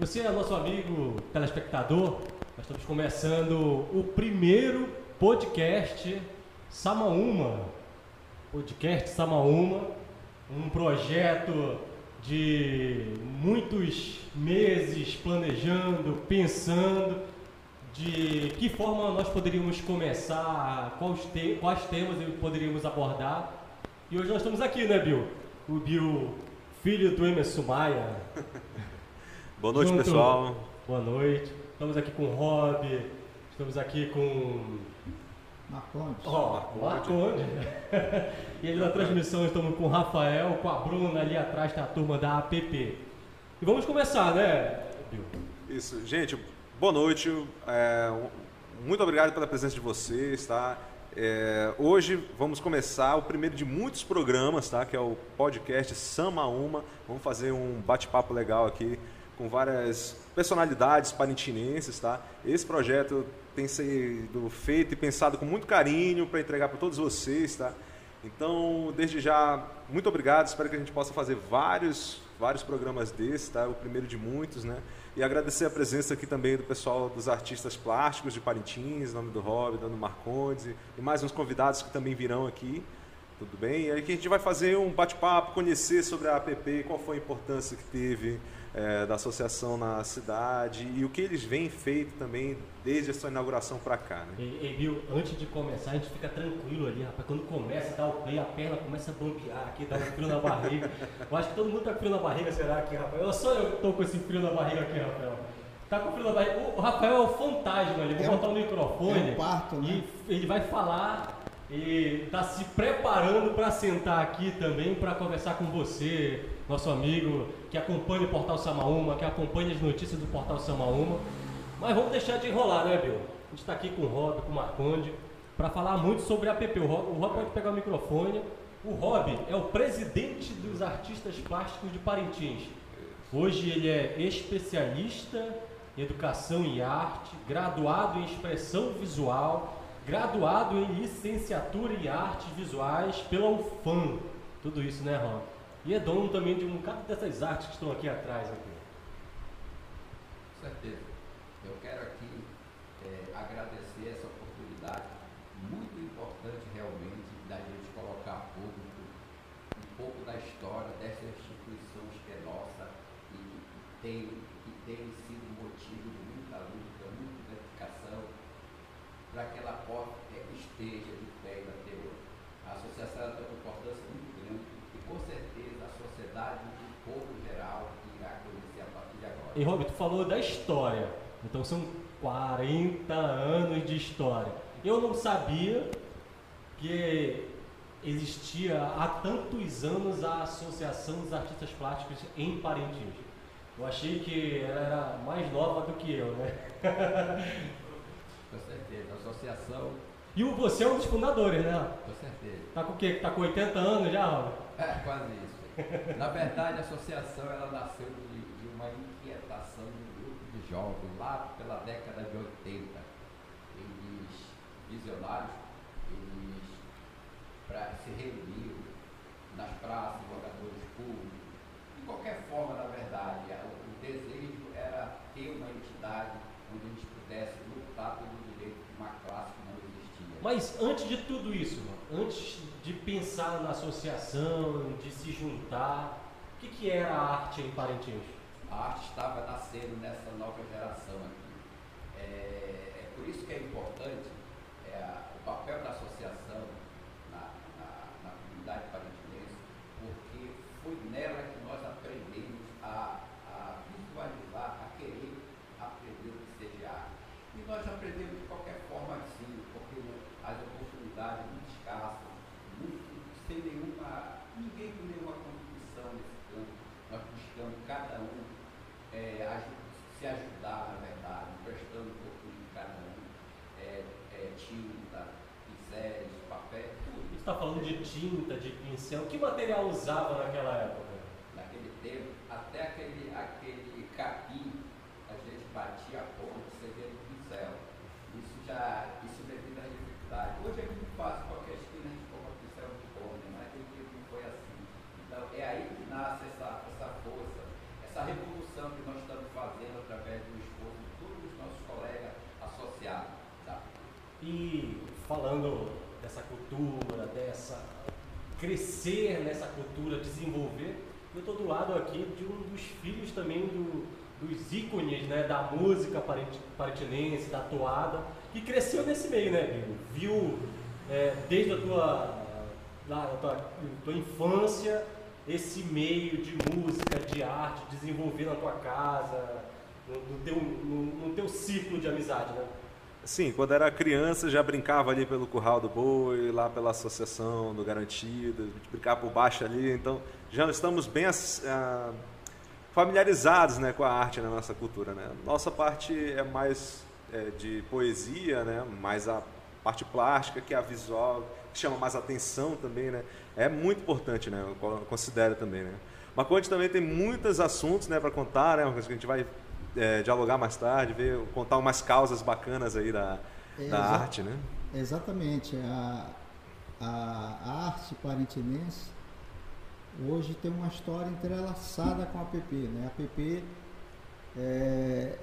Você é nosso amigo telespectador. Nós estamos começando o primeiro podcast Samaúma. Podcast Samaúma, um projeto de muitos meses planejando, pensando de que forma nós poderíamos começar, quais, te quais temas poderíamos abordar. E hoje nós estamos aqui, né, Bill? O Bill, filho do Emerson Maia. Boa noite, Junto. pessoal. Boa noite. Estamos aqui com o Rob, estamos aqui com. Marcondes. Ó, oh, Marcondes. e ali na transmissão estamos com o Rafael, com a Bruna, ali atrás está a turma da APP. E vamos começar, né, Bill? Isso. Gente, boa noite. É, muito obrigado pela presença de vocês, tá? É, hoje vamos começar o primeiro de muitos programas, tá? Que é o podcast Sama Uma. Vamos fazer um bate-papo legal aqui com várias personalidades parintinenses, tá? Esse projeto tem sido feito e pensado com muito carinho para entregar para todos vocês, tá? Então, desde já, muito obrigado. Espero que a gente possa fazer vários, vários programas desses, tá? O primeiro de muitos, né? E agradecer a presença aqui também do pessoal dos artistas plásticos de Parintins, nome do Rob, do Marcondes, e mais uns convidados que também virão aqui. Tudo bem? E aí que a gente vai fazer um bate-papo, conhecer sobre a APP, qual foi a importância que teve, é, da associação na cidade e o que eles vêm feito também desde a sua inauguração para cá. Né? E, e, antes de começar, a gente fica tranquilo ali, rapaz. Quando começa a dar o play, a perna começa a bambear aqui, dá um frio na barriga. Eu acho que todo mundo tá com frio na barriga, será aqui, Rafael? Eu só eu tô com esse frio na barriga aqui, Rafael. Tá com frio na barriga. O Rafael é o fantasma ali. Vou é botar o um microfone. É um parto, né? E ele vai falar e está se preparando para sentar aqui também para conversar com você, nosso amigo que acompanha o Portal Samaúma, que acompanha as notícias do Portal Samaúma. Mas vamos deixar de enrolar, né, Bill? A gente está aqui com o Rob, com o Marconde, para falar muito sobre a APP. O Rob, o Rob pode pegar o microfone. O Rob é o presidente dos artistas plásticos de Parintins. Hoje ele é especialista em educação e arte, graduado em expressão visual graduado em licenciatura em artes visuais pela UFAM. Tudo isso, né, Ron? E é dono também de um bocado dessas artes que estão aqui atrás. Aqui. Com certeza. Eu quero aqui é, agradecer essa oportunidade, muito importante realmente, da gente colocar a público um pouco da história dessa instituição que é nossa e que tem, que tem sido motivo de muita luta, muita dedicação para que ela possa, é, esteja de pé até hoje. A associação tem uma importância muito grande e com certeza a sociedade e o povo geral irá conhecer a partir de agora. E Rob, tu falou da história, então são 40 anos de história. Eu não sabia que existia há tantos anos a Associação dos Artistas Plásticos em Parintins. Eu achei que ela era mais nova do que eu, né? Com certeza. A associação. E o, você é um dos fundadores, né? Com certeza. Tá com o quê? Tá com 80 anos já, Robert? É, quase isso. Na verdade, a associação ela nasceu de, de uma inquietação de jovens lá pela década de 80. Eles, visionários, eles pra, se reuniram nas praças, jogadores públicos. De qualquer forma, na verdade, o, o desejo era ter uma entidade onde a gente pudesse lutar pelo direito de uma classe que não existia. Mas antes de tudo isso, antes de pensar na associação, de se juntar, o que, que era a arte em Parintins? A arte estava nascendo nessa nova geração aqui. É, é por isso que é importante é, o papel da associação na, na, na comunidade parintinense, porque foi nela que Assim, céu, que material usava naquela época? Naquele tempo, até aquele, aquele capim, a gente batia a ponta, você vê do céu. Isso já, isso devido à dificuldade. Hoje é muito fácil, qualquer esquina a gente coloca o de ponta, né? mas naquele tempo não foi assim. Então é aí que nasce essa, essa força, essa revolução que nós estamos fazendo através do esforço de todos os nossos colegas associados. Tá? E falando dessa cultura, dessa crescer nessa cultura, desenvolver, eu estou do lado aqui de um dos filhos também do, dos ícones né, da música paritinense, da toada, que cresceu nesse meio, né, Bigo? Viu é, desde a tua, da, tua, tua infância esse meio de música, de arte, desenvolver na tua casa, no, no teu, no, no teu ciclo de amizade, né? Sim, quando era criança já brincava ali pelo Curral do Boi, lá pela Associação do Garantido, a gente brincava por baixo ali, então já estamos bem ah, familiarizados né, com a arte na nossa cultura. Né? Nossa parte é mais é, de poesia, né? mais a parte plástica, que é a visual, que chama mais atenção também. Né? É muito importante, né? eu considero também. Né? Marconte também tem muitos assuntos né, para contar, né? que a gente vai é, dialogar mais tarde, ver, contar umas causas bacanas aí da, é, da arte, né? Exatamente. A, a, a, arte parintinense hoje tem uma história entrelaçada com a PP. Né? A PP, é,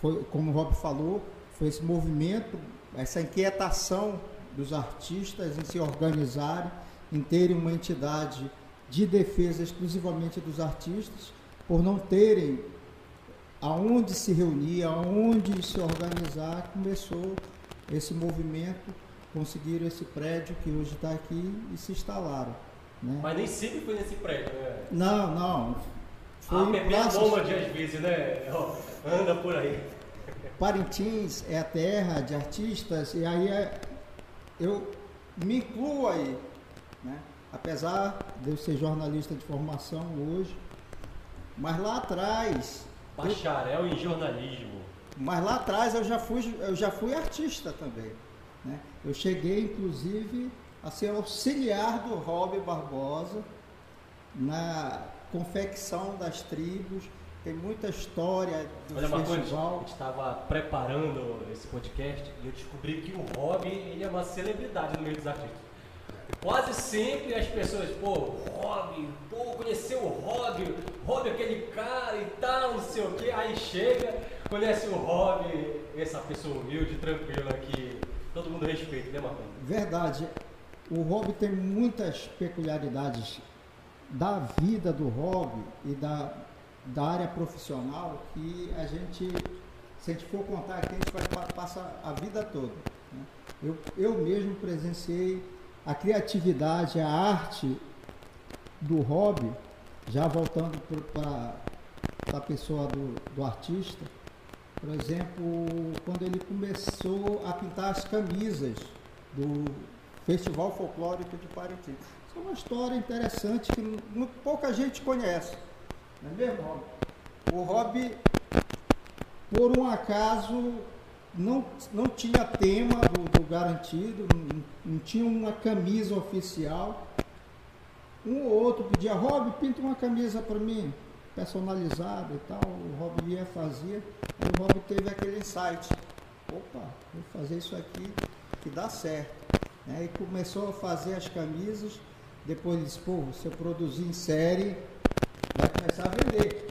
foi, como o Rob falou, foi esse movimento, essa inquietação dos artistas em se organizarem, em terem uma entidade de defesa exclusivamente dos artistas, por não terem aonde se reunir, aonde se organizar, começou esse movimento, conseguiram esse prédio que hoje está aqui e se instalaram. Né? Mas nem sempre foi nesse prédio, né? Não, não. Foi a PP é nômade às vezes, né? Anda por aí. Parintins é a terra de artistas e aí é, eu me incluo aí, né? Apesar de eu ser jornalista de formação hoje, mas lá atrás Bacharel em jornalismo. Mas lá atrás eu já fui, eu já fui artista também. Né? Eu cheguei, inclusive, a ser auxiliar do Rob Barbosa na confecção das tribos. Tem muita história do Olha, festival. Marcos, estava preparando esse podcast e eu descobri que o Rob ele é uma celebridade no meio dos artistas. Quase sempre as pessoas, pô, Rob, pô, conheceu o Rob, Rob é aquele cara e tal, não sei o quê. Aí chega, conhece o Rob, essa pessoa humilde, tranquila, que todo mundo respeita, né, Marcão? Verdade. O Rob tem muitas peculiaridades da vida do Rob e da, da área profissional que a gente, se a gente for contar aqui, a gente vai passar a vida toda. Né? Eu, eu mesmo presenciei a criatividade, a arte do hobby, já voltando para a pessoa do, do artista, por exemplo, quando ele começou a pintar as camisas do Festival Folclórico de Parintins. Isso é uma história interessante que muito, pouca gente conhece. Não é mesmo, Rob? O Rob, por um acaso, não, não tinha tema do, do garantido, não, não, tinha uma camisa oficial. Um ou outro pedia, Rob, pinta uma camisa para mim, personalizada e tal. O Rob ia fazia. Aí o Rob teve aquele insight. Opa, vou fazer isso aqui que dá certo. Aí começou a fazer as camisas. Depois disse, pô, se eu produzir em série, vai começar a vender.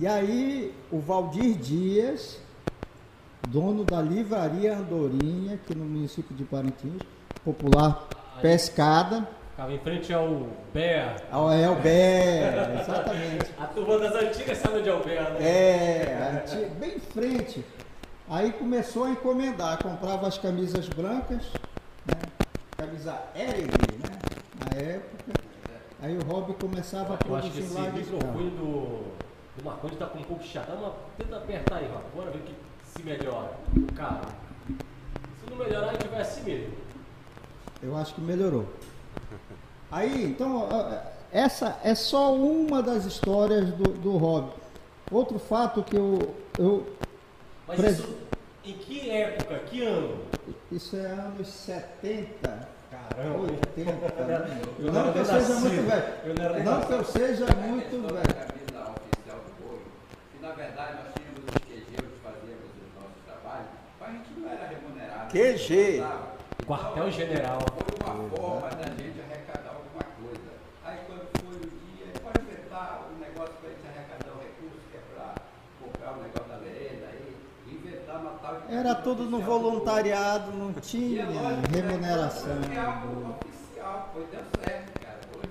E aí o Valdir Dias, dono da livraria Andorinha, aqui no município de Parintins, popular Aí, Pescada. Ficava em frente ao Bé. Ao é, o Bé, exatamente. A turma das antigas sabe onde é o Bé, né? É, antiga, bem em frente. Aí começou a encomendar, comprava as camisas brancas, né? camisa Eric, né? Na época. Aí o Rob começava a produzir Eu acho que esse microfone do, do Marconi está com um pouco chato. Uma, tenta apertar aí, Rob. Bora ver o que se melhora cara. Se não melhorar, a gente vai assim mesmo. Eu acho que melhorou. Aí, então, essa é só uma das histórias do, do Rob. Outro fato que eu. eu Mas pres... isso, em que época, que ano? Isso é anos 70. Caramba! 80. Né? Eu não, não que eu seja muito velho. Eu não, não que eu seja muito velho. Na verdade, nós QG. Quartel-General. Foi uma forma da gente arrecadar alguma coisa. Aí quando foi o dia, pode inventar um negócio para a gente arrecadar o recurso, que é para comprar o negócio da merenda, aí inventar uma tal de Era tudo no voluntariado, não E tinha é lógico, remuneração. É algo oficial, foi, deu certo, cara. Hoje,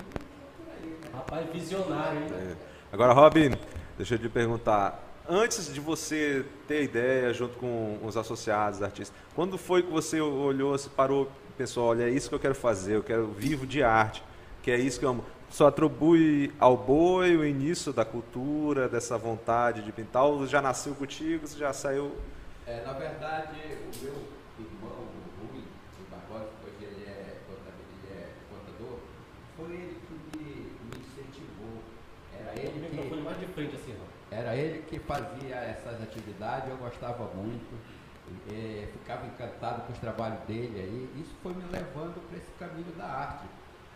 por aí, né? Rapaz, visionário, hein? É. Agora, Rob, deixa eu te perguntar. Antes de você ter a ideia, junto com os associados, artistas, quando foi que você olhou, se parou e pensou, olha, é isso que eu quero fazer, eu quero vivo de arte, que é isso que eu amo. Só atribui ao boi o início da cultura, dessa vontade de pintar, ou já nasceu contigo, você já saiu... É, na verdade, o meu irmão, o Rui, o Barbosa, que hoje ele é, contador, ele é contador, foi ele que me, me incentivou. Era O ele que... microfone mais de frente assim. Era ele que fazia essas atividades, eu gostava muito, eh, ficava encantado com os trabalhos dele aí. Isso foi me levando para esse caminho da arte.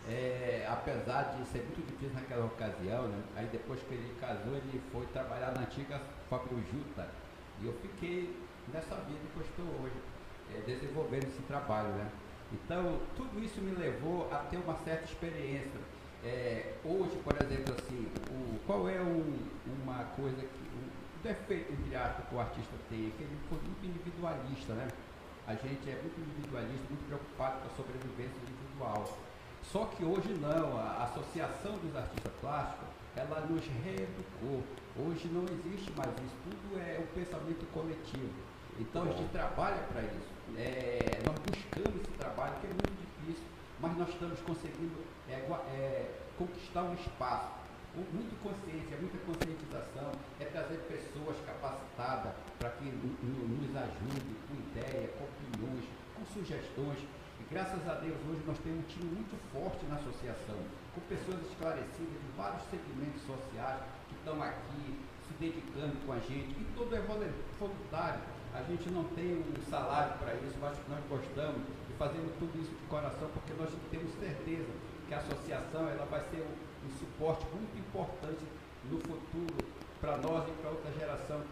Eh, apesar de ser muito difícil naquela ocasião, né? aí depois que ele casou, ele foi trabalhar na antiga Fábio Juta. E eu fiquei nessa vida que eu estou hoje, eh, desenvolvendo esse trabalho. Né? Então, tudo isso me levou a ter uma certa experiência. É, hoje, por exemplo, assim, o, qual é um- uma coisa que. O defeito, entre aspas, que o artista tem é que ele foi muito individualista, né? A gente é muito individualista, muito preocupado com a sobrevivência individual. Só que hoje não, a Associação dos Artistas Plásticos, ela nos reeducou. Hoje não existe mais isso, tudo é o pensamento coletivo. Então a gente trabalha para isso. É, nós buscamos esse trabalho que é muito difícil, mas nós estamos conseguindo é, é, conquistar um espaço. Com muita consciência, muita conscientização, é trazer pessoas capacitadas para que no- no- nos ajude com ideia, com opiniões, com sugestões. E graças a Deus hoje nós temos um time muito forte na associação, com pessoas esclarecidas de vários segmentos sociais que estão aqui se dedicando com a gente. E tudo é volu- voluntário. A gente não tem um salário para isso, mas nós gostamos fazemos tudo isso de coração porque nós temos certeza que a associação ela vai ser um, um suporte muito importante no futuro para nós e para outra geração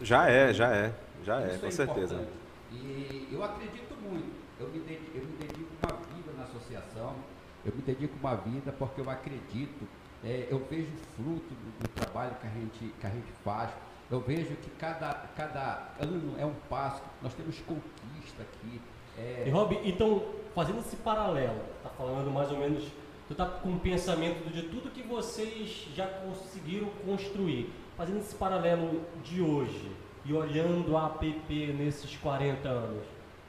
Já é, já é, já é, isso com certeza. importante. E eu acredito muito. Eu me, dedico, eu me dedico uma vida na associação. Eu me dedico uma vida porque eu acredito. é, eu vejo o fruto do, do trabalho que a, gente, que a gente faz. Eu vejo que cada, cada ano é um passo. Nós temos conquista aqui. É, E Rob, então, fazendo esse paralelo, tá falando mais ou menos, tu tá com um pensamento de tudo que vocês já conseguiram construir. Fazendo esse paralelo de hoje e olhando a APP nesses 40 anos,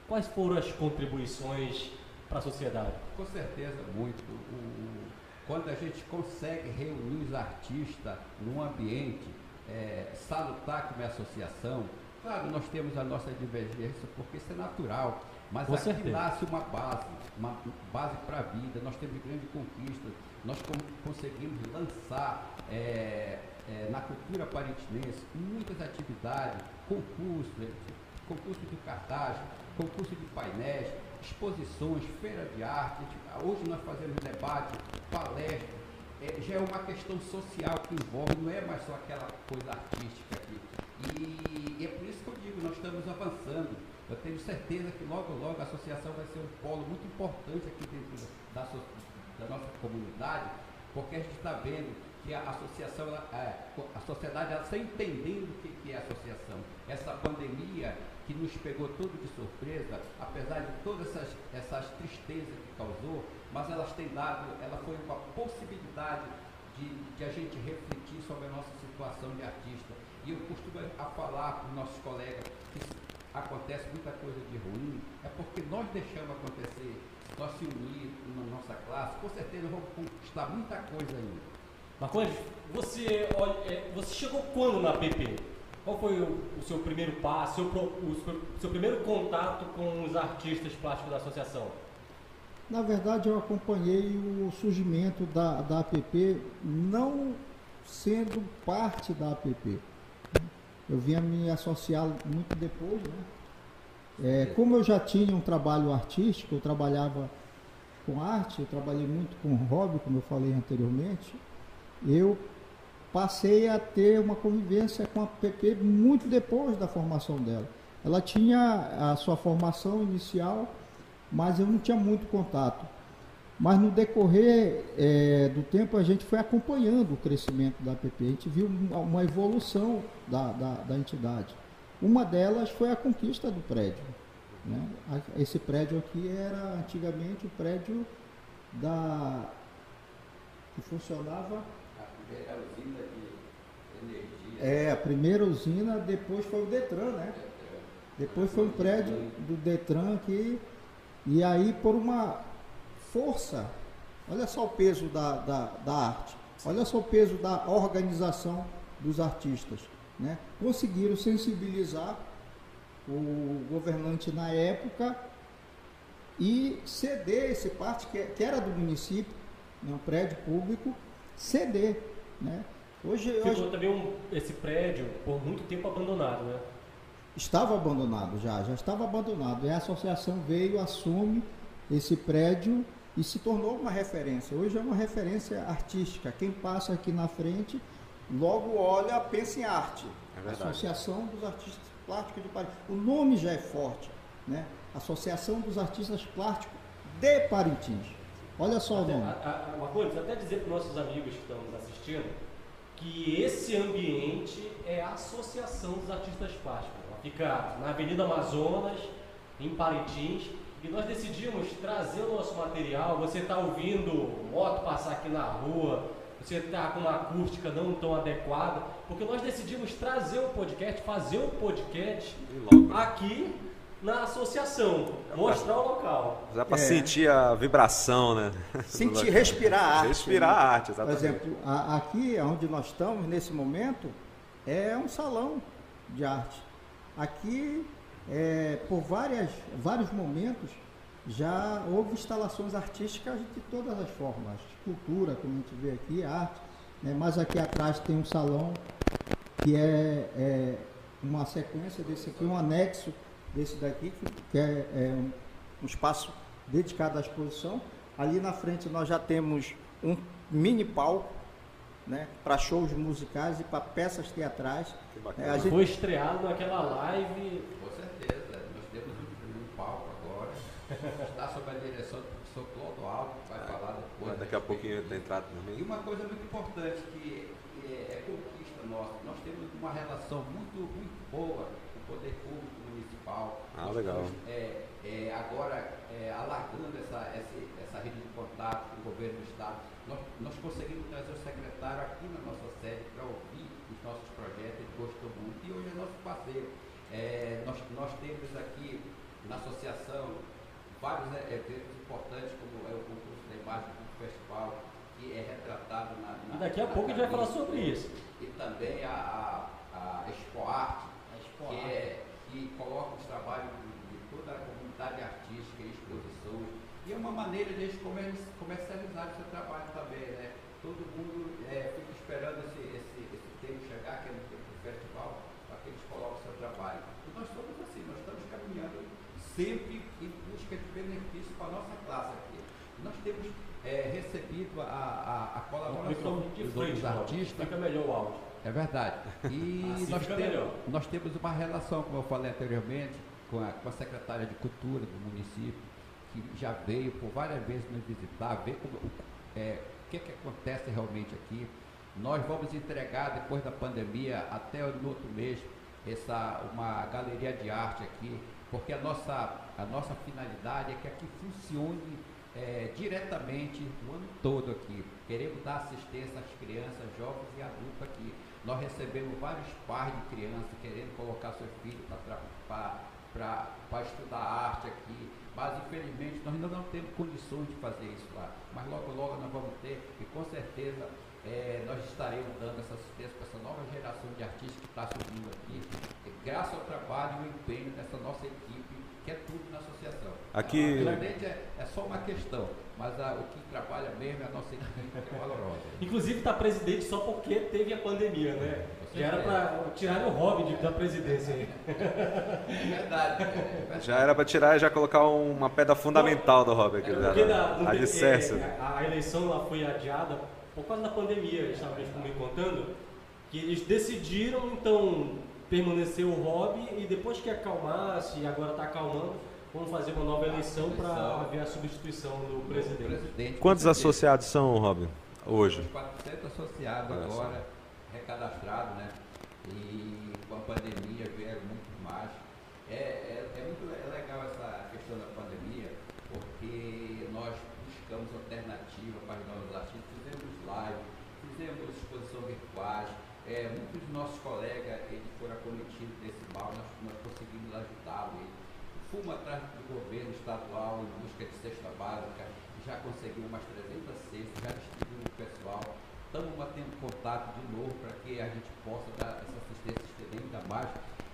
quais foram as contribuições para a sociedade? Com certeza, muito. O- o- quando a gente consegue reunir os artistas num ambiente é, salutar como é a associação, claro, nós temos a nossa divergência, porque isso é natural, mas Com aqui certeza. nasce uma base, uma base para a vida, nós temos grandes conquistas, nós con- conseguimos lançar é, é, na cultura parintinense muitas atividades, concursos, né, concurso de cartaz, concurso de painéis, exposições, feira de arte. Hoje nós fazemos debate, palestra. É, já é uma questão social que envolve, não é mais só aquela coisa artística aqui. E, e é por isso que eu digo, nós estamos avançando. Eu tenho certeza que logo, logo a associação vai ser um polo muito importante aqui dentro da, da nossa comunidade, porque a gente está vendo que a associação, é, a sociedade está entendendo o que, que é associação. Essa pandemia que nos pegou tudo de surpresa, apesar de todas essas, essas tristezas que causou, mas elas têm dado, ela foi uma possibilidade de, de a gente refletir sobre a nossa situação de artista. E eu costumo a falar os nossos colegas que acontece muita coisa de ruim, é porque nós deixamos acontecer, nós se unir na nossa classe, com certeza vamos conquistar muita coisa ainda. Marcondes, você, olha, é, você chegou quando na APP? Qual foi o, o seu primeiro passo, seu, o seu, seu primeiro contato com os artistas plásticos da associação? Na verdade, eu acompanhei o surgimento da, da APP, não sendo parte da APP. Eu vinha me associar muito depois, né? É, como eu já tinha um trabalho artístico, eu trabalhava com arte, eu trabalhei muito com hobby, como eu falei anteriormente, eu passei a ter uma convivência com a APP muito depois da formação dela. Ela tinha a sua formação inicial, mas eu não tinha muito contato. Mas no decorrer eh, do tempo a gente foi acompanhando o crescimento da APP, a gente viu uma evolução da, da, da entidade. Uma delas foi a conquista do prédio. Né? Esse prédio aqui era antigamente o prédio da que funcionava. A primeira usina de energia. É, a primeira usina, depois foi o Detran, né? Depois foi o prédio do Detran aqui. E aí por uma força, olha só o peso da, da, da arte, olha só o peso da organização dos artistas. Né? Conseguiram sensibilizar o governante na época e ceder esse parte que, que era do município, né, um prédio público, ceder. Né? Hoje, Ficou hoje... também um, esse prédio por muito tempo abandonado, né? Estava abandonado já, já estava abandonado. E a associação veio, assume esse prédio e se tornou uma referência. Hoje é uma referência artística. Quem passa aqui na frente logo olha, pensa em arte. É Associação dos Artistas Plásticos de Paris. O nome já é forte, né? Associação dos Artistas Plásticos de Parintins. Olha só até, o nome. A, a, uma coisa, até dizer para os nossos amigos que estão nos assistindo que esse ambiente é a Associação dos Artistas Plásticos. Ela fica na Avenida Amazonas, em Parintins, e nós decidimos trazer o nosso material. Você está ouvindo moto passar aqui na rua, você está com uma acústica não tão adequada, porque nós decidimos trazer o podcast, fazer o podcast aqui na associação, mostrar o local. Dá para é. sentir a vibração, né? Sentir, respirar a arte. Respirar né? a arte, exatamente. Por exemplo, a, aqui onde nós estamos, nesse momento, é um salão de arte. Aqui, é, por várias, vários momentos, já houve instalações artísticas de todas as formas, cultura, como a gente vê aqui, arte, né? mas aqui atrás tem um salão que é, é, uma sequência desse aqui, um anexo desse daqui, que é, é um, um espaço dedicado à exposição. Ali na frente nós já temos um mini palco né, para shows musicais e para peças teatrais. É, a gente... Foi estreado naquela live está sob a direção do professor Clodoaldo, que vai falar depois. Daqui a pouquinho da entrada também. E uma coisa muito importante que é, é conquista nossa, nós temos uma relação muito, muito boa com o poder público municipal. Ah, legal. é, é, agora, é, alargando essa, essa, essa rede de contato com o governo do Estado, nós, nós conseguimos trazer o secretário aqui na nossa sede para ouvir os nossos projetos, ele gostou muito e hoje é nosso parceiro. É, nós, nós temos aqui na associação vários né, eventos importantes, como é o concurso da imagem do festival, que é retratado na. na daqui a pouco a gente vai falar sobre isso. E também a, a, a Expo Arte, a Expo que, é, que coloca os trabalhos de, de, toda a comunidade artística e exposições. E é uma maneira de eles comercializar o seu trabalho também, né? Todo mundo é, fica esperando esse, esse, esse tempo chegar, que é no tempo do festival, para que eles coloquem o seu trabalho. E nós estamos assim, nós estamos caminhando sempre busca de benefício para a nossa classe aqui. Nós temos é, recebido a, a, a colaboração dos outros artistas. Fica melhor o áudio. É verdade. E assim nós, temos, nós temos uma relação, como eu falei anteriormente, com a, com a secretária de Cultura do município, que já veio por várias vezes nos visitar, ver como, é, o que, que acontece realmente aqui. Nós vamos entregar, depois da pandemia, até no outro mês, essa, uma galeria de arte aqui, porque a nossa, a nossa finalidade é que aqui funcione é, diretamente o ano todo aqui. Queremos dar assistência às crianças, jovens e adultos aqui. Nós recebemos vários pais de crianças querendo colocar seus filhos para estudar arte aqui, mas infelizmente nós ainda não temos condições de fazer isso lá. Mas logo, logo nós vamos ter e com certeza é, nós estaremos dando essa assistência para essa nova geração de artistas que está surgindo aqui, graças ao trabalho e ao empenho dessa nossa equipe, que é tudo na associação. Aqui... Realmente é, é só uma questão, mas a, o que trabalha mesmo é a nossa equipe, que é valorosa. Inclusive está presidente só porque teve a pandemia, né? Que era para tirar o hobby da presidência aí. É verdade. É já era para tirar e já colocar uma pedra fundamental do hobby aqui. É, porque da, a, é, a, a eleição lá foi adiada por causa da pandemia, eles estavam me contando, que eles decidiram então permanecer o hobby e depois que acalmasse, e agora está acalmando, vamos fazer uma nova eleição para haver a substituição do presidente. presidente Quantos associados são, Robin, hoje? 400 associados agora, recadastrados, né? E com a pandemia quero muito mais. É, é, é muito legal essa questão da pandemia, porque nós buscamos alternativa para os nossos artistas, fizemos live, fizemos exposição virtuais, é, muitos dos nossos colegas eles foram acometidos desse mal, nós, nós conseguimos ajudá-los. Fumo atrás do governo estadual em busca de cesta básica, já conseguimos umas 300 cestas, já distribuímos o pessoal. Estamos mantendo contato de novo para que a gente possa dar essa assistência estender ainda mais.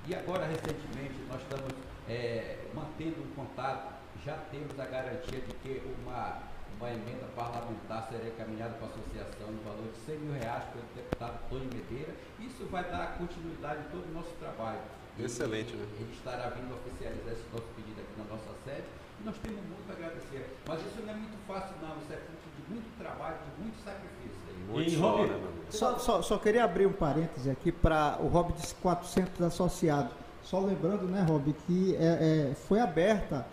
E agora, recentemente, nós estamos é, mantendo um contato, já temos a garantia de que uma uma emenda parlamentar será encaminhada para a associação no valor de 100 mil reais pelo deputado Tony Medeira. Isso vai dar continuidade em todo o nosso trabalho. Excelente, né? Ele estará vindo oficializar esse nosso pedido aqui na nossa sede e nós temos muito a agradecer. Mas isso não é muito fácil, não. Isso é fruto de muito trabalho, de muito sacrifício. Muito E, só, Rob? Só, só, só queria abrir um parêntese aqui para o Rob disse 400 associados. Só lembrando, né, Rob, que é, é, foi aberta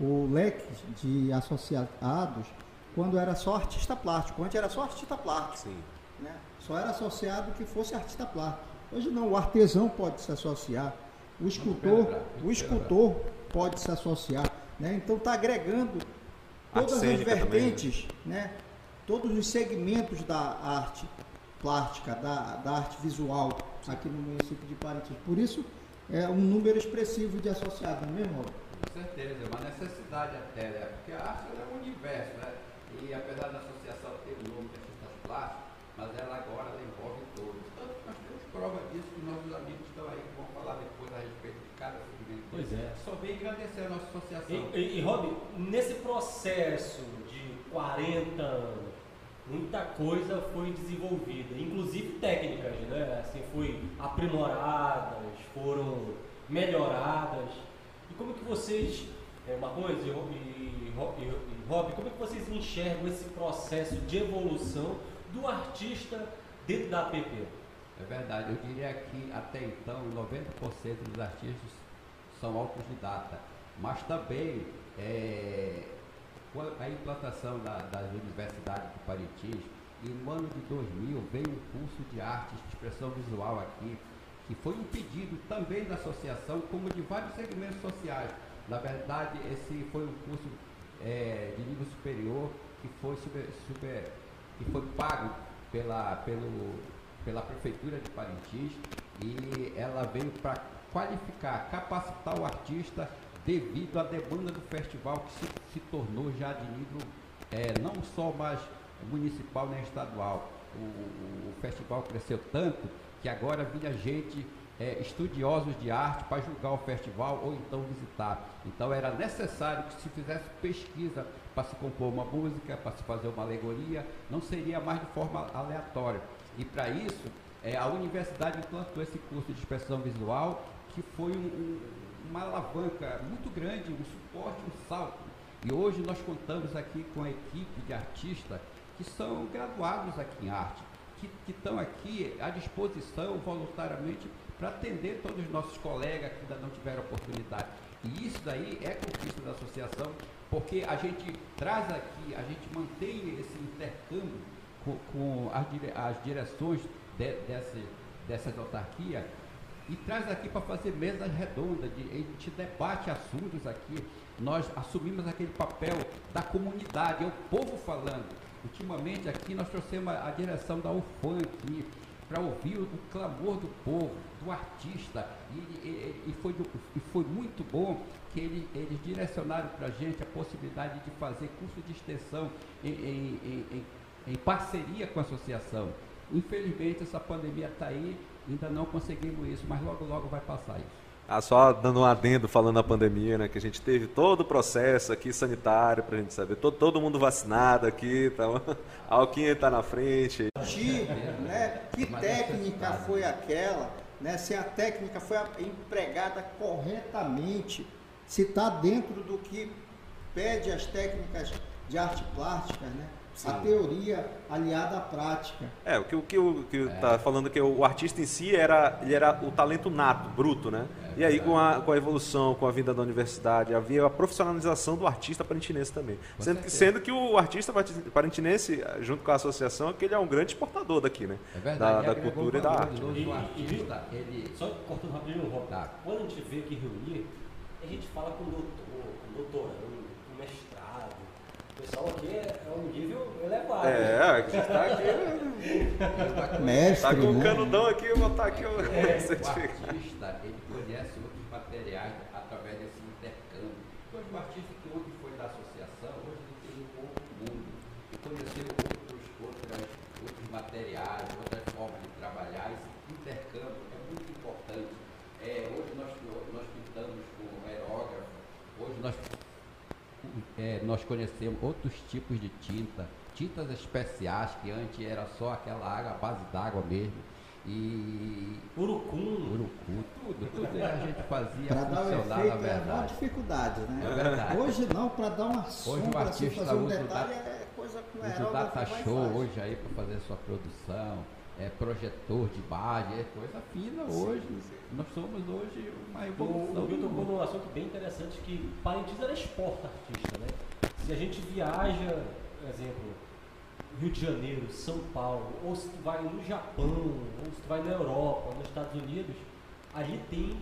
o leque de associados quando era só artista plástico. Antes era só artista plástico. Sim. né? Só era associado que fosse artista plástico. Hoje não, o artesão pode se associar, o escultor, o escultor pode se associar, né? Então está agregando todas as também, vertentes, né? Todos os segmentos da arte plástica, da, da arte visual aqui no município de Parintins. Por isso é um número expressivo de associados, não é mesmo? Rob? Com certeza, é uma necessidade até, né? Porque a arte é um universo, né? E apesar da associação ter o nome de artistas plásticos, mas ela agora ela envolve todos. Tanto que nós temos prova disso que nossos amigos estão aí, que vão falar depois a respeito de cada segmento. Pois é. Só vem engrandecer a nossa associação. E, e, e, Rob, nesse processo de 40 anos, muita coisa foi desenvolvida, inclusive técnicas, né? Assim, foi aprimoradas, foram melhoradas. Como que vocês, é, Marrons e, e, e, e Rob, como é que vocês enxergam esse processo de evolução do artista dentro da APP? É verdade, eu diria que até então 90% dos artistas são autodidatas, mas também é, a implantação da- das universidades do Parintins, e no ano de 2000 veio um curso de artes de expressão visual aqui, que foi um pedido também da associação, como de vários segmentos sociais. Na verdade, esse foi um curso é, de nível superior que foi, super, super- que foi pago pela, pelo, pela Prefeitura de Parintins e ela veio para qualificar, capacitar o artista devido à demanda do festival que se, se tornou já de nível é, não só mais municipal nem estadual. O, o- o festival cresceu tanto que agora vinha gente, é, estudiosos de arte, para julgar o festival ou então visitar. Então era necessário que se fizesse pesquisa para se compor uma música, para se fazer uma alegoria, não seria mais de forma aleatória. E para isso, é, a universidade implantou esse curso de expressão visual, que foi um- um- uma alavanca muito grande, um suporte, um salto. E hoje nós contamos aqui com a equipe de artistas que são graduados aqui em arte, que estão aqui à disposição voluntariamente para atender todos os nossos colegas que ainda não tiveram oportunidade. E isso daí é conquista da associação, porque a gente traz aqui, a gente mantém esse intercâmbio com, com as, dire- as direções de, dessa, dessas autarquias e traz aqui para fazer mesas redondas, de, a gente debate assuntos aqui, nós assumimos aquele papel da comunidade, é o povo falando. Ultimamente aqui nós trouxemos a, direção da UFAM aqui para ouvir o, clamor do povo, do artista, e, e- e foi, e foi muito bom que ele- eles direcionaram para a gente a possibilidade de fazer curso de extensão em- em- em- em parceria com a associação. Infelizmente essa pandemia está aí, ainda não conseguimos isso, mas logo logo vai passar isso. Ah, só dando um adendo falando da pandemia, né? Que a gente teve todo o processo aqui sanitário pra gente saber, todo, todo mundo vacinado aqui, então, a Alquinha tá na frente. Tipo, né? Que técnica foi aquela, né? Se a técnica foi a- empregada corretamente, se está dentro do que pede as técnicas de arte plástica, né? a teoria aliada à prática. É, o que o que que é. tá falando que o artista em si era ele era o talento nato, bruto, né? É, e aí com a, com a evolução, com a vinda da universidade, havia a profissionalização do artista parentinense também. Sendo que, sendo que, o artista parentinense, junto com a associação, que ele é um grande exportador daqui, né? É verdade, da, da cultura e da arte. Né? E, o artista, ele... Só cortando rapidinho, Rob, tá. quando a gente vê aqui reunir, a gente fala com o doutor, com o doutorando, o pessoal aqui é, é um nível elevado. É, aqui está aqui. Mestre. Está com né? o canudão aqui, eu vou botar aqui o é, certificado. O artista, ele conhece outros materiais através desse intercâmbio. Então, o artista que hoje foi da associação, hoje ele tem um outro mundo. E conheceu outros, outras, outros materiais, outras formas de trabalhar. Esse intercâmbio é muito importante. É, hoje nós, nós pintamos com aerógrafo, hoje nós é, nós conhecemos outros tipos de tinta, tintas especiais que antes era só aquela água, base d'água mesmo. E. Urucum. Urucum, tudo, tudo a gente fazia pra funcionar, dar um efeito, na verdade. É uma dificuldade, né? É verdade. Hoje não, para dar uma sombra, hoje o artista fazer um detalhe, data, é coisa com Usa o data show hoje aí para fazer sua produção é, projetor de imagem, é coisa fina hoje. Sim. Nós somos hoje uma evolução. O Bill tocou num assunto bem interessante que Parintins era exporta artista, né? Se a gente viaja, por exemplo, Rio de Janeiro, São Paulo, ou se tu vai no Japão, ou se tu vai na Europa, nos Estados Unidos, ali tem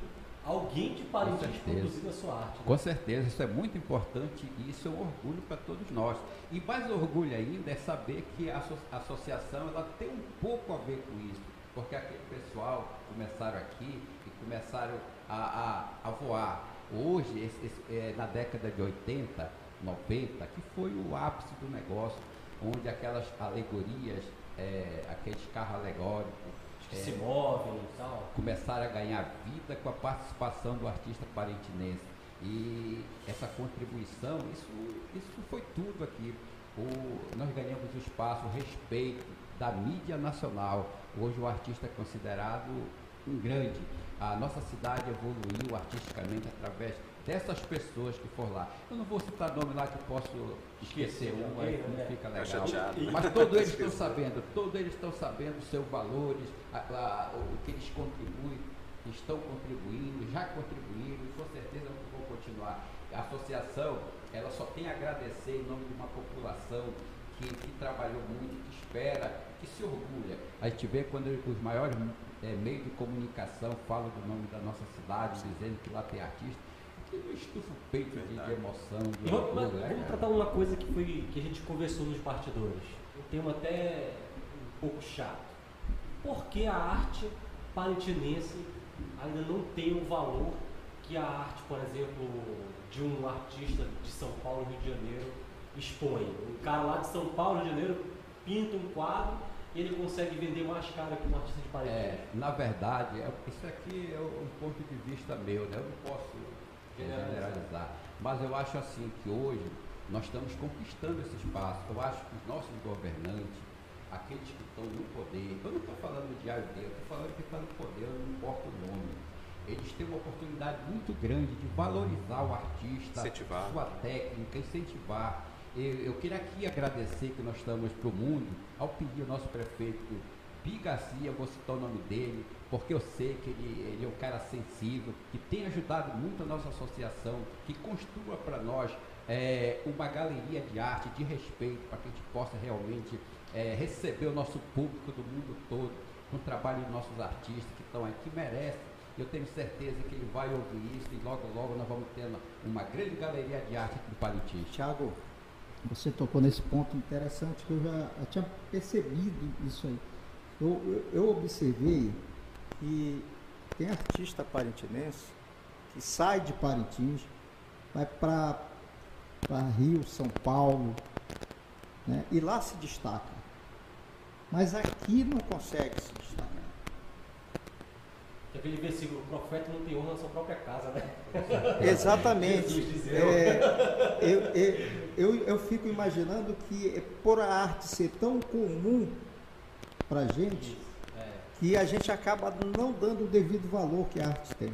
alguém de Parintins produzindo a sua arte. Né? Com certeza, isso é muito importante e isso é um orgulho para todos nós. E mais orgulho ainda é saber que a, associação ela tem um pouco a ver com isso, porque aquele pessoal começaram aqui e começaram a, a, a voar. Hoje, esse, esse, é, na década de 80, 90, que foi o ápice do negócio, onde aquelas alegorias, é, aqueles carros alegóricos, é, se movem e tal. Começaram a ganhar vida com a participação do artista parentinense. E essa contribuição, isso, isso foi tudo aqui. O, nós ganhamos o espaço, o respeito da mídia nacional. Hoje o artista é considerado um grande. A nossa cidade evoluiu artisticamente através dessas pessoas que foram lá. Eu não vou citar nome lá que posso esquecer um, aí não fica legal. Mas todos eles estão sabendo, todos eles estão sabendo os seus valores, a, a, o que eles contribuem, estão contribuindo, já contribuíram e com certeza vão continuar. A associação, ela só tem a agradecer em nome de uma população que, que trabalhou muito, que espera, que se orgulha. A gente vê quando os maiores é, meios de comunicação falam do nome da nossa cidade, dizendo que lá tem artista estufa o peito de, de emoção. De vamos, vamos né, tratar uma coisa que, foi, que a gente conversou nos bastidores. Um tema até um pouco chato. Por que a arte palentinense ainda não tem o valor que a arte, por exemplo, de um artista de São Paulo, Rio de Janeiro, expõe? Um cara lá de São Paulo, Rio de Janeiro, pinta um quadro e ele consegue vender mais caro que um artista de Paris. É, na verdade, é, isso aqui é um ponto de vista meu, né? Eu não posso generalizar. Mas eu acho assim que hoje nós estamos conquistando esse espaço. Eu acho que os nossos governantes, aqueles que estão no poder, eu não estou falando de A eu estou falando que está no poder, não importa o nome. Eles têm uma oportunidade muito grande de valorizar o artista, incentivar. sua técnica, incentivar. Eu, eu queria aqui agradecer que nós estamos para o mundo, ao pedir ao nosso prefeito Pi Garcia, vou citar o nome dele, porque eu sei que ele, ele é um cara sensível, que tem ajudado muito a nossa associação, que construa para nós é, uma galeria de arte de respeito, para que a gente possa realmente é, receber o nosso público do mundo todo, com o trabalho dos nossos artistas que estão aí, que merecem. Eu tenho certeza que ele vai ouvir isso e logo, logo nós vamos ter uma grande galeria de arte aqui no Parintins. Tiago, você tocou nesse ponto interessante que eu já, já tinha percebido isso aí. Eu, eu, eu observei e tem artista parintinense que sai de Parintins, vai para Rio, São Paulo, né? e lá se destaca. Mas aqui não consegue se destacar. Aquele versículo, o profeta não tem honra na sua própria casa, né? Exatamente. É, eu, eu, eu, eu fico imaginando que por a arte ser tão comum para a gente, que a gente acaba não dando o devido valor que a arte tem.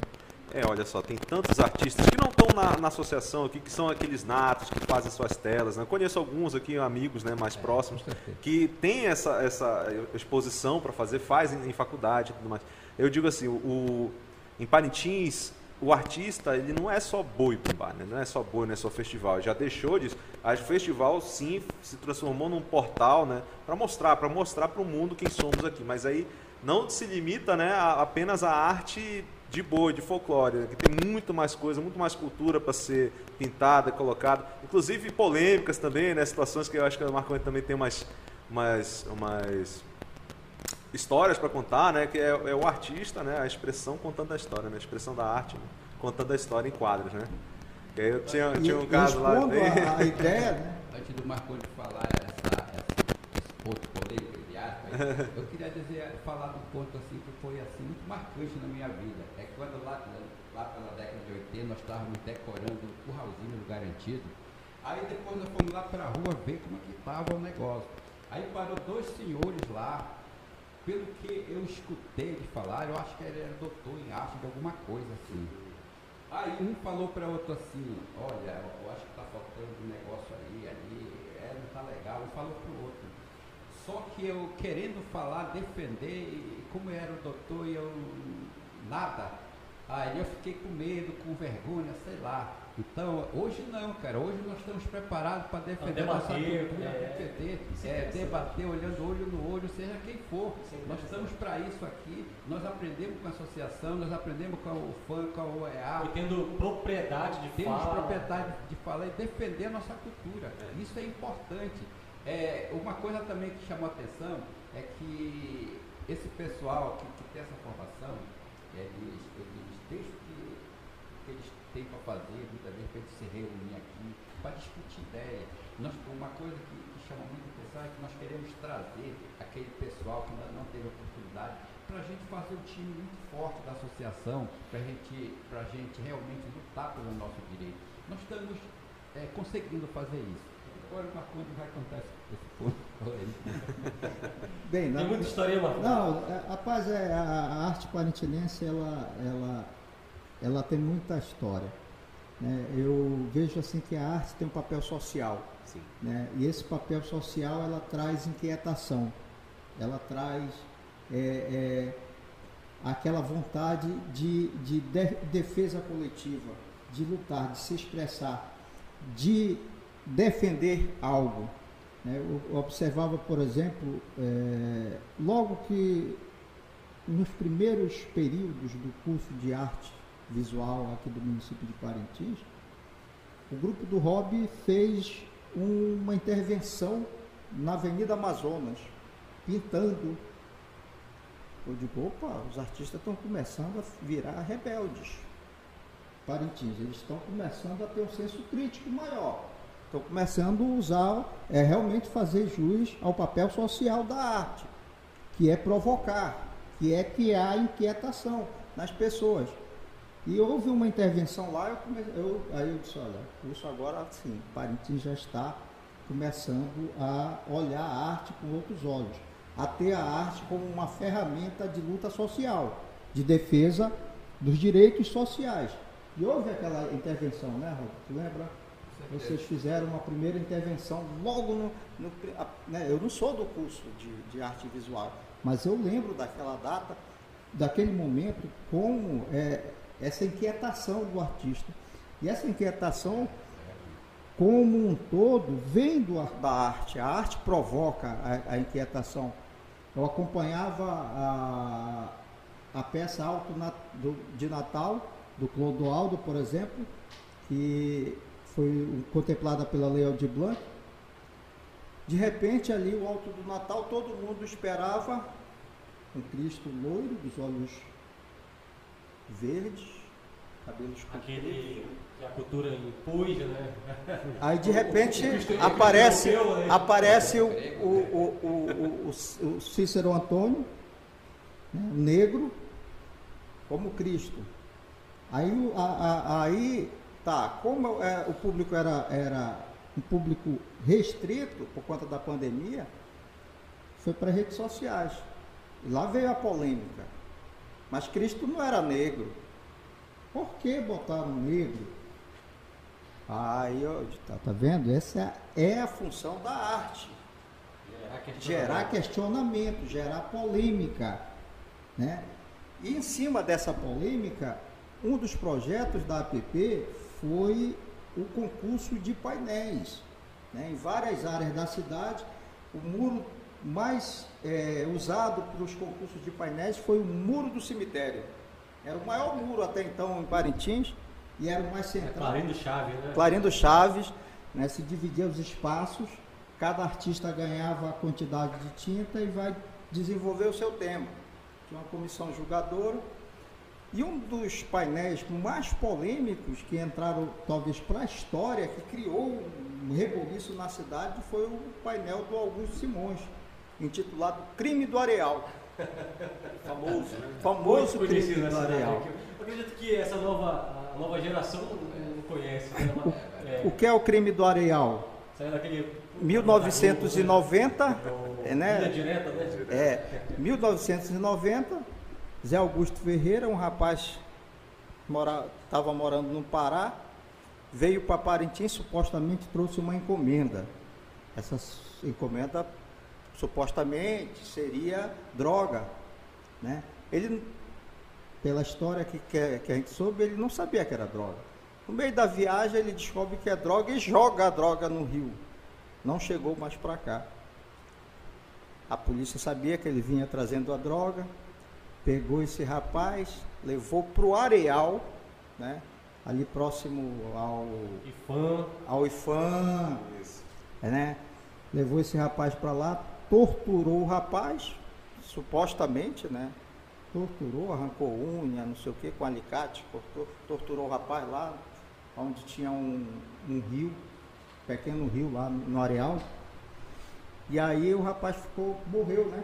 É, olha só, tem tantos artistas que não estão na, na, associação aqui, que são aqueles natos que fazem suas telas. Né? Conheço alguns aqui, amigos né, mais é, próximos, que têm essa, essa exposição para fazer, fazem em faculdade e tudo mais. Eu digo assim, o, em Parintins, o artista ele não é só boi bar, né? não é só boi, não é só festival. Ele já deixou disso. O festival sim se transformou num portal, né, para mostrar, para mostrar para o mundo quem somos aqui. Mas aí não se limita, né, a, apenas a arte de boi, de folclore, que tem muito mais coisa, muito mais cultura para ser pintada, colocada, inclusive polêmicas também, né, situações que eu acho que a Marco também tem mais, mais, mais histórias para contar, né, que é, é, o artista, né, a expressão contando a história, né, a expressão da arte, né, contando a história em quadros, né. E aí eu tinha, tinha um caso lá. A, a ideia, né? Antes do Marconi falar essa, essa, esse ponto eu queria dizer, falar do ponto assim que foi assim muito marcante na minha vida. É quando lá, lá pela década de 80 nós estávamos decorando o curralzinho do garantido. Aí depois nós fomos lá para a rua ver como é que estava o negócio. Aí parou dois senhores lá, pelo que eu escutei de falar, eu acho que ele era doutor em arte de alguma coisa assim. Aí um falou para outro assim, olha, eu acho que está faltando um negócio aí, ali, é, não está legal. Um falou para o outro. Só que eu querendo falar, defender, e como era o doutor e eu nada, aí eu fiquei com medo, com vergonha, sei lá. Então, hoje não, cara. Hoje nós estamos preparados para defender a nossa cultura, é, defender, é, debater, olhando olho no olho, seja quem for. Nós estamos para isso aqui. Nós aprendemos com a associação, nós aprendemos com o FAN, com a OEA. E tendo propriedade de temos fala. Temos propriedade de falar e defender a nossa cultura. É. Isso é importante. É, uma coisa também que chamou a atenção é que esse pessoal que, que tem essa formação, eles, eles desde que, que eles têm para fazer, muitas vezes para eles se reunir aqui, para discutir ideias. Nós, uma coisa que, que chama muito atenção é que nós queremos trazer aquele pessoal que ainda não teve oportunidade para a gente fazer um time muito forte da associação, para gente, a gente realmente lutar pelo nosso direito. Nós estamos é, conseguindo fazer isso. Agora o Marconi vai contar esse ponto. Bem, Tem muita história, Marconi. Não, é, rapaz, é, a, a, arte parintinense, ela, ela, ela tem muita história. Né? Eu vejo assim que a arte tem um papel social. Sim. Né? E esse papel social, ela traz inquietação. Ela traz é, é, aquela vontade de, de, de defesa coletiva, de lutar, de se expressar, de defender algo. Né? Eu observava, por exemplo, é, logo que nos primeiros períodos do curso de arte visual aqui do município de Parintins, o grupo do Hobby fez uma intervenção na Avenida Amazonas, pintando. Eu digo, opa, os artistas estão começando a virar rebeldes. Parintins, eles estão começando a ter um senso crítico maior. Estou começando a usar, é realmente fazer jus ao papel social da arte, que é provocar, que é criar inquietação nas pessoas. E houve uma intervenção lá, eu comecei, eu, aí eu disse, olha, o curso agora sim, Parintins já está começando a olhar a arte com outros olhos, a ter a arte como uma ferramenta de luta social, de defesa dos direitos sociais. E houve aquela intervenção, né, Raul? Tu lembra? Vocês fizeram uma primeira intervenção logo no. no né, eu não sou do curso de, de, arte visual, mas eu lembro daquela data, daquele momento, como é, essa inquietação do artista. E essa inquietação, como um todo, vem do, da arte. A arte provoca a, a inquietação. Eu acompanhava a, a peça Alto na, do, de Natal, do Clodoaldo, por exemplo, que foi contemplada pela Lei Aldir Blanc. De repente, ali, o alto do Natal, todo mundo esperava um Cristo loiro, dos olhos verdes, cabelos Aquele que a cultura impôs, né? Aí, de repente, aparece, né? aparece o, o, o, o, o Cícero Antônio, né, negro, como Cristo. Aí, a, a, aí Tá, como é, o público era, era um público restrito por conta da pandemia, foi para redes sociais. E lá veio a polêmica. Mas Cristo não era negro. Por que botaram negro? Aí, ó, tá, tá vendo? Essa é a função da arte. Gerar questionamento, gerar polêmica. Né? E em cima dessa polêmica, um dos projetos da APP foi o concurso de painéis. Né? Em várias áreas da cidade, o muro mais é, usado para os concursos de painéis foi o muro do cemitério. Era o maior muro até então em Parintins e era o mais é central. É Clarindo Chaves, né? Clarindo Chaves, né? se dividia os espaços, cada artista ganhava a quantidade de tinta e vai desenvolver o seu tema. Tinha uma comissão julgadora. E um dos painéis mais polêmicos que entraram talvez para a história, que criou um reboliço na cidade, foi o painel do Augusto Simões intitulado Crime do Areal. Famoso, né? Famoso crime do. Areal. Eu acredito que essa nova, nova geração não conhece. Né? O, é, o que é o crime do Areal? Saiu daquele 1990, do, né? Direta, né? É, 1990, Zé Augusto Ferreira, um rapaz estava mora, morando no Pará, veio para Parintins, supostamente trouxe uma encomenda. Essa encomenda supostamente seria droga. Né? Ele, pela história que, que, que a gente soube, ele não sabia que era droga. No meio da viagem, ele descobre que é droga e joga a droga no rio. Não chegou mais para cá. A polícia sabia que ele vinha trazendo a droga, pegou esse rapaz, levou para o areal, né? ali próximo ao IFAM. Ao IFAM, né? Levou esse rapaz para lá, torturou o rapaz, supostamente, né? Torturou, arrancou unha, não sei o que, com alicate, cortou, torturou o rapaz lá, onde tinha um, um rio, pequeno rio lá no areal. E aí o rapaz ficou, morreu, né?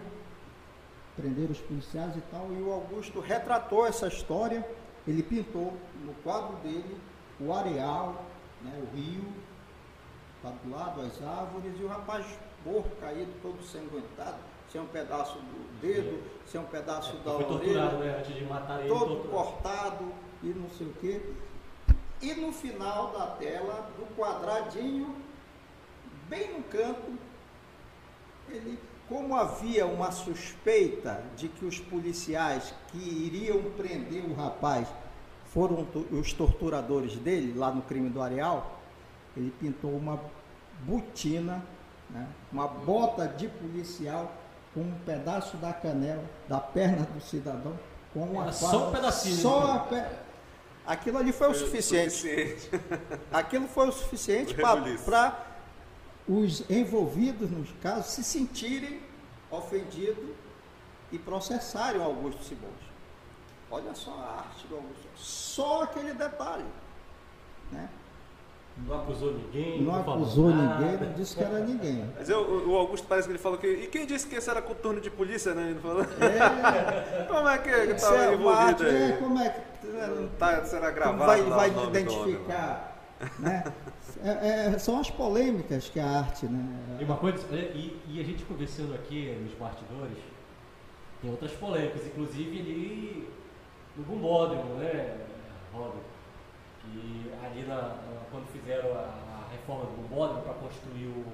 Prenderam os policiais e tal, e o Augusto retratou essa história, ele pintou no quadro dele o areal, né, o rio, do lado, as árvores, e o rapaz morto, caído, todo sanguentado, sem um pedaço do dedo, sem um pedaço é, da orelha, né, antes de matar ele, todo torturado. cortado e não sei o quê. E no final da tela, do quadradinho, bem no canto, ele, como havia uma suspeita de que os policiais que iriam prender o rapaz foram os torturadores dele, lá no crime do Areal, ele pintou uma botina, né, uma bota de policial com um pedaço da canela, da perna do cidadão, com uma Era faca. só um pedacinho. Só a pe... Aquilo ali foi, o Foi suficiente. suficiente. Aquilo foi o suficiente O para os envolvidos nos casos se sentirem ofendidos e processarem o Augusto Simões. Olha só a arte do Augusto. Só aquele detalhe. Né? Não acusou ninguém. Não falou acusou nada. ninguém, não disse que era ninguém. Mas eu- o Augusto parece que ele falou que. E quem disse que esse era coturno de polícia, né? Ele falou. É, Como é que isso é envolvido arte, é, aí? como é que. Não Tá, será gravado vai, vai nome identificar. Né? É- é, são as polêmicas que a arte, né? E uma coisa, e, e a gente conversando aqui nos bastidores, tem outras polêmicas, inclusive ali no Gumbódromo, né, Robin? Que ali na, na- quando fizeram a, a reforma do Gumbódromo para construir o,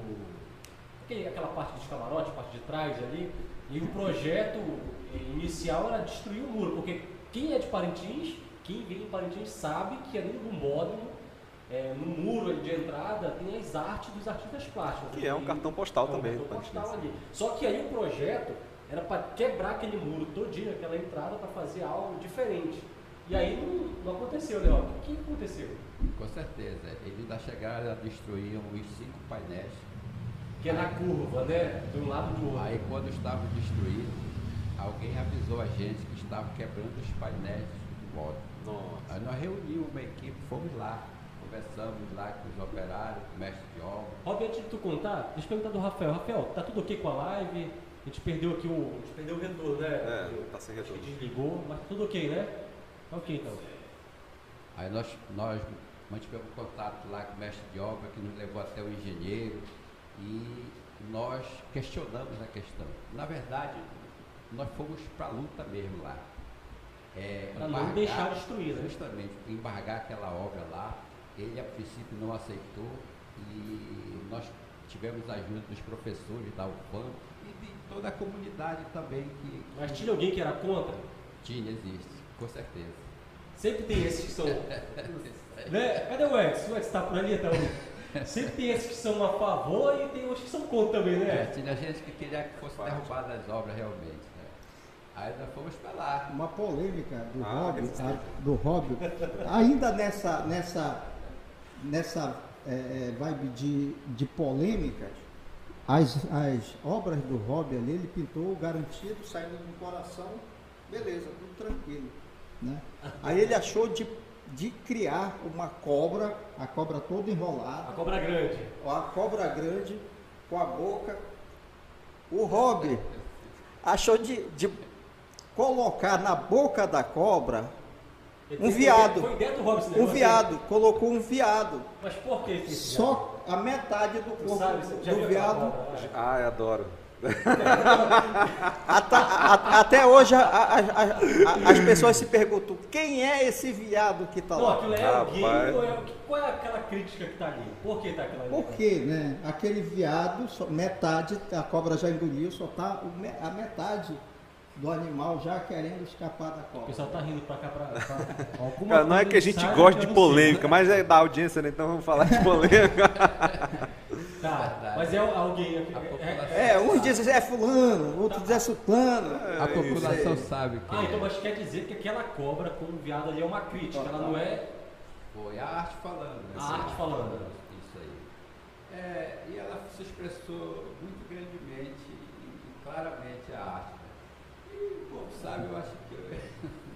aquele- aquela parte dos camarotes, parte de trás ali, e o projeto inicial era destruir o muro, porque quem é de Parintins, quem vem em Parintins sabe que ali no Gumbódromo, é, no muro ali de entrada, tem as artes dos artistas plásticos. Que é um E- cartão postal é um também cartão postal ali. Só que aí o projeto era para quebrar aquele muro todinho, aquela entrada, para fazer algo diferente. E aí não, não aconteceu, né? O que, que aconteceu? Com certeza. Eles ainda chegaram a destruir os cinco painéis. Que é na curva, né? De um lado e do outro. Aí quando estavam destruídos, alguém avisou a gente que estava quebrando os painéis do modo. Nossa. Aí nós reunimos uma equipe, fomos lá, conversamos lá com os operários, com o mestre de obra. Rob, antes de tu contar, deixa eu perguntar do Rafael. Rafael, tá tudo ok com a live? A gente perdeu aqui o. A gente perdeu o retorno, né? É, tá sem Acho que retorno. desligou, mas tá tudo ok, né? Ok então. Aí nós, nós mantivemos contato lá com o mestre de obra, que nos levou até o engenheiro, e nós questionamos a questão. Na verdade, nós fomos para a luta mesmo lá. é, Pra não deixar destruir, né? Justamente, embargar aquela obra lá. Ele, a princípio, não aceitou e nós tivemos a ajuda dos professores da UFAM e de toda a comunidade também que Mas tinha alguém que era contra? tinha, existe, com certeza. Sempre tem esses que são. né? Cadê o Edson? O Edson tá por ali, então. Sempre tem esses que são a favor e tem outros que são contra também, É, né? tinha gente que queria que fosse derrubada as obras realmente. Né? Aí nós fomos para lá. Uma polêmica do Ah, Rob, do Rob, ainda nessa, nessa, nessa é, é, vibe de, de polêmicas, as, as obras do Rob ali, ele pintou garantido, saindo do coração, beleza, tudo tranquilo. Né? Aí ele achou de, de criar uma cobra, a cobra toda A enrolada, cobra grande. a cobra grande com a boca. O Rob achou de, de colocar na boca da cobra Um viado. Foi dentro do Robson um viado, colocou um viado. Mas por que esse viado? Só a metade do corpo sabe, você já viu do viado. né? Ah, eu adoro. Até, a- até hoje a- a- a- a- as pessoas se perguntam quem é esse viado que está Não, lá. aquilo é Rapaz. alguém. ou é- Qual é aquela crítica que tá ali? Por que tá aquela ali? Por quê, né? Aquele viado, só- metade, a cobra já engoliu, só tá o me- a metade do animal já querendo escapar da O cobra. pessoal tá rindo pra cá, pra, pra alguma Cara, não é que a gente gosta de não sei, polêmica, né? mas é da audiência, né? Então vamos falar de polêmica. Tá, mas é alguém. A população- É, uns dizem é fulano, outros dizem é sultano. A população sabe que Ah, então é. mas quer dizer que aquela cobra com o viado ali é uma crítica, ela não é. foi a arte falando. né? A arte falando. Isso aí. É, e ela se expressou muito grandemente e claramente a arte. Sabe, eu acho que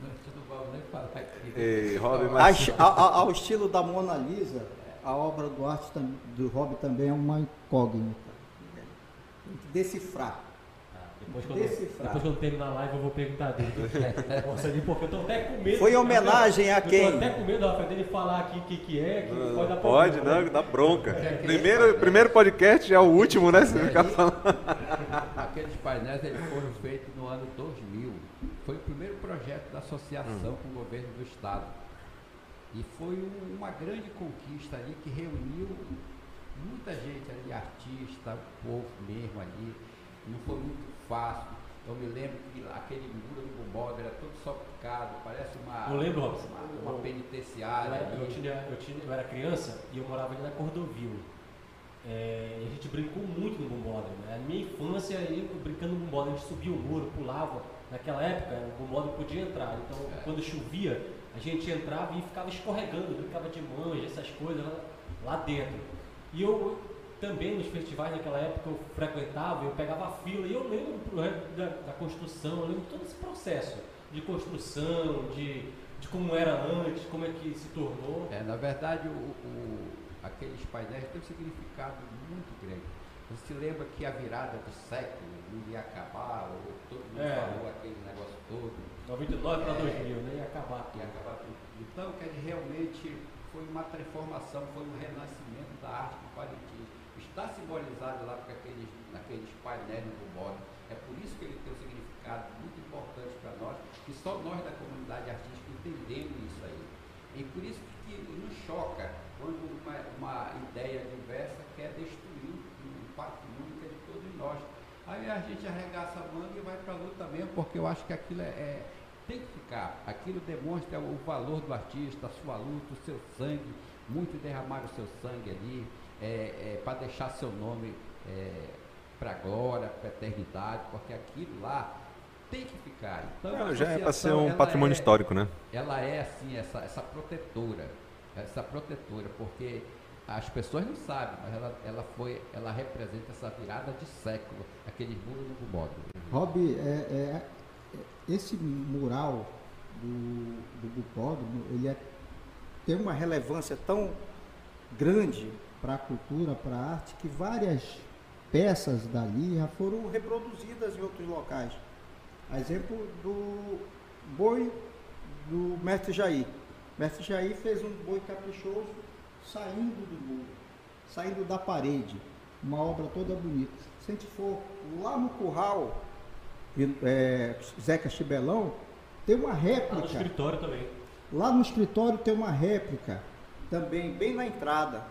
nós não vamos nem falar aqui. Ei, Rob, mas. a- a- ao estilo da Mona Lisa, a obra do arte do Rob também é uma incógnita. Tem que decifrar. Ah, depois, Decifrar. depois quando terminar a live eu vou perguntar dele. que é. Nossa, ali, porque eu tô até com medo. Foi em homenagem a Eu quem? tô até com medo, Rafael, dele falar aqui o que, que é, que Não, pode dar Pode, problema, não, né? dá bronca. É, Primeiro, primeiro podcast já é o último, né? Você fica falando. Aqueles painéis eles foram feitos no ano 2000. Foi o primeiro projeto da associação com o governo do estado. E foi um- uma grande conquista ali que reuniu muita gente ali, artista, o povo mesmo ali. Não foi muito fácil. Eu me lembro que aquele muro do Bumbó era todo socado, parece uma, Eu lembro, Robson. uma, uma Eu- penitenciária. Eu era, eu, tinha, eu, tinha, eu era criança e eu morava ali na Cordovil. É, e a gente brincou muito no bombódromo. Né? A minha infância aí, brincando no bombódromo, a gente subia o muro, pulava. Naquela época, o bombódromo podia entrar. Então, quando chovia, a gente entrava e ficava escorregando, brincava de manja, essas coisas lá, lá dentro. E eu também nos festivais naquela época eu frequentava, eu pegava a fila e eu lembro da, da construção, eu lembro todo esse processo de construção, de, de como era antes, como é que se tornou. É, na verdade, o, o- aqueles painéis têm um significado muito grande. Você se lembra que a virada do século não ia acabar, ou todo mundo É. falou aquele negócio todo, 99 para É. 2000, né? Ia acabar que ia tudo. acabar tudo. Então, quer dizer, realmente foi uma transformação, foi um renascimento da arte do Parintins. Está simbolizado lá aqueles, naqueles painéis no modo. É por isso que ele tem um significado muito importante para nós, que só nós da comunidade artística entendemos isso aí. E por isso que nos choca quando uma, uma ideia diversa quer destruir o patrimônio que é de todos nós. Aí a gente arregaça a manga e vai para a luta mesmo, porque eu acho que aquilo é, é- tem que ficar. Aquilo demonstra o valor do artista, a sua luta, o seu sangue. Muitos derramaram o seu sangue ali para deixar seu nome para a glória, para a eternidade, porque aquilo lá tem que ficar. Então, Não, já é para ser um patrimônio é- histórico, né? ela é assim, essa, essa protetora, essa protetora, porque as pessoas não sabem, mas ela, ela foi, ela representa essa virada de século, aquele muro no Gubódromo. Rob, é, é- é- esse mural do, do ele é, tem uma relevância tão grande para a cultura, para a arte, que várias peças dali já foram reproduzidas em outros locais. Exemplo do boi do mestre Jair. O mestre Jair fez um boi caprichoso saindo do muro, saindo da parede, uma obra toda bonita. Se a gente for lá no curral, é, Zeca Chibelão, Tem uma Ah, no réplica. escritório também. Lá no escritório tem uma réplica também, bem na entrada,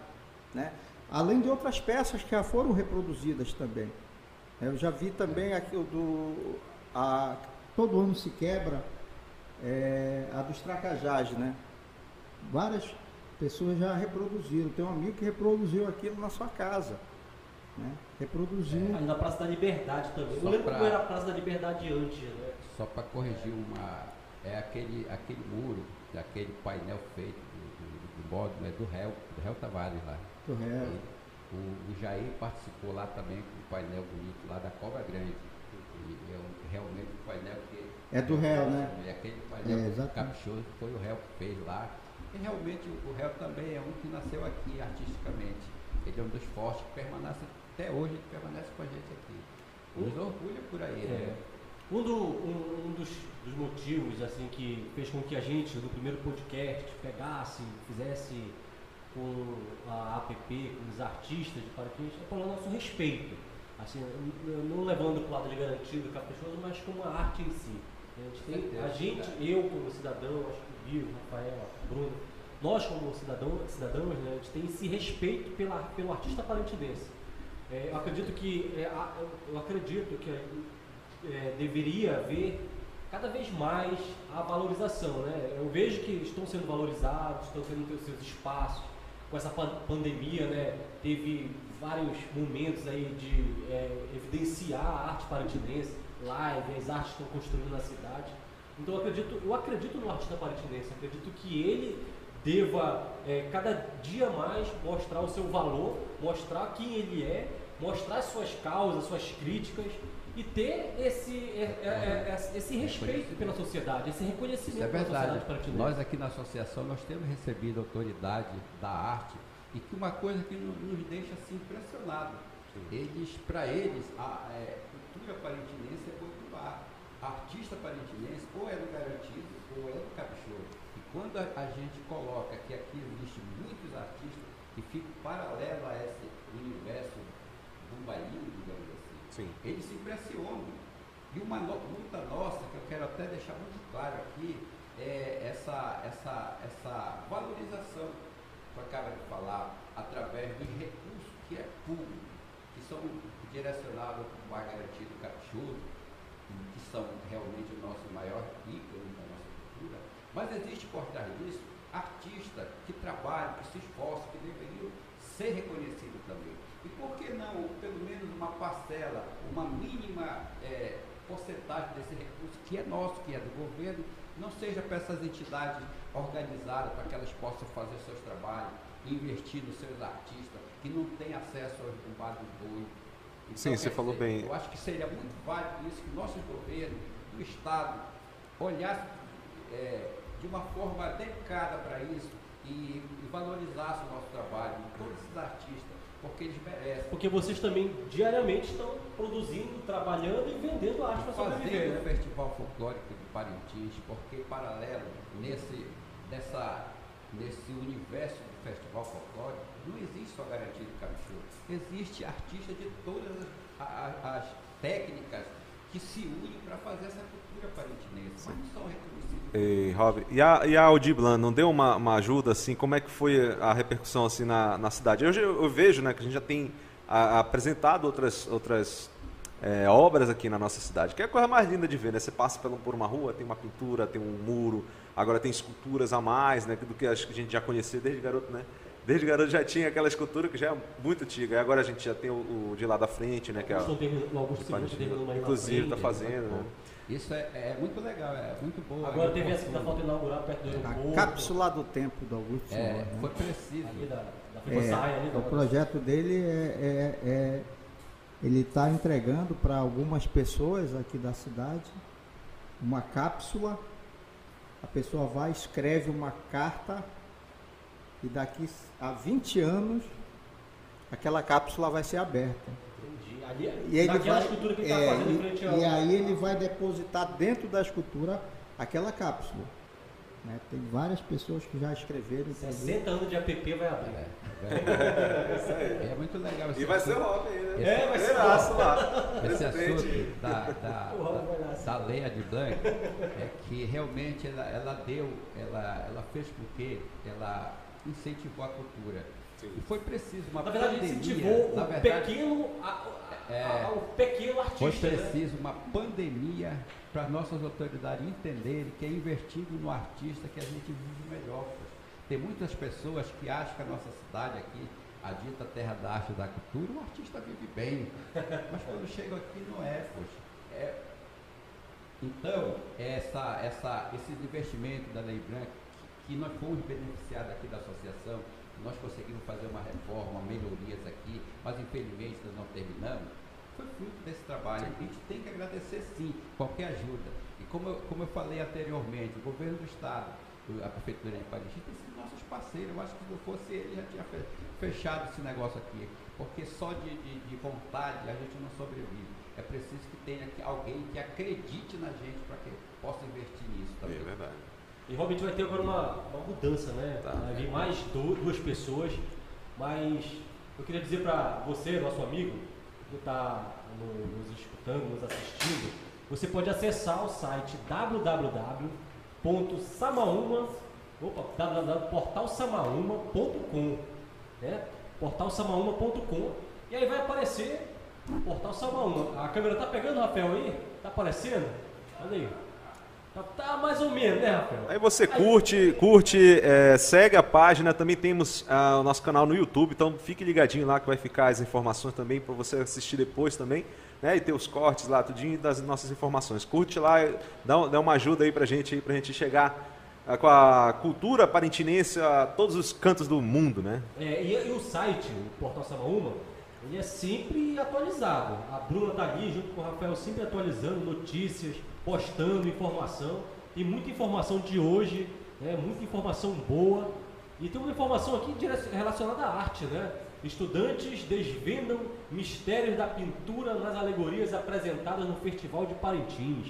né? Além de outras peças que já foram reproduzidas também. Eu já vi também aqui o do. A, todo ano se quebra é, a dos Tracajás, né? Várias pessoas já reproduziram. Tem um amigo que reproduziu aquilo na sua casa. Né? Reproduziu. Ali na Praça da Liberdade também. Só Não lembro pra- como era a Praça da Liberdade antes, né? Só para corrigir uma. É aquele, aquele muro, aquele painel feito do, do, do modo, né, do réu, do réu Tavares lá. do réu. E O, o Jair participou lá também com o painel bonito lá da Cobra Grande. E é um- realmente um painel que. É do réu, né? É aquele painel É, exatamente. caprichoso que foi o réu que fez lá. E realmente o, réu também é um que nasceu aqui artisticamente. Ele é um dos fortes que permanece até hoje, ele permanece com a gente aqui. Nos orgulha por aí, É. né? Um, do- um- um dos, dos motivos assim que fez com que a gente, no primeiro podcast, pegasse, fizesse com a APP, com os artistas de Parintins, é pelo nosso respeito. Assim, não levando para o lado de garantido, caprichoso, mas como a arte em si. A gente, tem- a gente eu como cidadão, acho que o Rio, o Rafael, Bruno, nós como cidadão, cidadãos, né, a gente tem esse respeito pela, pelo artista parintinense. É, eu acredito que é, eu- acredito que é, deveria haver cada vez mais a valorização, né? Eu vejo que estão sendo valorizados, estão tendo seus espaços. Com essa pan- pandemia, né? Teve vários momentos aí de é, evidenciar a arte parintinense, live, as artes que estão construindo na cidade. Então eu acredito, eu acredito no artista parintinense, acredito que ele deva é, cada dia mais mostrar o seu valor, mostrar quem ele é, mostrar suas causas, suas críticas e ter esse, é, é, é, esse respeito pela sociedade, esse reconhecimento Isso é pela verdade. sociedade. Nós aqui na associação nós temos recebido autoridade da arte e que uma coisa que nos, nos deixa assim impressionados. Eles, para eles, a é, cultura parintinense é popular. Artista parintinense ou é do garantido ou é do caprichoso. Quando a, gente coloca que aqui existem muitos artistas que ficam paralelo a esse universo do bailinho, digamos assim, Sim. eles se impressionam. E uma luta nossa, que eu quero até deixar muito claro aqui, é essa, essa, essa valorização que eu acabo de falar através dos recursos que é público, que são direcionados para o garantido caprichoso, que são realmente o nosso maior ícone. Mas existe por trás disso artistas que trabalham, que se esforçam, que deveriam ser reconhecidos também. E por que não, pelo menos uma parcela, uma mínima eh, porcentagem desse recurso que é nosso, que é do governo, não seja para essas entidades organizadas, para que elas possam fazer seus trabalhos, investir nos seus artistas, que não têm acesso aos bombados do boi. Sim, você quer falou bem. Eu acho que seria muito válido isso, que nossos governos, do Estado, olhassem eh, de uma forma dedicada para isso e, e valorizassem o nosso trabalho, todos esses artistas, porque eles merecem. Porque vocês também diariamente estão produzindo, trabalhando e vendendo arte para fazendo o Né? Festival Folclórico de Parintins, porque paralelo nesse, dessa, nesse universo do Festival Folclórico, não existe só garantia de caprichoso. Existe artista de todas as, as técnicas que se unem para fazer essa cultura parintinense, mas não são. E, Rob, e a, e a Audiblan não deu uma, uma ajuda, assim, como é que foi a repercussão, assim, na, na cidade? Hoje eu, eu vejo, né, que a gente já tem a- apresentado outras, outras é, obras aqui na nossa cidade, que é a coisa mais linda de ver, né? Você passa por uma rua, tem uma pintura, tem um muro, agora tem esculturas a mais, né, do que acho que a gente já conhecia desde garoto, né? Desde garoto já tinha aquela escultura que já é muito antiga, e agora a gente já tem o, o de lá da frente, né, que é a- o Augusto aí na inclusive está frente, fazendo, né? Isso é, é muito legal, é muito bom. Agora teve essa que oportuno. da falta inaugurar perto do aeroporto. A cápsula do tempo do Augusto É, Senhor, né? foi preciso. Ali da, da frente da saia ali. É, da- o projeto dele é, é- é- ele está entregando para algumas pessoas aqui da cidade uma cápsula. A pessoa vai, escreve uma carta e daqui a 20 anos aquela cápsula vai ser aberta. Ali, E ele naquela vai, escultura que ele está é, fazendo em e- frente e, ao... aí ele vai depositar dentro da escultura aquela cápsula. Né? Tem várias pessoas que já escreveram. 60 anos de app vai abrir. É, é, Isso aí. é muito legal esse E vai ser o assunto. Rob aí, né? É, vai ser lá. Esse assunto da, da, da, da Leia de Blanc é que realmente ela, ela deu, ela, ela fez com que ela incentivou a cultura. Sim. E foi preciso uma Na verdade, pandemia. incentivou na o verdade, pequeno, a- É. a- o pequeno foi artista. né? preciso uma pandemia para as nossas autoridades entenderem que é investindo no artista que a gente vive melhor. Tem muitas pessoas que acham que a nossa cidade aqui, a dita terra da arte e da cultura, o artista vive bem. Mas quando chega aqui não é, poxa. É, então, essa, essa, esses investimentos da Lei Branca, que, que nós fomos beneficiados aqui da associação, nós conseguimos fazer uma reforma, melhorias aqui, mas infelizmente nós não terminamos, foi fruto desse trabalho. A gente tem que agradecer sim, qualquer ajuda. E como eu, como eu falei anteriormente, o governo do Estado, a Prefeitura de Parintins, tem sido nossos parceiros. Eu acho que se não fosse ele, já tinha fe- fechado esse negócio aqui. Porque só de, de, de vontade a gente não sobrevive. É preciso que tenha que- alguém que acredite na gente para que possa investir nisso É também. verdade. E Robin, a gente vai ter agora uma, uma mudança, né? Tá. Vai vir mais du- duas pessoas, mas eu queria dizer para você, nosso amigo, está nos escutando, nos assistindo, você pode acessar o site www.samaúma, opa, www.portalsamaúma.com, né? portalsamaúma.com e aí vai aparecer Portal Samaúma. A câmera tá pegando, Rafael, aí? Tá aparecendo? Olha aí. Tá, tá mais ou menos, né, Rafael? Aí você curte, curte, é, segue a página. Também temos ah, o nosso canal no YouTube, então fique ligadinho lá que vai ficar as informações também para você assistir depois também, né? E ter os cortes lá, tudinho das nossas informações. Curte lá, dá, dá uma ajuda aí pra gente, aí, pra gente chegar ah, com a cultura parintinense a todos os cantos do mundo, né? É, e, e o site, o Portal Samaúma, ele é sempre atualizado. A Bruna tá ali junto com o Rafael, sempre atualizando notícias, postando informação. Tem muita informação de hoje, né, muita informação boa. E tem uma informação aqui relacionada à arte, né? Estudantes desvendam mistérios da pintura nas alegorias apresentadas no Festival de Parintins.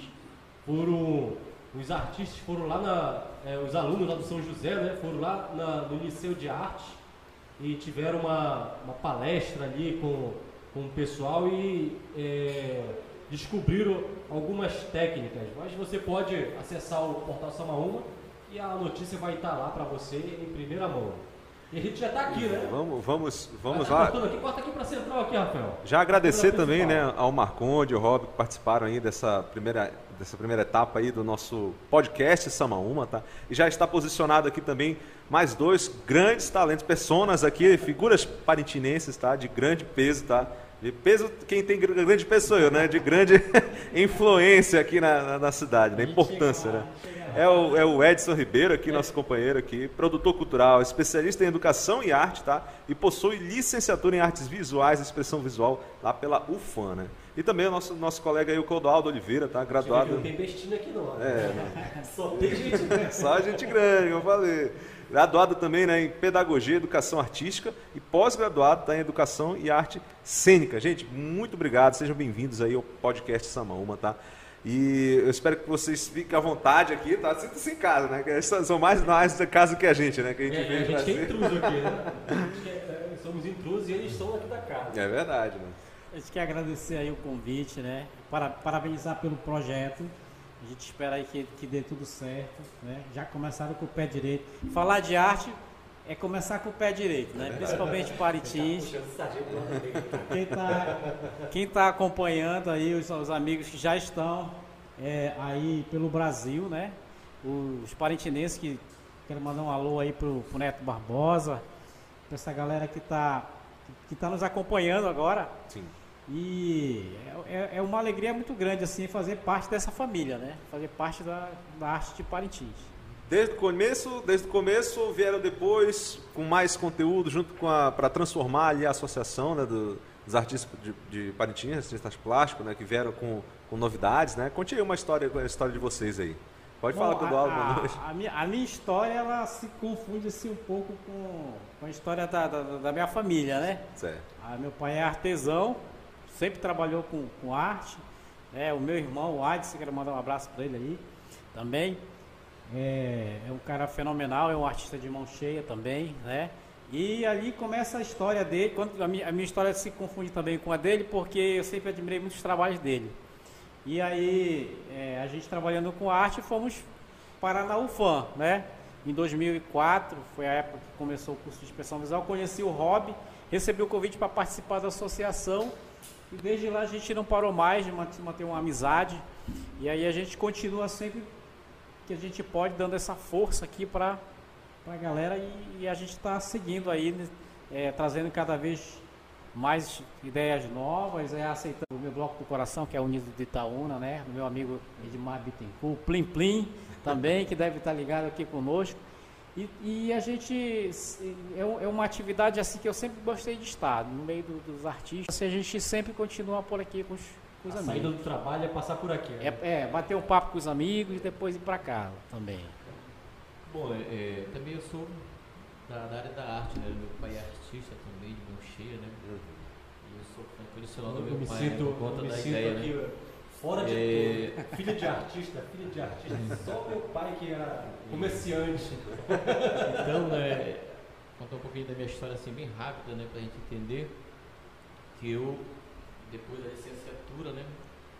Foram os artistas foram lá na, é, os alunos lá do São José, né? Foram lá na- no Liceu de Arte e tiveram uma, uma palestra ali com, com o pessoal e é, descobriram algumas técnicas. Mas você pode acessar o portal Samaúma e a notícia vai estar lá para você em primeira mão. E a gente já está aqui, né? Vamos, vamos, vamos Tá lá. aqui, corta aqui para central aqui, Rafael. Já agradecer também né, ao Marconde, ao Rob, que participaram aí dessa primeira, dessa primeira etapa aí do nosso podcast Samaúma, tá? E já está posicionado aqui também mais dois grandes talentos, personas aqui, figuras parintinenses, tá? De grande peso, tá? De peso, quem tem gr- grande peso sou eu, né? De grande influência aqui na, na, na cidade, né? Importância, né? É o, é o Edson Ribeiro aqui, nosso companheiro aqui, produtor cultural, especialista em educação e arte, tá? E possui licenciatura em artes visuais e expressão visual lá pela UFAM, né? E também o nosso, nosso colega aí, o Clodoaldo Oliveira, tá? Graduado. Não tem bestina aqui não. É, né? Só tem gente grande. Só gente grande, eu falei. Graduado também né, em Pedagogia e Educação Artística e pós-graduado tá, em Educação e Arte Cênica. Gente, muito obrigado, sejam bem-vindos aí ao podcast Samaúma, tá? E eu espero que vocês fiquem à vontade aqui, tá? Sinta-se em casa, né? Que são mais nós da casa que a gente, né? Que a gente É, veio a gente é intruso aqui, né? A gente que é, somos intrusos e eles são aqui da casa. É verdade, né? A gente quer agradecer aí o convite, né? Para, parabenizar pelo projeto. A gente espera aí que, que dê tudo certo, né? Já começaram com o pé direito. Falar de arte é começar com o pé direito, né? Principalmente Parintins. Puxando sardinha pro lado dele. Quem está quem tá acompanhando aí, os, os amigos que já estão é, aí pelo Brasil, né? Os parintinenses que quero mandar um alô aí pro, pro Neto Barbosa, para essa galera que está que tá nos acompanhando agora. Sim. E é, é- é uma alegria muito grande assim fazer parte dessa família, né? Fazer parte da, da arte de Parintins. Desde o começo, desde o começo vieram depois com mais conteúdo junto com a para transformar ali a associação, né, do- dos artistas de, de Parintins, artistas plásticos, né, que vieram com, com novidades, né? Conte aí uma história, a história de vocês aí. Pode falar Bom, com o a, a, a minha, a minha história ela se confunde assim um pouco com, com a história da, da, da minha família, né? Certo. Ah, meu pai é artesão, sempre trabalhou com, com arte. né? o meu irmão, o Adson, quero mandar um abraço para ele aí também. É, é um cara fenomenal, é um artista de mão cheia também, né? E ali começa a história dele. Quando a, minha, a minha história se confunde também com a dele, porque eu sempre admirei muitos trabalhos dele. E aí, é, a gente trabalhando com arte, fomos parar na UFAM, né? Em 2004, foi a época que começou o curso de expressão visual. Conheci o Rob, recebi o convite para participar da associação. E desde lá a gente não parou mais de manter uma amizade. E aí a gente continua sempre que a gente pode, dando essa força aqui para a galera e, e, a gente está seguindo aí, né, é, trazendo cada vez mais ideias novas, é, aceitando o meu bloco do coração, que é Unido de Itaúna, né? Do meu amigo Edmar Bittencourt, Plim Plim também, que deve estar ligado aqui conosco. E, e a gente é, é, uma atividade assim que eu sempre gostei de estar, no meio do, dos artistas. Assim, a gente sempre continua por aqui com os, com os a amigos. saída do trabalho é passar por aqui. Né? É, é, bater um papo com os amigos e depois ir para casa também. Bom, é, é, também eu sou da, da, área da arte, né? Meu pai é artista também, de mão cheia, né? E eu sou condicionado do meu me pai, sinto, né? por conta me da sinto ideia, aqui, né? Fora de é... tudo. Filho de artista, filho de artista. Só meu pai que era comerciante. Então, né, contar um pouquinho da minha história assim, bem rápida, né? Pra gente entender que eu, depois da licenciatura, né?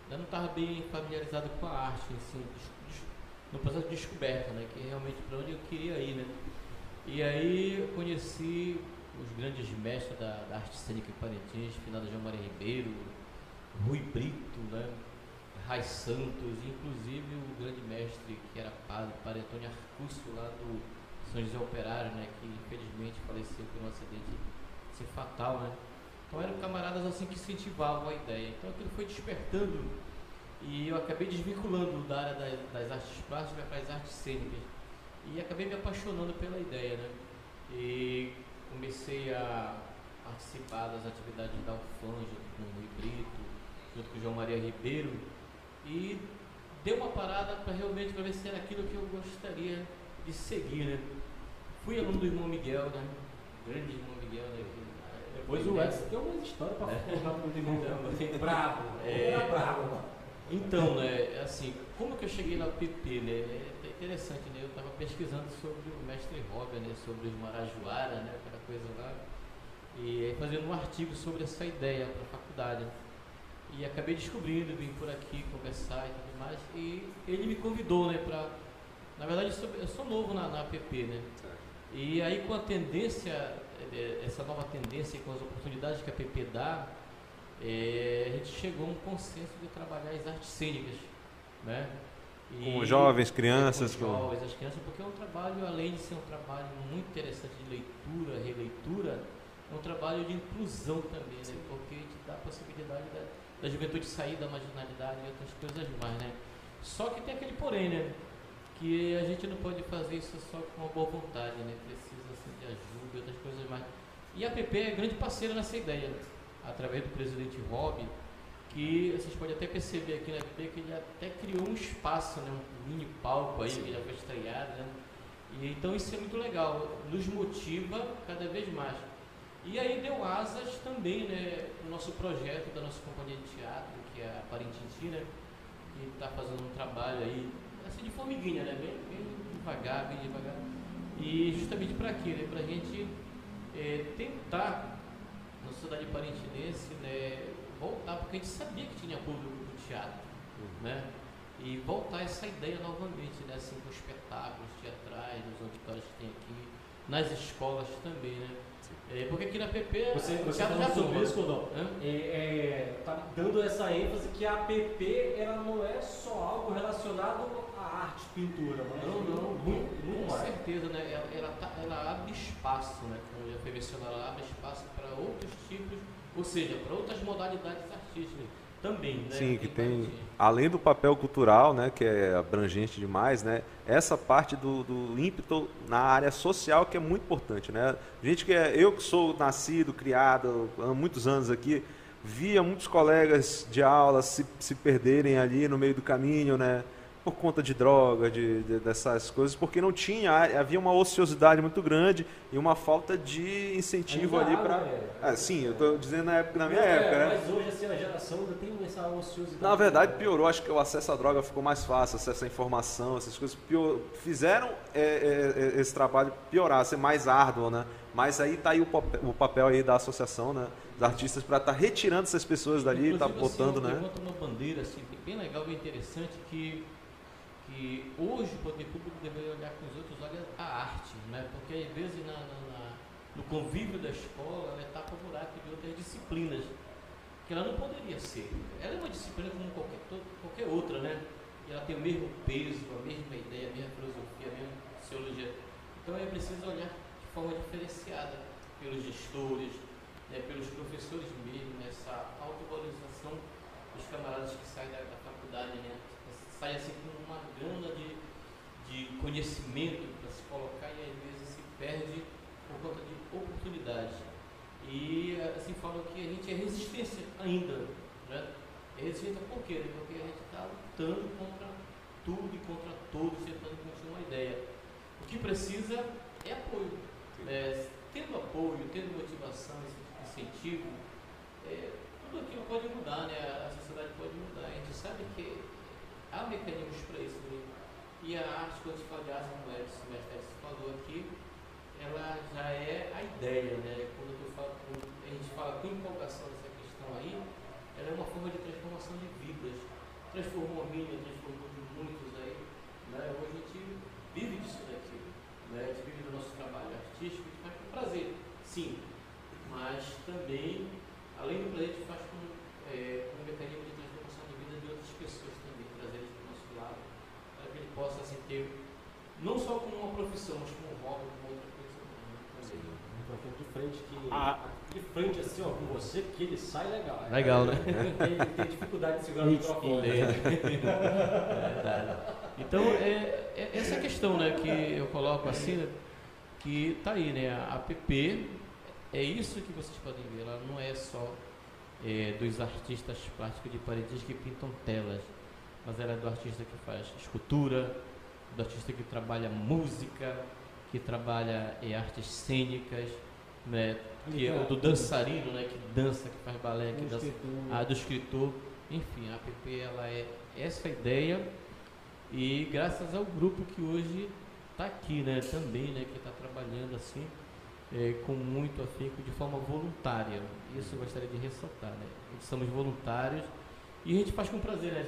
Ainda não estava bem familiarizado com a arte, assim, no processo de descoberta, né? Que realmente para onde eu queria ir, né? E aí eu conheci os grandes mestres da, da arte cênica em Parintins, finado João Maria Ribeiro, Rui Brito, né? Rai Santos, inclusive o grande mestre que era padre, Padre Antônio Arcúcio, lá do São José Operário, né? Que infelizmente faleceu por um acidente assim, fatal, né? Então eram camaradas assim que incentivavam a ideia. Então aquilo foi despertando e eu acabei desvinculando da área das, das artes plásticas para as artes cênicas. E acabei me apaixonando pela ideia, né? E comecei a participar das atividades da junto com o Rui Brito, junto com o João Maria Ribeiro. E deu uma parada para realmente ver se era aquilo que eu gostaria de seguir, né? Fui aluno do irmão Miguel, né? grande irmão Miguel, né? Depois o Edson tem uma história para é. contar para o irmão. Então, bravo, é, bravo. Então, né, é assim, como que eu cheguei na PP, né? É interessante, né? Eu estava pesquisando sobre o mestre Robert, né? Sobre os Marajoara, né? Aquela coisa lá. E aí fazendo um artigo sobre essa ideia para a faculdade. E acabei descobrindo, vim por aqui conversar e tudo mais. E ele me convidou, né? Pra, na verdade, eu sou, eu sou novo na, na APP, né? E aí com a tendência, é, essa nova tendência, com as oportunidades que a APP dá, é, a gente chegou a um consenso de trabalhar as artes cênicas, né? E, com jovens, crianças. Com jovens, as crianças, porque é um trabalho, além de ser um trabalho muito interessante de leitura, releitura, é um trabalho de inclusão também, né? Porque te dá a possibilidade da, da juventude sair da marginalidade e outras coisas mais, né? Só que tem aquele porém, né? Que a gente não pode fazer isso só com uma boa vontade, né? Precisa assim, de ajuda e outras coisas mais. E a PP é grande parceira nessa ideia. Através do presidente Rob, que vocês podem até perceber aqui na FP que ele até criou um espaço, né, um mini palco aí, Sim. que já foi estreado, né? E, então isso é muito legal, nos motiva cada vez mais. E aí deu asas também, né, o nosso projeto da nossa companhia de teatro, que é a Parintiti, né, que está fazendo um trabalho aí, assim, de formiguinha, né, bem, bem devagar, bem devagar. E justamente para quê? Né, para a gente é, tentar na sociedade parintinense, né, voltar, porque a gente sabia que tinha público do teatro, uhum. né? E voltar essa ideia novamente, né, assim, com espetáculos teatrais, nos auditórios que tem aqui, nas escolas também, né? É, porque aqui na PP. Você, você já falou sobre isso, Cordão? É, é, tá dando essa ênfase que a PP ela não é só algo relacionado à arte, pintura, mas não, não, muito, muito com mais. certeza, né? Ela, ela, tá, ela abre espaço, né? Como já foi mencionado, ela abre espaço para outros tipos, ou seja, para outras modalidades artísticas também, né? Sim, que tem, além do papel cultural, né, que é abrangente demais, né, essa parte do, do ímpeto na área social que é muito importante, né? Gente que é, eu que sou nascido, criado há muitos anos aqui, via muitos colegas de aula se, se perderem ali no meio do caminho, né? Por conta de droga, de, de, dessas coisas, porque não tinha, havia uma ociosidade muito grande e uma falta de incentivo ali para. né? Ah, sim, eu estou dizendo na, época, na minha É, época, né? Mas hoje, assim, a geração ainda tem essa ociosidade. Na verdade, piorou. Acho que o acesso à droga ficou mais fácil, acesso à informação, essas coisas pior, fizeram é, é, é, esse trabalho piorar, ser mais árduo, né? Mas aí tá aí o papel, o papel aí da associação, né? Dos artistas para estar retirando essas pessoas dali, tá Inclusive, botando, assim, né? uma bandeira assim, bem legal, bem interessante, que, que hoje o poder público deveria olhar com os outros olhos a arte, né? porque às vezes na, na- na- no convívio da escola ela tapa buraco de outras disciplinas, que ela não poderia ser. Ela é uma disciplina como qualquer, qualquer outra, né? E ela tem o mesmo peso, a mesma ideia, a mesma filosofia, a mesma sociologia. Então é preciso olhar de forma diferenciada pelos gestores, né, pelos professores mesmo, nessa autovalorização dos camaradas que saem da, da faculdade, né? Sai assim com uma gana de, de conhecimento para se colocar e às vezes se perde por conta de oportunidades. E assim falam que a gente é resistência ainda, né? É resistência por quê? Porque a gente está lutando contra tudo e contra todos, tentando construir uma ideia. O que precisa é apoio. né? tendo apoio, tendo motivação, esse incentivo, é, tudo aquilo pode mudar, né? A sociedade pode mudar. A gente sabe que há mecanismos para isso. Né? E a arte, quando se fala de arte, como o Edson falou aqui, ela já é a ideia, né? Quando eu falo, a gente fala com empolgação dessa questão aí, ela é uma forma de transformação de vidas. Transformou a minha, transformou de muitos aí. Né? Hoje a gente vive disso daqui. Né? A gente vive do nosso trabalho artístico, gente faz com prazer, sim. Mas também, além do prazer, a gente faz com, é, com um mecanismo de transformação de vida de outras pessoas também, trazer eles para o nosso lado, para que ele não só como uma profissão, mas como um hobby, como outra coisa também. Microfone de frente que. Ah. De frente assim, ó, com você, que ele sai legal. Legal, né? Ele tem dificuldade de segurar o Isso, microfone. É. Então, é, é essa questão né, que eu coloco assim, né, que tá aí, né? A APP é isso que vocês podem ver, ela não é só é, dos artistas plásticos de paredes que pintam telas, mas ela é do artista que faz escultura, do artista que trabalha música, que trabalha é, artes cênicas, né? Que é o do dançarino, né? Que dança, que faz balé, que dança a do escritor, enfim, a app ela é essa ideia e graças ao grupo que hoje está aqui, né, também, né, que está trabalhando assim é, com muito afinco de forma voluntária. Isso eu gostaria de ressaltar, né? Somos voluntários e a gente faz com prazer, né?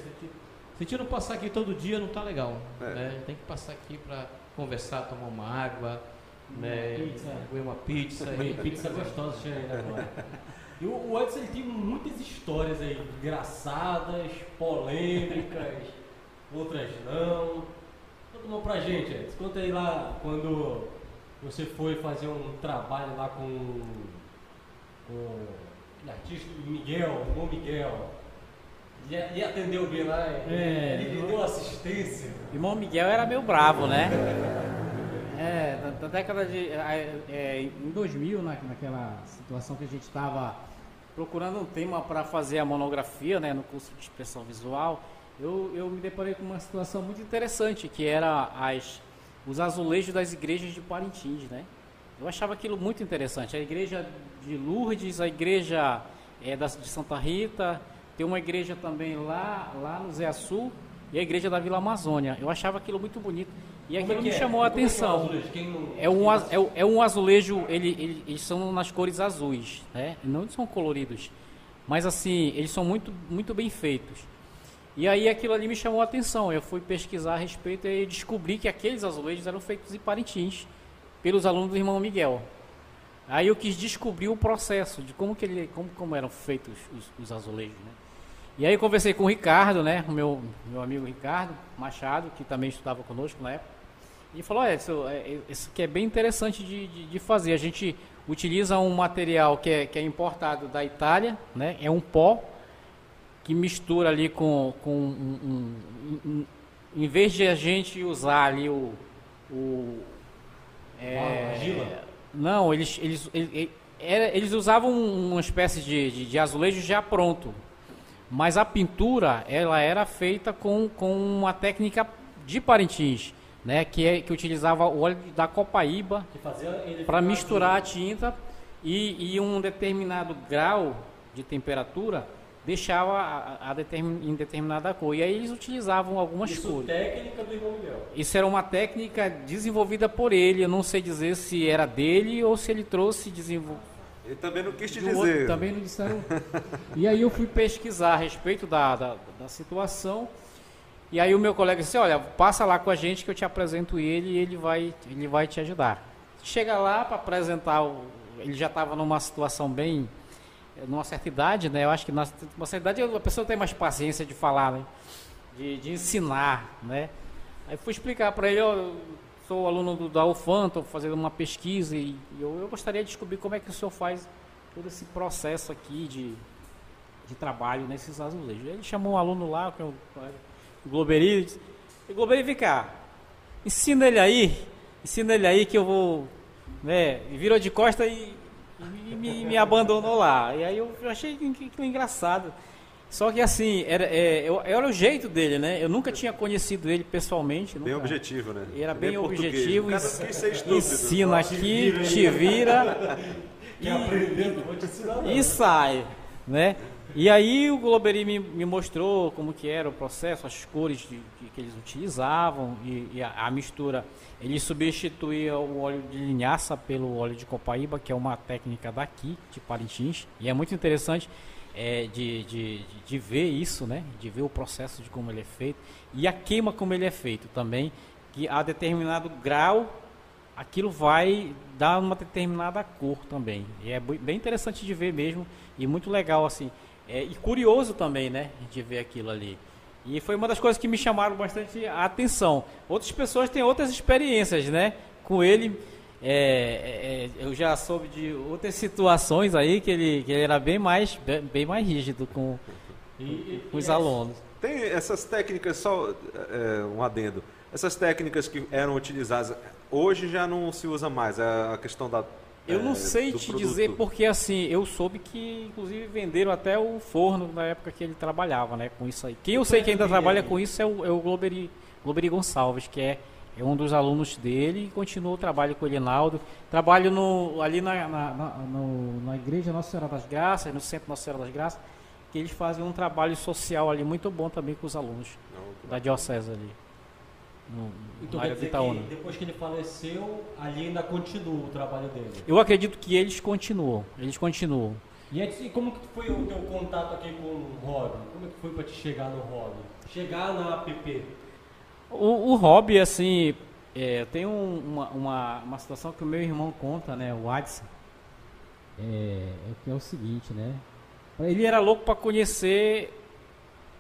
Se a gente, não passar aqui todo dia não está legal, É. né? Tem que passar aqui para conversar, tomar uma água, né? pizza. Comer uma pizza. E- pizza gostosa né, agora. E o, o Edson ele tem muitas histórias aí, engraçadas, polêmicas, outras não. Conta uma pra gente, Edson. Conta aí lá quando você foi fazer um trabalho lá com, com o artista Miguel, o bom Miguel. E, e atendeu bem lá, É. ele deu assistência. Irmão Miguel era meio bravo, né? É, da, da década de. é, é, em 2000, na, naquela situação que a gente estava procurando um tema para fazer a monografia, né, no curso de expressão visual, eu, eu me deparei com uma situação muito interessante, que era as, os azulejos das igrejas de Parintins, né? Eu achava aquilo muito interessante. A igreja de Lourdes, a igreja é, da, de Santa Rita, tem uma igreja também lá, lá no Zé Sul e a igreja da Vila Amazônia. Eu achava aquilo muito bonito. E Como é aquilo que me é? chamou a Como é é atenção. azulejo? É um, az- é, o- é um azulejo, ele, ele- eles são nas cores azuis, né? Não são coloridos. Mas assim, eles são muito, muito bem feitos. E aí aquilo ali me chamou a atenção. Eu fui pesquisar a respeito e descobri que aqueles azulejos eram feitos em Parintins, pelos alunos do irmão Miguel. Aí eu quis descobrir o processo de como, que ele, como, como eram feitos os, os azulejos. Né? E aí eu conversei com o Ricardo, né? o meu, meu amigo Ricardo Machado, que também estudava conosco na época. E falou, olha, isso, é, é- isso que é bem interessante de, de, de fazer. A gente utiliza um material que é, que é importado da Itália, né? É um pó que mistura ali com, com um, um- um- em vez de a gente usar ali o, o Ah, argila? não, eles eles, ele- ele- era- eles usavam uma espécie de, de, de azulejo já pronto. Mas a pintura, ela era feita com, com uma técnica de Parintins, né? Que, é, que utilizava o óleo da copaíba para misturar a tinta e, e um determinado grau de temperatura deixava a, a determin, em determinada cor. E aí eles utilizavam algumas Isso cores. técnica do irmão Miguel. Isso era uma técnica desenvolvida por ele. Eu não sei dizer se era dele ou se ele trouxe desenvol... Ele também não quis te do outro. dizer. Também não disseram. e aí eu fui pesquisar a respeito da, da, da situação. E aí o meu colega disse, olha, passa lá com a gente que eu te apresento ele e ele vai, ele vai te ajudar. Chega lá para apresentar, o, ele já estava numa situação bem, eh, numa certa idade, né? Eu acho que na- numa certa idade a pessoa tem mais paciência de falar, né? De, de ensinar, né? Aí fui explicar para ele, ó, sou aluno do, da UFAM, estou fazendo uma pesquisa e, e eu, eu gostaria de descobrir como é que o senhor faz todo esse processo aqui de, de trabalho nesses azulejos. Ele chamou um aluno lá, que é o, o Globeri, e disse, "E Globeri, vem cá, ensina ele aí, ensina ele aí que eu vou, né, virou de costa e, e me, me abandonou lá. E aí eu, eu achei que- que engraçado. Só que assim, era, é, eu- era o jeito dele, né? Eu nunca tinha conhecido ele pessoalmente. Bem nunca- objetivo, né? Era bem português. objetivo. O cara ens- não quis ser estúpido. Ensina aqui, te vira? Não vou te ensinar e sai, né? E aí o Globeri me, me mostrou como que era o processo, as cores de- de- que eles utilizavam e, e a, a mistura. Ele substituía o óleo de linhaça pelo óleo de copaíba, que é uma técnica daqui, de Parintins. E é muito interessante é, de, de, de- ver isso, né? De ver o processo de como ele é feito. E a queima como ele é feito também, que a determinado grau aquilo vai dar uma determinada cor também. E é bem interessante de ver mesmo e muito legal assim. É, e curioso também, né, de ver aquilo ali. E foi uma das coisas que me chamaram bastante a atenção. Outras pessoas têm outras experiências, né? Com ele, é, é, eu já soube de outras situações aí que ele, que ele era bem mais, bem, bem mais rígido com, E- com os e é- alunos. Tem essas técnicas, só é, um adendo. Essas técnicas que eram utilizadas, hoje já não se usa mais. É a questão da. Eu é, não sei do te produto. dizer porque assim, eu soube que inclusive venderam até o forno na época que ele trabalhava, né, com isso aí. Quem eu sei que ainda trabalha com isso é o, é o Globeri, Globeri Gonçalves, que é, é um dos alunos dele e continua o trabalho com o Elinaldo. Trabalho no, ali na, na, na, no- na igreja Nossa Senhora das Graças, no centro Nossa Senhora das Graças, que eles fazem um trabalho social ali muito bom também com os alunos Não, da diocese ali. No, Então área de dizer Itaúna. que depois que ele faleceu, ali ainda continua o trabalho dele. Eu acredito que eles continuam, eles continuam. E, antes, e como que foi o teu contato aqui com o hobby? Como é que foi para te chegar no hobby? Chegar na app? O, o hobby, assim, é, tem um- uma, uma, uma situação que o meu irmão conta, né, o Adson, é, é que é o seguinte, né, ele era louco para conhecer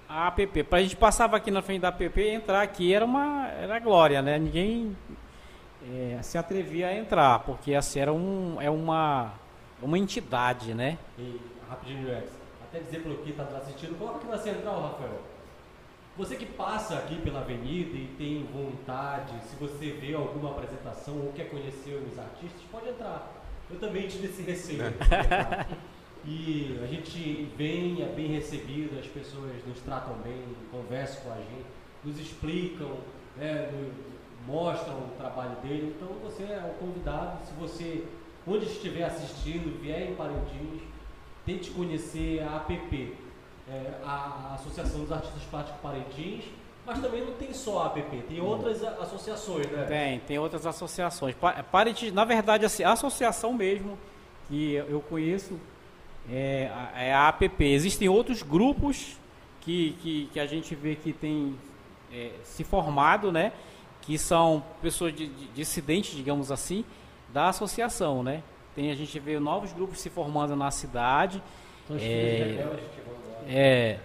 a app, pra gente passava aqui na frente da app e entrar aqui era uma era glória, né, ninguém é, se atrevia a entrar, porque assim, era um, é uma, uma entidade, né, E, rapidinho, Rex, até dizer para quem está assistindo, coloca aqui na central, Rafael. Você que passa aqui pela avenida e tem vontade, se você vê alguma apresentação ou quer conhecer os artistas, pode entrar. Eu também tive esse receio. entrar. E a gente vem, é bem recebido, as pessoas nos tratam bem, conversam com a gente, nos explicam, né, no- mostram o trabalho dele. Então você é o convidado, se você, onde estiver assistindo, vier em Parintins, tente conhecer a APP, é, a, a Associação dos Artistas Plásticos Parintins, mas também não tem só a APP, tem outras associações, né? Tem, tem outras associações. Pa- Parintins, na verdade, assim, a associação mesmo que eu conheço é a, é a APP. Existem outros grupos que, que, que a gente vê que tem é, se formado, né? Que são pessoas de, de, dissidentes, digamos assim, da associação, né? Tem, a gente vê novos grupos se formando na cidade. Os É. É,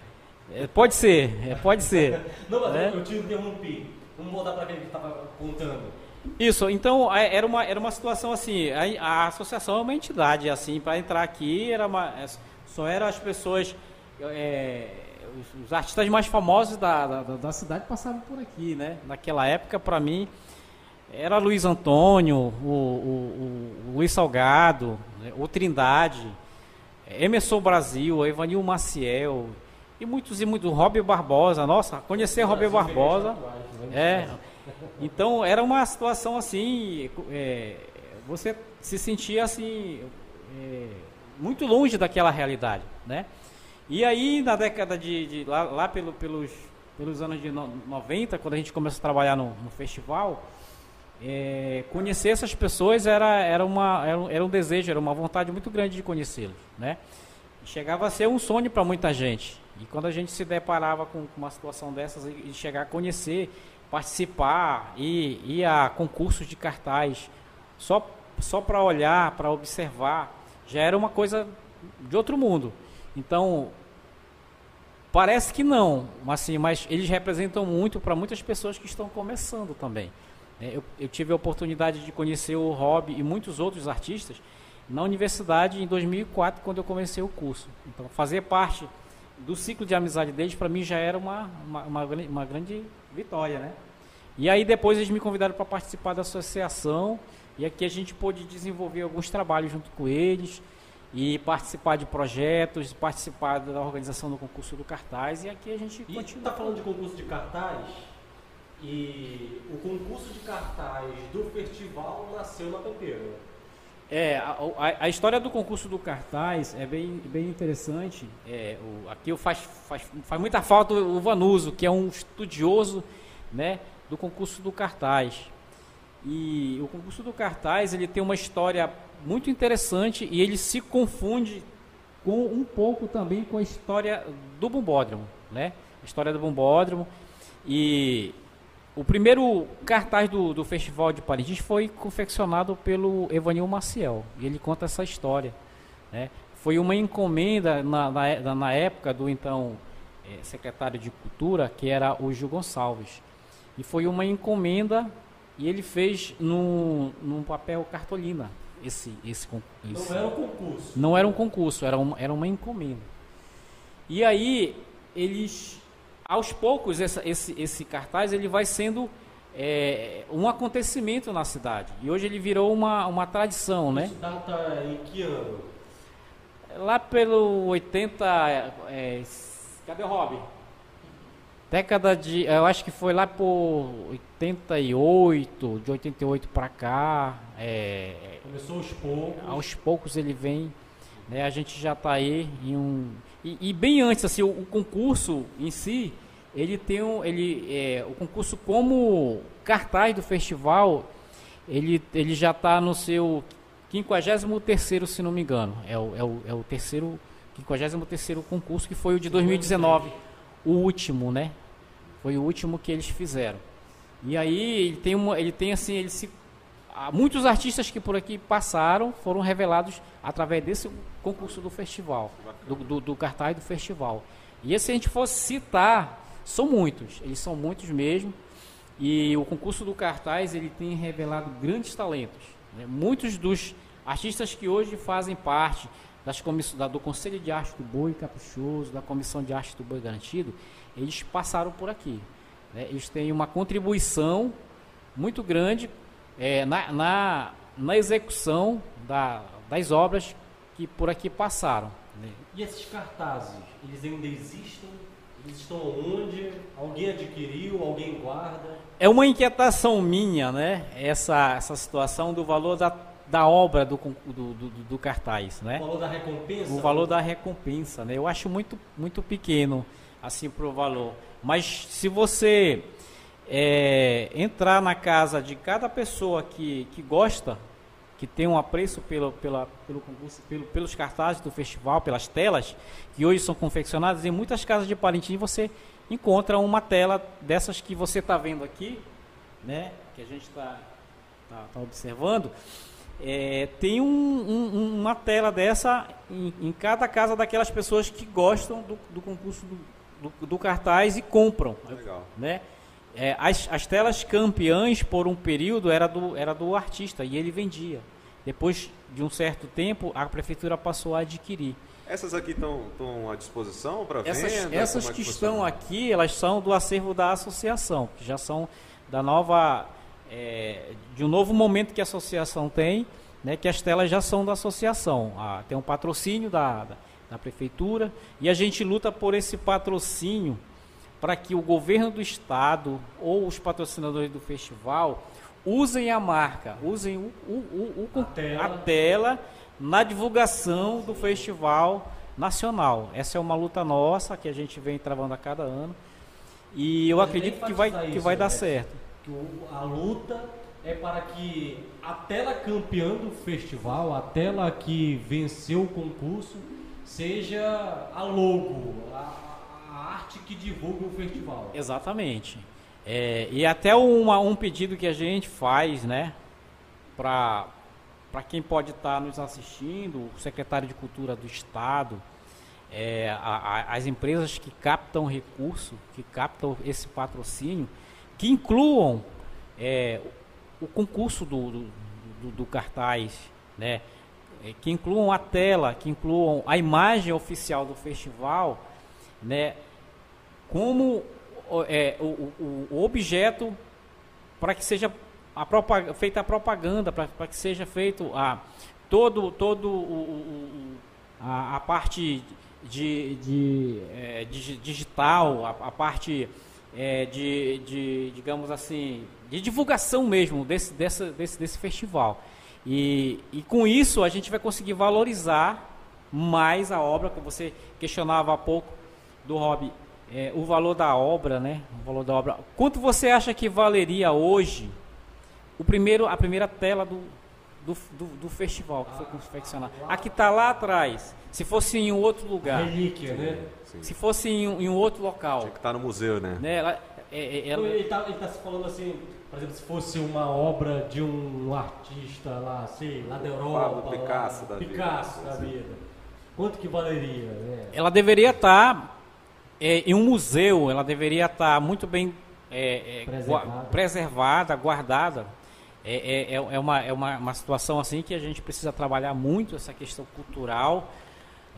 é, pode ser, é, pode ser. Não, mas né? eu, te interrompi. Vamos voltar para aquele que estava contando. Isso, então a- era uma, era uma situação assim, a, a associação é uma entidade, assim, para entrar aqui era uma, é, só eram as pessoas, é, os, os artistas mais famosos da, da, da cidade passavam por aqui, né? Naquela época, para mim, era Luiz Antônio, o, o, o Luiz Salgado, né? o Trindade, Emerson Brasil, Evanil Maciel, E muitos e muitos. Rob Barbosa, nossa, conhecer Rob Barbosa. É. Então era uma situação assim. É, você se sentia assim. É, muito longe daquela realidade, né? E aí na década de, de lá, lá pelo, pelos, pelos anos de no, 90, quando a gente começou a trabalhar no, no festival, é, conhecer essas pessoas era, era, uma, era, um, era um desejo, era uma vontade muito grande de conhecê-los, né? Chegava a ser um sonho para muita gente. E quando a gente se deparava com uma situação dessas e chegar a conhecer, participar e ir a concursos de cartaz, só, só para olhar, para observar, já era uma coisa de outro mundo. Então, parece que não, mas, assim, mas eles representam muito para muitas pessoas que estão começando também. É, eu, eu, tive a oportunidade de conhecer o Rob e muitos outros artistas na universidade em 2004, quando eu comecei o curso. Então, fazer parte do ciclo de amizade deles, para mim, já era uma, uma, uma, uma, grande vitória, né? E aí, depois, eles me convidaram para participar da associação, e aqui a gente pôde desenvolver alguns trabalhos junto com eles, e participar de projetos, participar da organização do concurso do cartaz, e aqui a gente e continua. está falando de concurso de cartaz, e o concurso de cartaz do festival nasceu na Pampeira. É, a, a, a, história do concurso do cartaz é bem, bem interessante. É, o, aqui faz, faz, faz muita falta o Vanuso, que é um estudioso né, do concurso do cartaz. E o concurso do cartaz ele tem uma história muito interessante e ele se confunde com um pouco também com a história do bombódromo, né? A história do bombódromo e o primeiro cartaz do, do Festival de Paris foi confeccionado pelo Evanil Maciel, e ele conta essa história. Né? Foi uma encomenda na, na, na época do então é, secretário de Cultura, que era o Gil Gonçalves. E foi uma encomenda e ele fez num, num papel cartolina esse, esse. Não era um concurso. Não era um concurso, era uma, era uma encomenda. E aí eles aos poucos essa, esse, esse cartaz ele vai sendo é, um acontecimento na cidade. E hoje ele virou uma, uma tradição, né? Isso data em que ano? Lá pelo 80. É, cadê o Rob? Década de. Eu acho que foi lá por 88, de 88 para cá. É, Começou aos poucos. Aos poucos ele vem. Né, a gente já está aí em um e, e, bem antes, assim, o, o, concurso em si, ele tem um, ele, é, o concurso como cartaz do festival, ele, ele já está no seu 53 se não me engano. É o, é o, é o terceiro, 53 concurso, que foi o de 2019. O último, né? Foi o último que eles fizeram. E aí ele tem uma, ele tem assim, ele se muitos artistas que por aqui passaram foram revelados através desse concurso do festival, do, do, do cartaz do festival. E se a gente fosse citar, são muitos, eles são muitos mesmo. E o concurso do cartaz ele tem revelado grandes talentos. Né? Muitos dos artistas que hoje fazem parte das da, do Conselho de Arte do Boi Caprichoso, da Comissão de Arte do Boi Garantido, eles passaram por aqui. Né? Eles têm uma contribuição muito grande é, na, na, na, execução da, das obras que por aqui passaram. Né? E esses cartazes, eles ainda existem? Eles estão onde? Alguém adquiriu? Alguém guarda? É uma inquietação minha, né? Essa, essa situação do valor da, da obra do, do, do, do cartaz, né? O valor da recompensa? O valor da recompensa, né? Eu acho muito, muito pequeno, assim, para o valor. Mas se você é, entrar na casa de cada pessoa que, que gosta, que tem um apreço pelo, pela, pelo concurso, pelo, pelos cartazes do festival, pelas telas, que hoje são confeccionadas, em muitas casas de Parintins você encontra uma tela dessas que você está vendo aqui, né, que a gente está tá, tá observando, é, tem um, um, uma tela dessa em, em, cada casa daquelas pessoas que gostam do, do concurso do, do, do, cartaz e compram. Legal. Né? É, as, as telas campeãs, por um período, era do, era do artista e ele vendia. Depois de um certo tempo, a prefeitura passou a adquirir. Essas aqui estão à disposição para venda? Essas, essas é que, que estão aqui, elas são do acervo da associação, que já são da nova, é, de um novo momento que a associação tem, né, que as telas já são da associação. Ah, tem um patrocínio da, da, da prefeitura e a gente luta por esse patrocínio para que o governo do estado ou os patrocinadores do festival usem a marca, usem o, o, o, a, tela. a tela na divulgação do festival nacional. Essa é uma luta nossa que a gente vem travando a cada ano e eu acredito que vai, que vai dar certo. Que a luta é para que a tela campeã do festival, a tela que venceu o concurso, seja a logo, a, arte que divulga o festival. Exatamente. É, e até uma, um pedido que a gente faz, né, para quem pode estar tá nos assistindo, o secretário de Cultura do Estado, é, a, a, as empresas que captam recurso, que captam esse patrocínio, que incluam é, o concurso do, do, do, do cartaz, né, é, que incluam a tela, que incluam a imagem oficial do festival, né, como é, o, o, objeto para que seja a feita a propaganda, para que seja feito a todo todo o, a, a, parte de, de, é, digital, a, a parte é, de, de, digamos assim, de divulgação mesmo desse, dessa, desse, desse festival. E, e com isso a gente vai conseguir valorizar mais a obra, que você questionava há pouco do hobby é, o valor da obra, né? O valor da obra. Quanto você acha que valeria hoje o primeiro, a primeira tela do, do, do, do festival que foi confeccionada? A que está lá atrás. Se fosse em um outro lugar. Relíquia, né? Sim. Se fosse em, em, um outro local. Tinha que estar tá no museu, né? né? Ela, é, é, ela... Ele está tá se falando assim, por exemplo, se fosse uma obra de um artista lá, sei, lá da Europa. Pablo Picasso lá, da Picasso vida. da vida. Quanto que valeria? Né? Ela deveria estar tá é, em um museu, ela deveria estar muito bem é, é, preservada. preservada. guardada. É, é, é, é, uma, é uma, uma situação assim que a gente precisa trabalhar muito essa questão cultural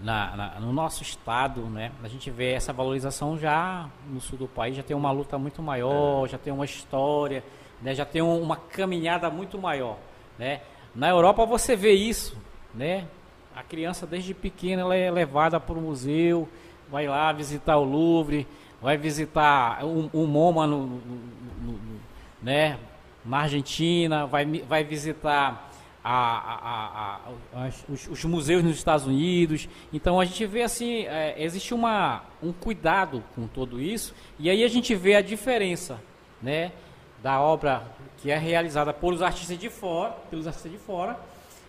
na, na, no nosso estado, né? A gente vê essa valorização já no sul do país, já tem uma luta muito maior, já tem uma história, né? já tem um, uma caminhada muito maior, né? Na Europa você vê isso, né? A criança desde pequena ela é levada para o museu, vai lá visitar o Louvre, vai visitar o, o MoMA no, no, no, né, na Argentina, vai, vai visitar a, a, a, os, os, museus nos Estados Unidos. Então a gente vê assim, é, existe uma, um cuidado com tudo isso, e aí a gente vê a diferença né, da obra que é realizada por os artistas de fora, pelos artistas de fora,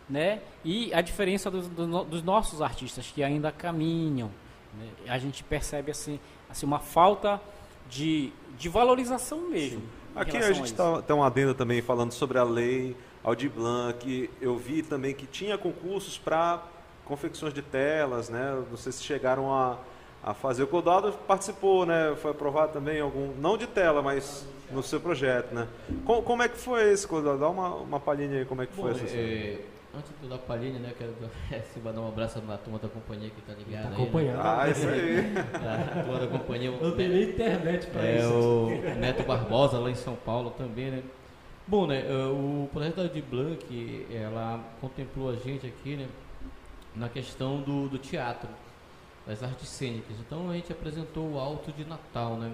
né, e a diferença dos, dos nossos artistas que ainda caminham, né? A gente percebe assim, assim uma falta de, de valorização mesmo. Aqui a gente está tem uma adenda também falando sobre a lei Aldir Blanc. Eu vi também que tinha concursos para confecções de telas, né? Não sei se chegaram a, a fazer. O Codado participou, né? Foi aprovado também algum, não de tela, mas no seu projeto, né? Como, como é que foi esse, Codado? Dá uma, uma palhinha aí como é que Bom, foi essa é, Antes de dar palhinha, né? Quero se mandar um abraço na turma da companhia que tá ligada. Tá acompanhando. Né? Ah, isso aí. A turma da companhia. Não tem nem internet para é, isso. O Neto Barbosa lá em São Paulo também, né? Bom, né? Eh, o projeto da de Blanc, ela contemplou a gente aqui, né? Na questão do, do teatro, das artes cênicas. Então a gente apresentou o Alto de Natal, né?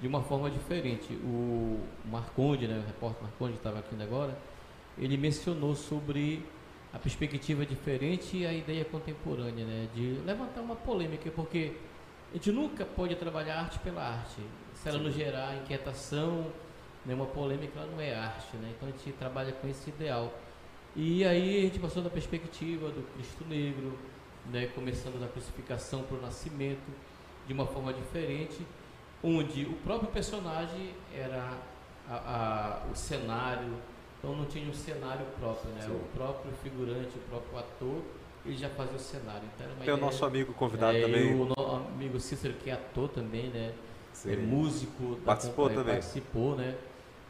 De uma forma diferente. O Marconde, né? O repórter Marconde estava aqui agora. Ele mencionou sobre a perspectiva diferente e a ideia contemporânea, né? De levantar uma polêmica, porque a gente nunca pode trabalhar arte pela arte. Se ela Sim. não gerar inquietação, nenhuma polêmica, ela não é arte, né? Então a gente trabalha com esse ideal. E aí a gente passou da perspectiva do Cristo Negro, né? Começando da crucificação para o nascimento, de uma forma diferente, onde o próprio personagem era a, a, o cenário, então não tinha um cenário próprio, né? Sim. O próprio figurante, o próprio ator, ele já fazia o cenário. Então, Tem ideia, o nosso amigo convidado é, também. o amigo Cícero, que é ator também, né? Sim. É músico. Participou também. Participou, né?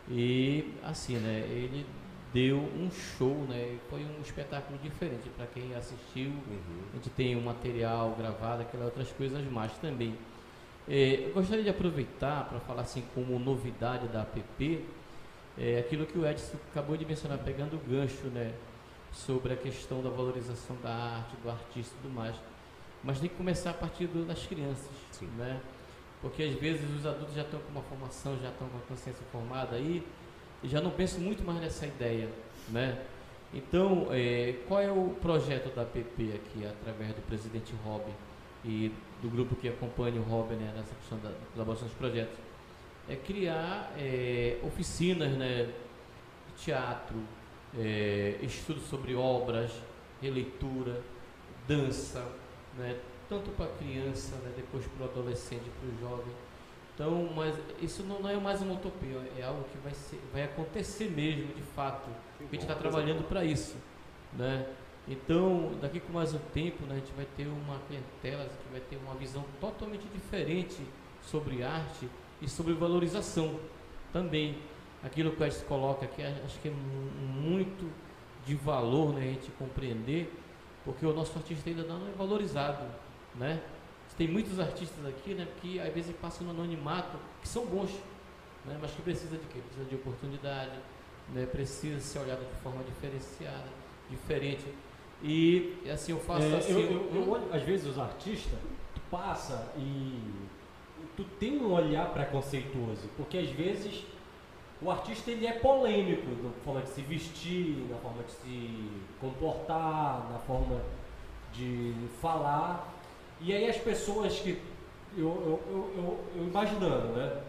E assim, né? Ele deu um show, né? Foi um espetáculo diferente para quem assistiu. Uhum. A gente tem um material gravado, aquelas outras coisas mais também. É, eu gostaria de aproveitar para falar assim como novidade da APP, é aquilo que o Edson acabou de mencionar, pegando o gancho, né, sobre a questão da valorização da arte, do artista e tudo mais. mas tem que começar a partir do, das crianças, Sim. né? Porque às vezes os adultos já estão com uma formação, já estão com a consciência formada aí e já não pensam muito mais nessa ideia, né? Então, é, qual é o projeto da PP aqui, através do presidente Rob e do grupo que acompanha o Rob né, nessa questão da elaboração dos projetos? É criar é, oficinas né, de teatro, é, estudo sobre obras, releitura, dança, né, tanto para a criança, né, depois para o adolescente, para o jovem. Então, mas isso não, não é mais uma utopia, é algo que vai, ser, vai acontecer mesmo, de fato. A gente está trabalhando para isso, né? Então, daqui com mais um tempo, né, a gente vai ter uma clientela que vai ter uma visão totalmente diferente sobre arte e sobre valorização também. Aquilo que a gente coloca aqui, acho que é mu- muito de valor, né, a gente compreender, porque o nosso artista ainda não é valorizado, né? Tem muitos artistas aqui, né, que às vezes passam no anonimato, que são bons, né, mas que precisa de quê? Precisa de oportunidade, né, precisa ser olhado de forma diferenciada, diferente. E assim eu faço É, assim. eu, eu- eu olho, às vezes os artistas, tu passa e tu tem um olhar preconceituoso, porque às vezes o artista ele é polêmico na forma de se vestir, na forma de se comportar, na forma de falar. E aí as pessoas que. Eu, eu, eu, eu- imaginando, né?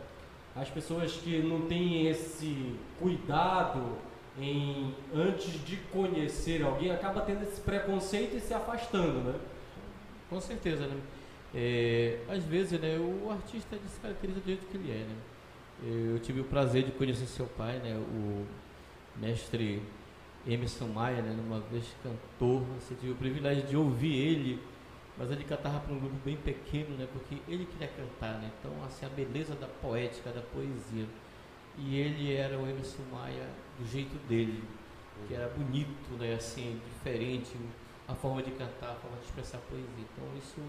As pessoas que não têm esse cuidado em antes de conhecer alguém acaba tendo esse preconceito e se afastando, né? Com certeza, né? É, às vezes, né, o artista se caracteriza do jeito que ele é, né? Eu tive o prazer de conhecer seu pai, né, o mestre Emerson Maia, né, numa vez cantor, você tive o privilégio de ouvir ele, mas ele cantava para um grupo bem pequeno, né, porque ele queria cantar, né? Então, assim, a beleza da poética, da poesia. E ele era o Emerson Maia do jeito dele, que era bonito, né, assim, diferente, a forma de cantar, a forma de expressar poesia. Então isso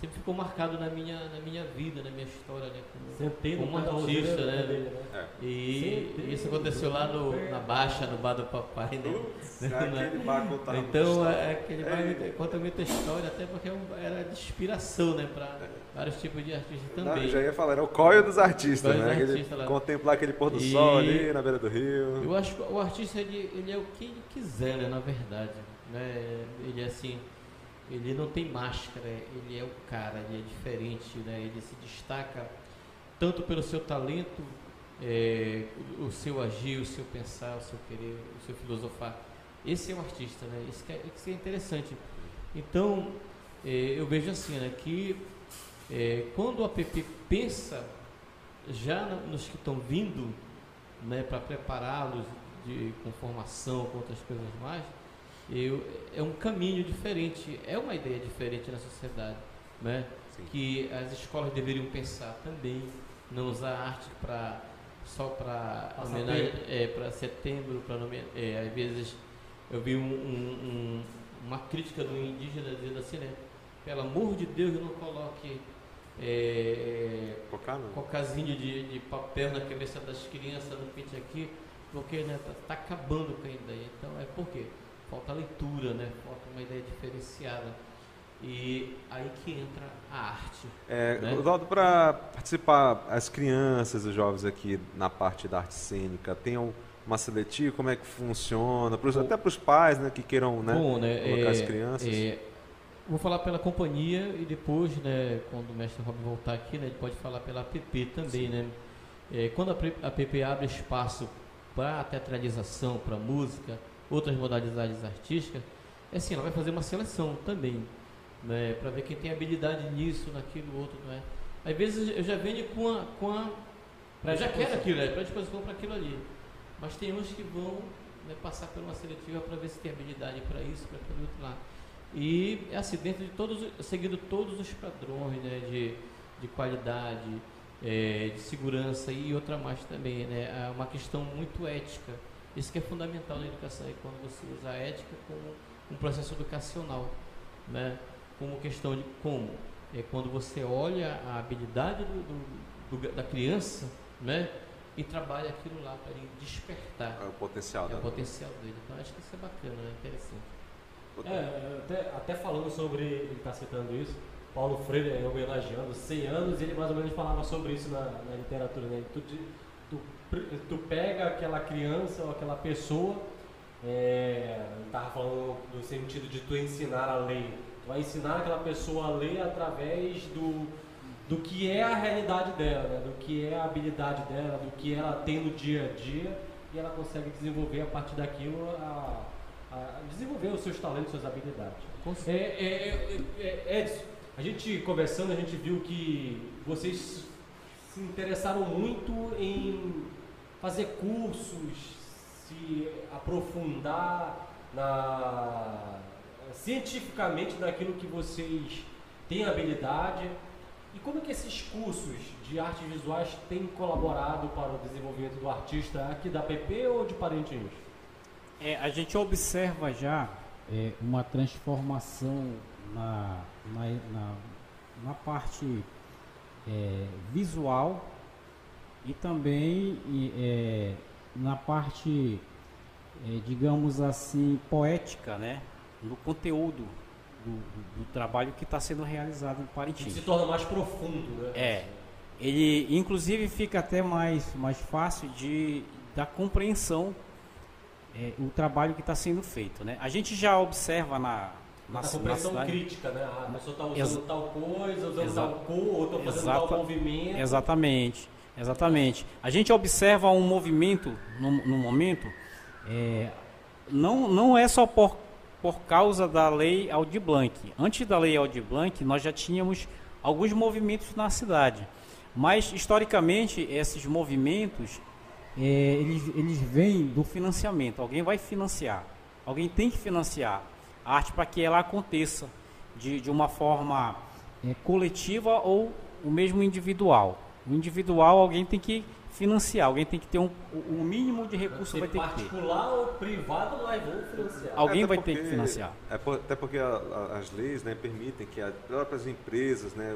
sempre ficou marcado na minha, na minha vida, na minha história, né? Como, Sentei como da artista, né? dele, né? E Sentei isso aconteceu lá no, na. Baixa, no bar do papai, né? Putz, aquele bar contava muita Então, é, aquele bar me- conta muita história, até porque é era de inspiração, né? Para vários tipos de artistas Não, também. já ia falar, era o cóio dos artistas, dos né? Aquele- artistas contemplar aquele pôr do E- sol ali na beira do rio. Eu acho que o artista ele, ele é o que ele quiser, né, na verdade. Né? Ele é assim, ele não tem máscara, ele é o cara, ele é diferente, né? ele se destaca tanto pelo seu talento, é, o, seu agir, o seu pensar, o seu querer, o seu filosofar. Esse é o artista, né? Isso é, isso é interessante. Então, é, eu vejo assim, né, que é, quando o app pensa já nos que estão vindo, né, para prepará-los de, com formação, com outras coisas mais, eu, é um caminho diferente, é uma ideia diferente na sociedade, né? Sim. Que as escolas deveriam pensar também, não usar arte para só para homenagem, é, para setembro, para é, às vezes eu vi um- um- um- uma crítica do indígena dizendo assim, né? Pelo amor de Deus, não coloque é, no- cocazinho de, de papel na cabeça das crianças no pente aqui, porque né, tá, tá acabando com a ideia. Então é por quê? Falta leitura, né? Falta uma ideia diferenciada. E aí que entra a arte. É, né? Oswaldo, para participar, as crianças e jovens aqui na parte da arte cênica, tem um- uma seletiva? Como é que funciona? Pros- Bom. até para os pais né, que queiram né, Bom, né? colocar é, as crianças. é, vou falar pela companhia e depois, né, quando o mestre Rob voltar aqui, né, ele pode falar pela APP também, né? É, quando a APP abre espaço para teatralização, para música, outras modalidades artísticas, é assim, ela vai fazer uma seleção também, né, para ver quem tem habilidade nisso, naquilo, outro, não é? Às vezes eu já venho com a, com a eu já quero aquilo, né, predisposição para aquilo ali. Mas tem uns que vão né, passar por uma seletiva para ver se tem habilidade para isso, para aquilo outro lá. E é assim, dentro de todos, seguindo todos os padrões né, de, de qualidade, é, de segurança e outra mais também, né? É uma questão muito ética. Isso que é fundamental na educação, é quando você usa a ética como um processo educacional, né? Como questão de como? É quando você olha a habilidade do, do- do- da criança, né? E trabalha aquilo lá para ele despertar É o potencial é o potencial dele. Então acho que isso é bacana, é interessante. É, até, até falando sobre, ele está citando isso, Paulo Freire homenageando 100 anos, ele mais ou menos falava sobre isso na, na literatura, né? Tu, tu, tu, pega aquela criança ou aquela pessoa, é, estava falando no sentido de tu ensinar a lei, tu vai ensinar aquela pessoa a ler através do, do que é a realidade dela, né? do que é a habilidade dela, do que ela tem no dia a dia, e ela consegue desenvolver a partir daquilo a, a desenvolver os seus talentos, suas habilidades. É, é, é, é, Edson, a gente conversando, a gente viu que vocês se interessaram muito em fazer cursos, se aprofundar na, cientificamente naquilo que vocês têm habilidade. E como é que esses cursos de artes visuais têm colaborado para o desenvolvimento do artista aqui da PP ou de Parintins? É, a gente observa já é, uma transformação na, na, na, na parte é, visual e também é, na parte, é, digamos assim, poética, né? no conteúdo do, do, do trabalho que está sendo realizado em Parintins. Se torna mais profundo, né? É. Ele, inclusive, fica até mais, mais fácil de da compreensão é, o trabalho que está sendo feito, né? A gente já observa na, na, compreensão crítica, né? Ah, a pessoa está usando Ex tal coisa, usando tal cor, ou estou fazendo tal movimento. Exatamente, exatamente. A gente observa um movimento no, no momento, é, não, não é só por, por causa da lei Aldi Blanc. Antes da lei Aldi Blanc, nós já tínhamos alguns movimentos na cidade. Mas, historicamente, esses movimentos, é, eles, eles vêm do financiamento. Alguém vai financiar. Alguém tem que financiar a arte para que ela aconteça de, de uma forma é, coletiva ou o mesmo individual. O individual alguém tem que financiar, alguém tem que ter um, o mínimo de recurso vai ter que ter. Particular ou privado, nós vamos financiar. Alguém vai porque, ter que financiar. É por, até porque a, a, as leis né, permitem que as próprias empresas né,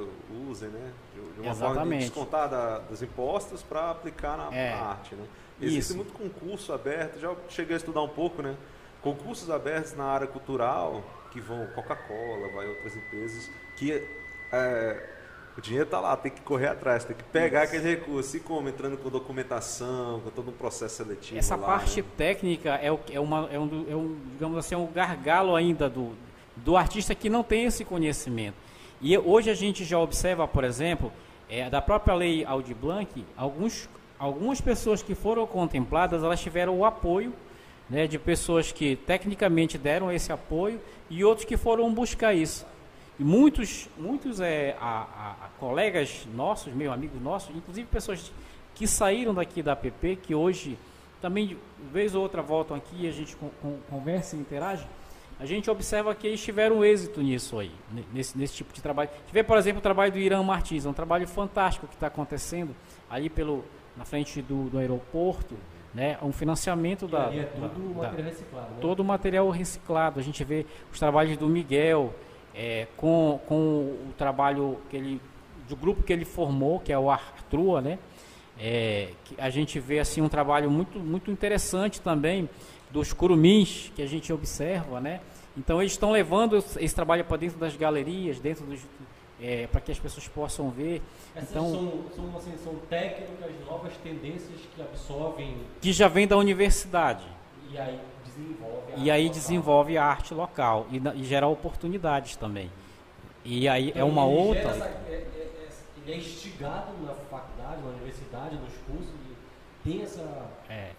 usem né, de, uma Exatamente. forma de descontar da, dos impostos para aplicar na, é. na, arte. Né. Existe Isso. muito concurso aberto, já cheguei a estudar um pouco, né? concursos abertos na área cultural, que vão Coca-Cola, vai outras empresas, que é, o dinheiro está lá, tem que correr atrás, tem que pegar Isso. aquele recurso. E como? Entrando com documentação, com todo um processo seletivo. Essa lá, parte né? técnica é, o, é, uma, é, um, é um, digamos assim, é um gargalo ainda do, do artista que não tem esse conhecimento. E hoje a gente já observa, por exemplo, é, da própria lei Audi Blanc, alguns, algumas pessoas que foram contempladas, elas tiveram o apoio né, de pessoas que tecnicamente deram esse apoio e outros que foram buscar isso. E muitos, muitos é, a, a, a colegas nossos, meus amigos nossos, inclusive pessoas que saíram daqui da APP, que hoje também, de vez ou outra, voltam aqui e a gente conversa e interage, a gente observa que eles tiveram êxito nisso aí, nesse, nesse tipo de trabalho. Tiver, por exemplo, o trabalho do Irã Martins, é um trabalho fantástico que está acontecendo ali pelo, na frente do, do aeroporto, né, um financiamento da, é todo da, material reciclado. Né? Todo o material reciclado. A gente vê os trabalhos do Miguel é, com, com o trabalho que ele, do grupo que ele formou, que é o Artrua, né? É, a gente vê assim um trabalho muito, muito interessante também dos curumins que a gente observa, né? Então eles estão levando esse trabalho para dentro das galerias, dentro dos, é, para que as pessoas possam ver. Essas então, são, são, assim, são técnicas, novas tendências que absorvem. Que já vem da universidade. E aí E aí desenvolve a arte local e, e, gera oportunidades também. E aí é então, é uma outra. Essa, é, é, é, ele é instigado na faculdade, na universidade, nos cursos, e tem essa. É.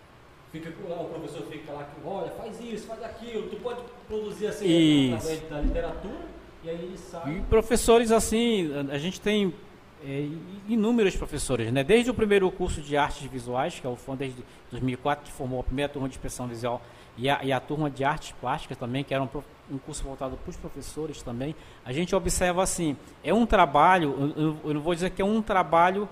Fica, o professor fica lá, olha, faz isso, faz aquilo, tu pode produzir assim através da literatura e aí ele sai. E professores assim, a gente tem é, inúmeros professores, né? Desde o primeiro curso de artes visuais, que é o FON desde 2004, que formou a primeira turma de expressão visual, e a, e a turma de artes plásticas também, que era um, um curso voltado para os professores também. A gente observa assim, é um trabalho, eu, eu não vou dizer que é um trabalho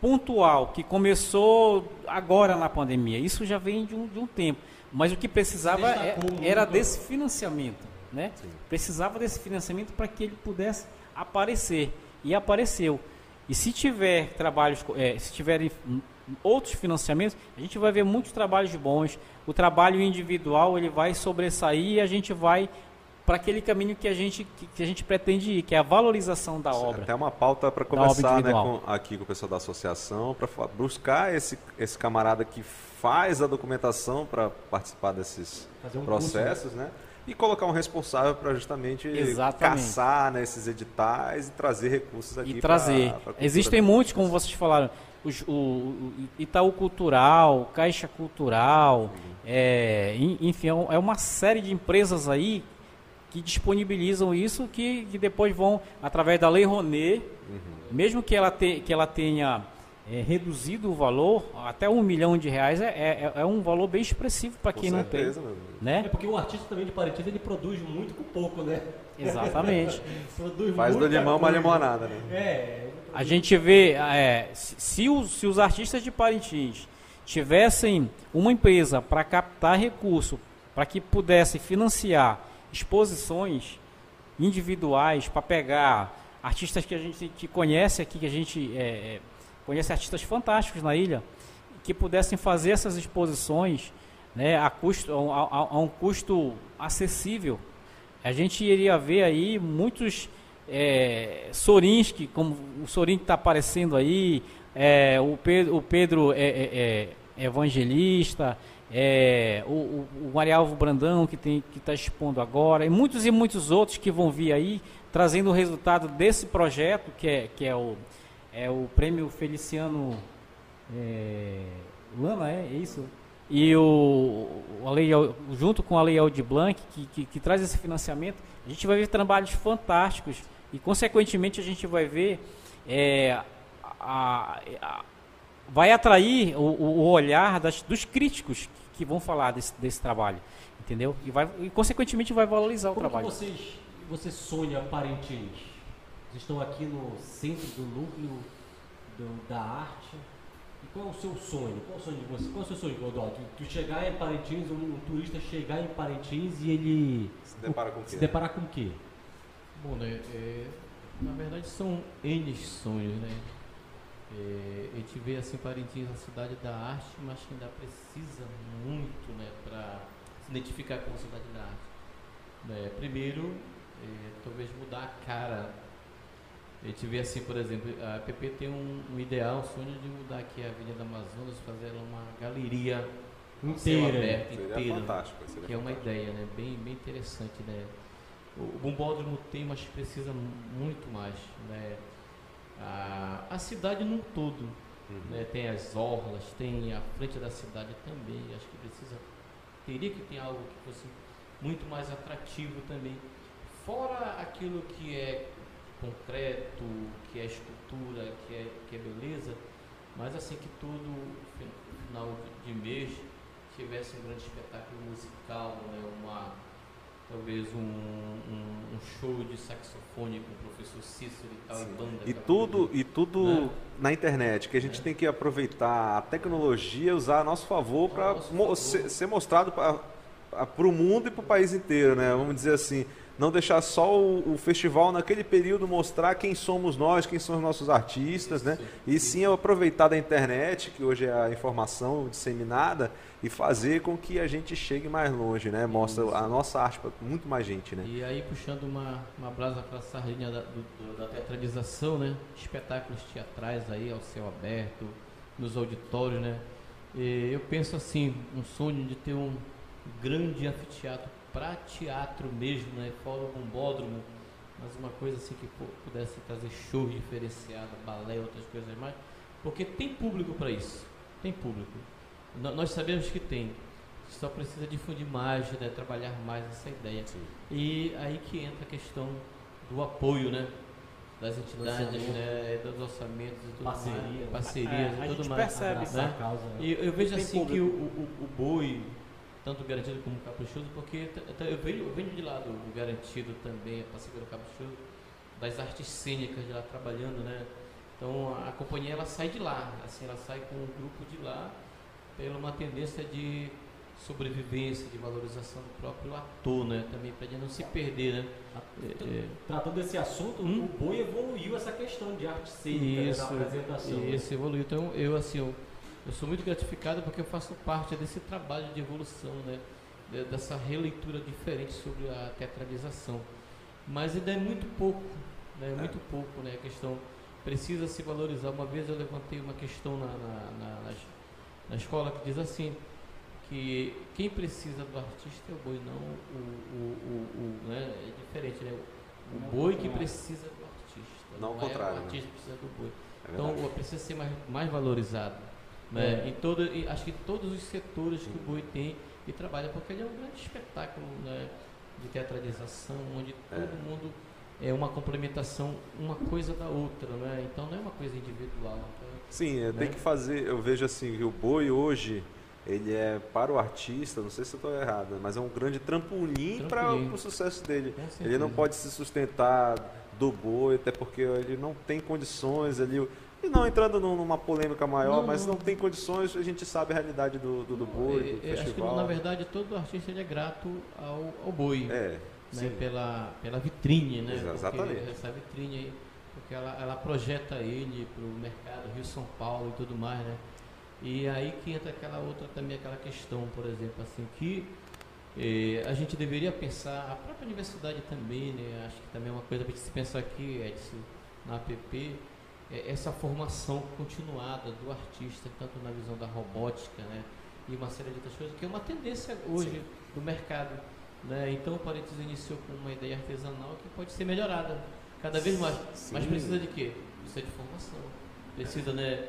pontual, que começou agora na pandemia. Isso já vem de um, de um tempo. Mas o que precisava é, era desse financiamento né? Precisava desse financiamento para que ele pudesse aparecer e apareceu. E se tiver trabalhos, é, se tiverem outros financiamentos, a gente vai ver muitos trabalhos bons. O trabalho individual ele vai sobressair e a gente vai para aquele caminho que a gente que, a gente pretende ir, que é a valorização da obra. Até uma pauta para conversar né, com- aqui com o pessoal da associação, para buscar esse, esse camarada que faz a documentação para participar desses Fazer um processos, né? E colocar um responsável para justamente Exatamente. caçar né, esses editais e trazer recursos aqui e trazer. pra- pra Existem muitos, como vocês falaram, os- o, o Itaú Cultural, Caixa Cultural, é, en- enfim, é é uma série de empresas aí que disponibilizam isso, que, que depois vão, através da Lei Rouanet, mesmo que ela, te- que ela tenha é, reduzido o valor, até um milhão de reais é, é, é um valor bem expressivo para quem não certeza, tem. meu amigo. É Né? porque o artista também de Parintins ele produz muito com pouco, né? Exatamente. Produz Faz do limão uma limonada, né? É. A gente vê, é, se, se os, se os artistas de Parintins tivessem uma empresa para captar recurso, para que pudesse financiar exposições individuais, para pegar artistas que a gente que conhece aqui, que a gente é, é, conhece artistas fantásticos na ilha, que pudessem fazer essas exposições né, a, custo, a, a- a um custo acessível, a gente iria ver aí muitos é, como o sorim que está aparecendo aí, é, o Pedro, o Pedro é, é, é evangelista, é, o, o, o Marialvo Brandão que está expondo agora, e muitos e muitos outros que vão vir aí trazendo o resultado desse projeto que é, que é o é o prêmio Feliciano é, Lama, é, é isso? E o, o a lei, junto com a Lei Aldir Blanc, que, que, que traz esse financiamento, a gente vai ver trabalhos fantásticos e, consequentemente, a gente vai ver é, a- a- vai atrair o, o- o olhar das- dos críticos que vão falar desse, desse trabalho, entendeu? E, vai, e, consequentemente, vai valorizar o Como que trabalho. vocês, você sonha Parintins? Vocês estão aqui no centro do núcleo do- da arte. E qual é o seu sonho? Qual é o sonho de você? Qual é o seu sonho, Godó? Tu, tu chegar em Parintins, um, um turista chegar em Parintins e ele Se depara com o se quê? deparar com o quê? Bom, né? é, na verdade são N sonhos, né? É, a gente vê assim Parintins a cidade da arte, mas que ainda precisa muito, né, para se identificar como cidade da arte. Né, primeiro, é, talvez mudar a cara. A gente vê assim, por exemplo, a PP tem um, um ideal, um sonho de mudar aqui a Avenida Amazonas, fazer ela uma galeria céu Inteira. aberto inteira que é uma ideia, né? Bem, bem interessante, né? O, o bombódromo tem, mas precisa mu- muito mais, né? A, a cidade num todo, Uhum. né? Tem as orlas, tem a frente da cidade também. Acho que precisa, teria que ter algo que fosse muito mais atrativo também. Fora aquilo que é concreto, que é escultura, que é, que é beleza, mas assim que todo fi- final de, mês tivesse um grande espetáculo musical, né? uma, talvez um, um, um show de saxofone com o professor Cícero e tal, e banda. E tudo, e tudo Né? na internet, que a gente É. tem que aproveitar a tecnologia, usar a nosso favor para favor. ser, ser mostrado para o mundo e para o país inteiro, né? Vamos dizer assim, não deixar só o, o festival naquele período mostrar quem somos nós, quem são os nossos artistas, né? E sim aproveitar da internet, que hoje é a informação disseminada, e fazer com que a gente chegue mais longe, né? Mostra a nossa arte para muito mais gente, né? E aí puxando uma, uma brasa para a sardinha da, do- da teatralização, né? Espetáculos teatrais aí ao céu aberto, nos auditórios, né? E eu penso assim, um sonho de ter um grande anfiteatro para teatro mesmo, né? Fora o bombódromo, mas uma coisa assim que pu- pudesse trazer show diferenciado, balé, outras coisas mais, porque tem público para isso, tem público. No- Nós sabemos que tem, só precisa difundir mais, né? trabalhar mais essa ideia. E aí que entra a questão do apoio, né? Das entidades, né? dos orçamentos e tudo Parceria. mais, parcerias É, e a tudo mais. percebe né? causa, né? E eu vejo Tem assim que público. o, o, o boi, tanto garantido como caprichoso, porque eu venho, eu venho de lá do do garantido também, passei pelo caprichoso, das artes cênicas de lá trabalhando, né? Então a, a companhia ela sai de lá, assim, ela sai com um grupo de lá pela uma tendência de sobrevivência, de valorização do próprio ator, né? Também para não se perder, né? É, é, Tratando desse assunto, Hum? o Boi evoluiu essa questão de arte cênica né, Isso, na apresentação. né? isso evoluiu. Então eu assim, eu, eu sou muito gratificado porque eu faço parte desse trabalho de evolução, né? de- dessa releitura diferente sobre a teatralização. Mas ainda é muito pouco, né? É muito pouco, né? A questão precisa se valorizar. Uma vez eu levantei uma questão na, na, na, na escola que diz assim, que quem precisa do artista é o boi, não o, o, o, o- né? É diferente, né? O é boi que precisa do artista. Não o é contrário, o né? artista que precisa do boi. É Então precisa ser mais, mais valorizado. Né? É. Em todo, e acho que todos os setores que o boi tem e trabalha, porque ele é um grande espetáculo né? de teatralização, onde É. todo mundo é uma complementação, uma coisa da outra, né? Então não é uma coisa individual. então, Sim, é, né? tem que fazer. Eu vejo assim que o boi hoje ele é para o artista, não sei se eu estou errado, né, mas é um grande trampolim para o sucesso dele. Ele não pode se sustentar do boi, até porque ele não tem condições ali. E não entrando num- numa polêmica maior, Não, mas não. tem condições, a gente sabe a realidade do, do, do boi, do É, é, acho que festival. na verdade todo artista ele é grato ao, ao boi. É, né, pela, pela vitrine, né? Exa- Porque exatamente. Essa vitrine aí, porque ela, ela projeta ele para o mercado Rio-São Paulo e tudo mais, né? E aí que entra aquela outra também, aquela questão, por exemplo, assim, que eh, a gente deveria pensar, a própria universidade também, né? Acho que também é uma coisa para se pensar aqui, Edson, na APP, essa formação continuada do artista, tanto na visão da robótica, né? E uma série de outras coisas, que é uma tendência hoje do mercado. Né? Então o Parênteses iniciou com uma ideia artesanal que pode ser melhorada cada vez mais. Mas Sim. precisa de quê? Precisa de formação. Precisa né,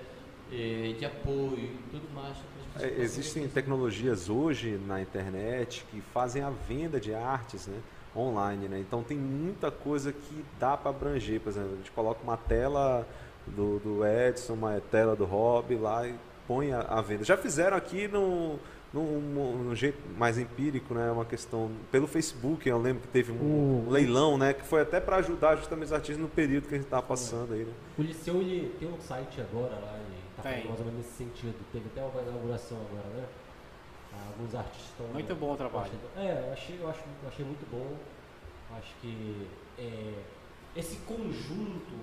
eh, de apoio e tudo mais. É, existem tecnologias hoje na internet que fazem a venda de artes né, online. Né? Então tem muita coisa que dá para abranger. Por exemplo, a gente coloca uma tela do, do Edson, uma tela do Rob lá e põe a, a venda. Já fizeram aqui no, num, num jeito mais empírico, né? Uma questão pelo Facebook. Eu lembro que teve um, O- leilão, né? Que foi até para ajudar justamente os artistas no período que a gente estava passando aí. Né? O Liceu ele tem um site agora lá, ele tá fazendo mais ou menos nesse sentido. Teve até uma inauguração agora, né? Alguns artistas estão. Muito bom o trabalho. É, eu achei, eu, acho, eu achei muito bom. Acho que é, esse conjunto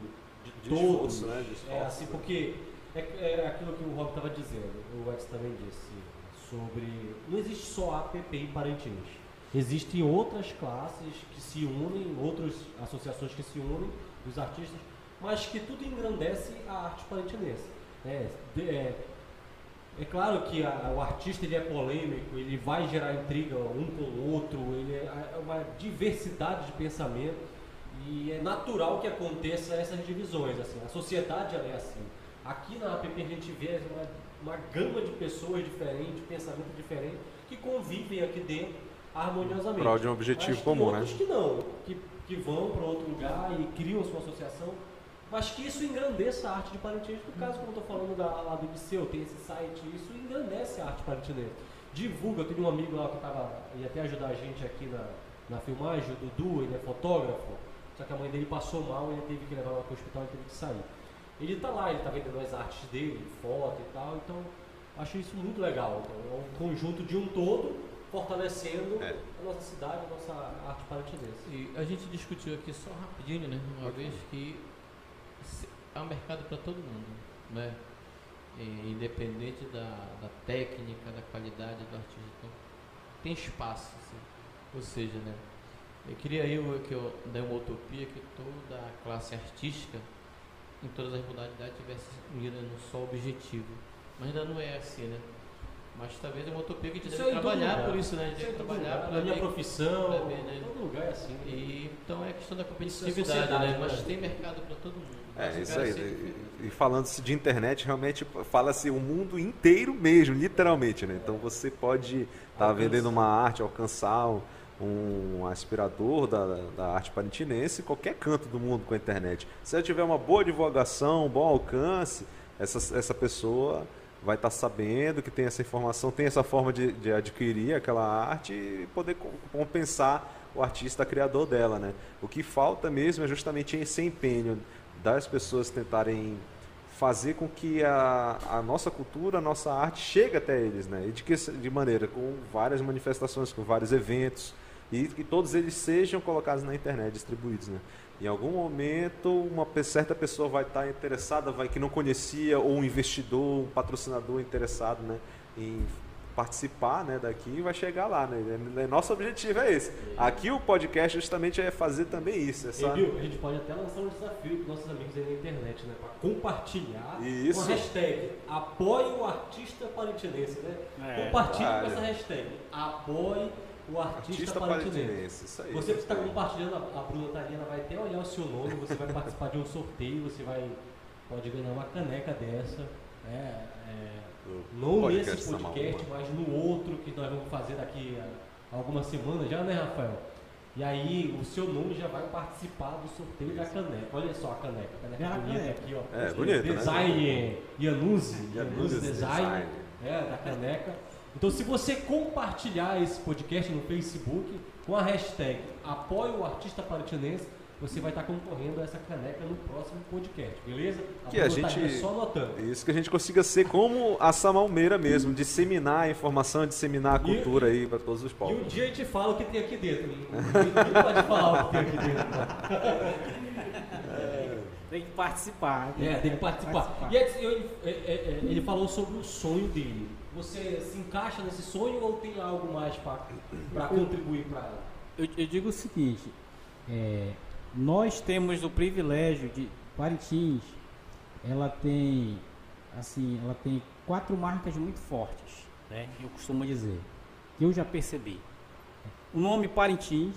de, De todos. esforço, né? É esforço. assim, porque é, é aquilo que o Rob estava dizendo, o Edson também disse, sobre. Não existe só a APP em Parintins. Existem outras classes que se unem, outras associações que se unem, dos artistas, mas que tudo engrandece a arte parintinense. né? De- é, é claro que a- o artista ele é polêmico, ele vai gerar intriga um com o outro, ele é é uma diversidade de pensamento e é natural que aconteça essas divisões. Assim, a sociedade ela é assim. Aqui na APP a gente vê uma, uma gama de pessoas diferentes, pensamento diferente, que convivem aqui dentro harmoniosamente. Prol de um objetivo Mas comum, né? outros que não, que, que vão para outro lugar e criam sua associação, mas que isso engrandeça a arte de Parintins. No caso, como eu estou falando da, lá do Liceu, tem esse site, isso engrandece a arte parintinense. Divulga, eu tenho um amigo lá que tava, ia até ajudar a gente aqui na, na filmagem, o Dudu, ele é fotógrafo, só que a mãe dele passou mal e ele teve que levar ela para o hospital e teve que sair. Ele tá lá, ele tá vendendo as artes dele, foto e tal, então acho isso muito legal. Então, é um conjunto de um todo fortalecendo É. a nossa cidade, a nossa arte parintinense. E a gente discutiu aqui só rapidinho, né? Uma Ok. vez que há mercado para todo mundo, né? E independente da, da técnica, da qualidade do artista. Então, tem espaço, assim. Ou seja, né? Eu queria eu que eu dei uma utopia que toda a classe artística, em todas as modalidades, tivesse mira no só objetivo. Mas ainda não é assim, né? Mas talvez é uma utopia que a gente Isso deve é trabalhar por isso, né? A gente Isso é deve todo trabalhar lugar, na minha profissão, pra ver, né? em todo lugar é assim. e, então é questão da é competitividade, sociedade, né? Mas né? tem mercado para todo mundo. É, isso aí. E, falando-se de internet, realmente fala-se o mundo inteiro mesmo, literalmente, né? Então você pode estar Alcançar. vendendo uma arte, alcançar um, um aspirador da, da arte parintinense em qualquer canto do mundo com a internet. Se ela tiver uma boa divulgação, um bom alcance, essa, essa pessoa vai estar sabendo que tem essa informação, tem essa forma de, de adquirir aquela arte e poder co- compensar o artista criador dela, né? O que falta mesmo é justamente esse empenho das pessoas tentarem fazer com que a, a nossa cultura, a nossa arte chegue até eles, né? E de que de maneira com várias manifestações, com vários eventos e que todos eles sejam colocados na internet, distribuídos, né? Em algum momento, uma certa pessoa vai estar interessada, vai que não conhecia, ou um investidor, um patrocinador interessado, né? Em participar né, daqui vai chegar lá. Né? É- Nosso objetivo é esse. Aqui o podcast justamente é fazer também isso. Essa... E, viu, a gente pode até lançar um desafio para nossos amigos aí na internet, né? Para compartilhar Isso. com a hashtag apoie o artista parintinense, né? É, Compartilhe com essa hashtag apoie o artista, Artista isso aí. Você que está isso compartilhando, a a Bruna tá ali, ela vai até olhar o seu nome, você vai participar de um sorteio, você vai pode ganhar uma caneca dessa, né? É, não podcast nesse podcast, mas no outro que nós vamos fazer daqui a algumas semanas já, né, Rafael? E aí o seu nome já vai participar do sorteio da caneca. Olha só a caneca, a caneca Ah, bonita caneca. aqui, ó. É, bonita, né? Design Yanuzi, Yanuzi Yanuzi Design, Design. é, da caneca. Então se você compartilhar esse podcast no Facebook com a hashtag apoie o artista você vai estar concorrendo a essa caneca no próximo podcast, beleza? Que a tá gente- aqui só anotando. Isso que a gente consiga ser como a Samalmeira mesmo, disseminar a informação, disseminar a E- cultura aí para todos os E um povos. dia a gente fala o que tem aqui dentro. Ninguém pode falar o que tem aqui dentro. Tem que participar. É, tem que participar. E aí, ele, é, é, é, ele falou sobre o sonho dele. Você se encaixa nesse sonho ou tem algo mais para contribuir para Eu, eu digo o seguinte, é, nós temos o privilégio de Parintins, ela tem assim, ela tem quatro marcas muito fortes, né? Eu costumo dizer, que eu já percebi. O nome Parintins,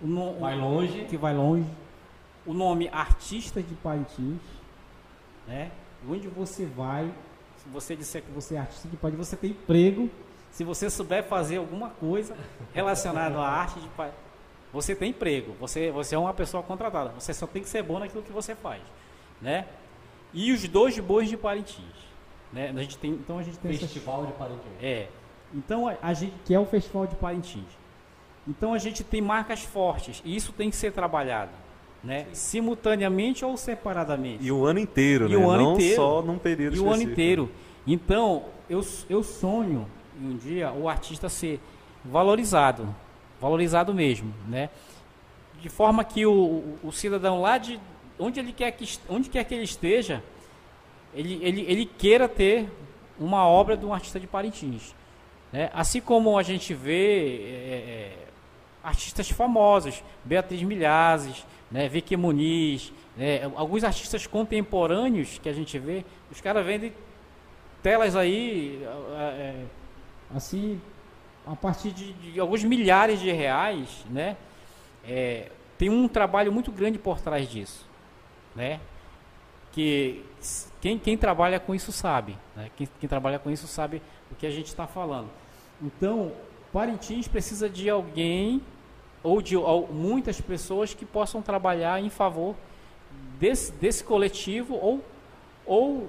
o no- Vai longe. que vai longe, o nome artista de Parintins, né? Onde você vai, se você disser que você é artista de você tem emprego. Se você souber fazer alguma coisa relacionada à arte de você tem emprego. Você, você é uma pessoa contratada. Você só tem que ser bom naquilo que você faz, né? E os dois bois de Parintins, né? A gente tem, então a gente tem Festival de Parintins. é. Então a, a gente que é o Festival de Parintins. Então a gente tem marcas fortes e isso tem que ser trabalhado, né? Simultaneamente ou separadamente. E o ano inteiro, E né? o ano Não inteiro. só num período E o ano específico. inteiro. Então eu, eu sonho um dia o artista ser valorizado, valorizado mesmo, né? De forma que o, o, cidadão lá de onde ele quer que onde quer que ele esteja, ele, ele, ele queira ter uma obra de um artista de Parintins. Né? Assim como a gente vê é, é, artistas famosos, Beatriz Milhazes, né? Vicky Muniz, né? alguns artistas contemporâneos que a gente vê, os caras vendem telas aí, é, assim, a partir de, de alguns milhares de reais, né? É, tem um trabalho muito grande por trás disso, né? Que quem, quem trabalha com isso sabe, né? Quem, quem trabalha com isso sabe o que a gente está falando. Então, Parintins precisa de alguém ou de ou muitas pessoas que possam trabalhar em favor desse, desse coletivo ou, ou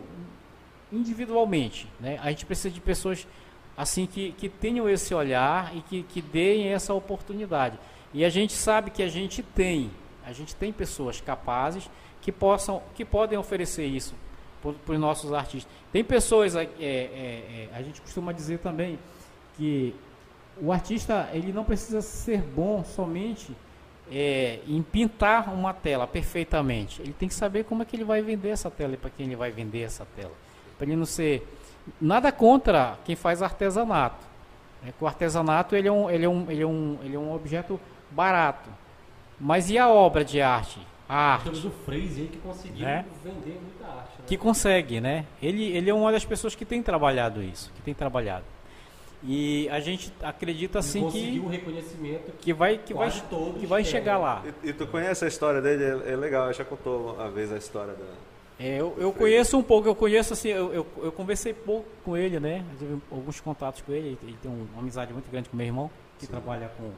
individualmente. Né? A gente precisa de pessoas assim que, que tenham esse olhar e que, que deem essa oportunidade. E a gente sabe que a gente tem, a gente tem pessoas capazes que possam, que podem oferecer isso para os nossos artistas. Tem pessoas, é, é, é, a gente costuma dizer também que o artista ele não precisa ser bom somente é, em pintar uma tela perfeitamente. Ele tem que saber como é que ele vai vender essa tela e para quem ele vai vender essa tela. Para ele não ser nada contra quem faz artesanato. É que o artesanato ele é, um, ele, é um, ele, é um, ele é um objeto barato. Mas e a obra de arte? A arte. Temos o Freeze aí que conseguiu Né? vender muita arte. Né? que consegue, né? Ele, ele é uma das pessoas que tem trabalhado isso, que tem trabalhado. E a gente acredita assim conseguiu que o reconhecimento que vai que vai que vai querem. chegar lá. E, e tu conhece a história dele? É, é legal, já contou uma vez a história da. É, eu, eu conheço um pouco, eu conheço assim, eu, eu, eu conversei pouco com ele, né? Eu tive alguns contatos com ele, ele tem um- uma amizade muito grande com meu irmão, que Sim. trabalha com,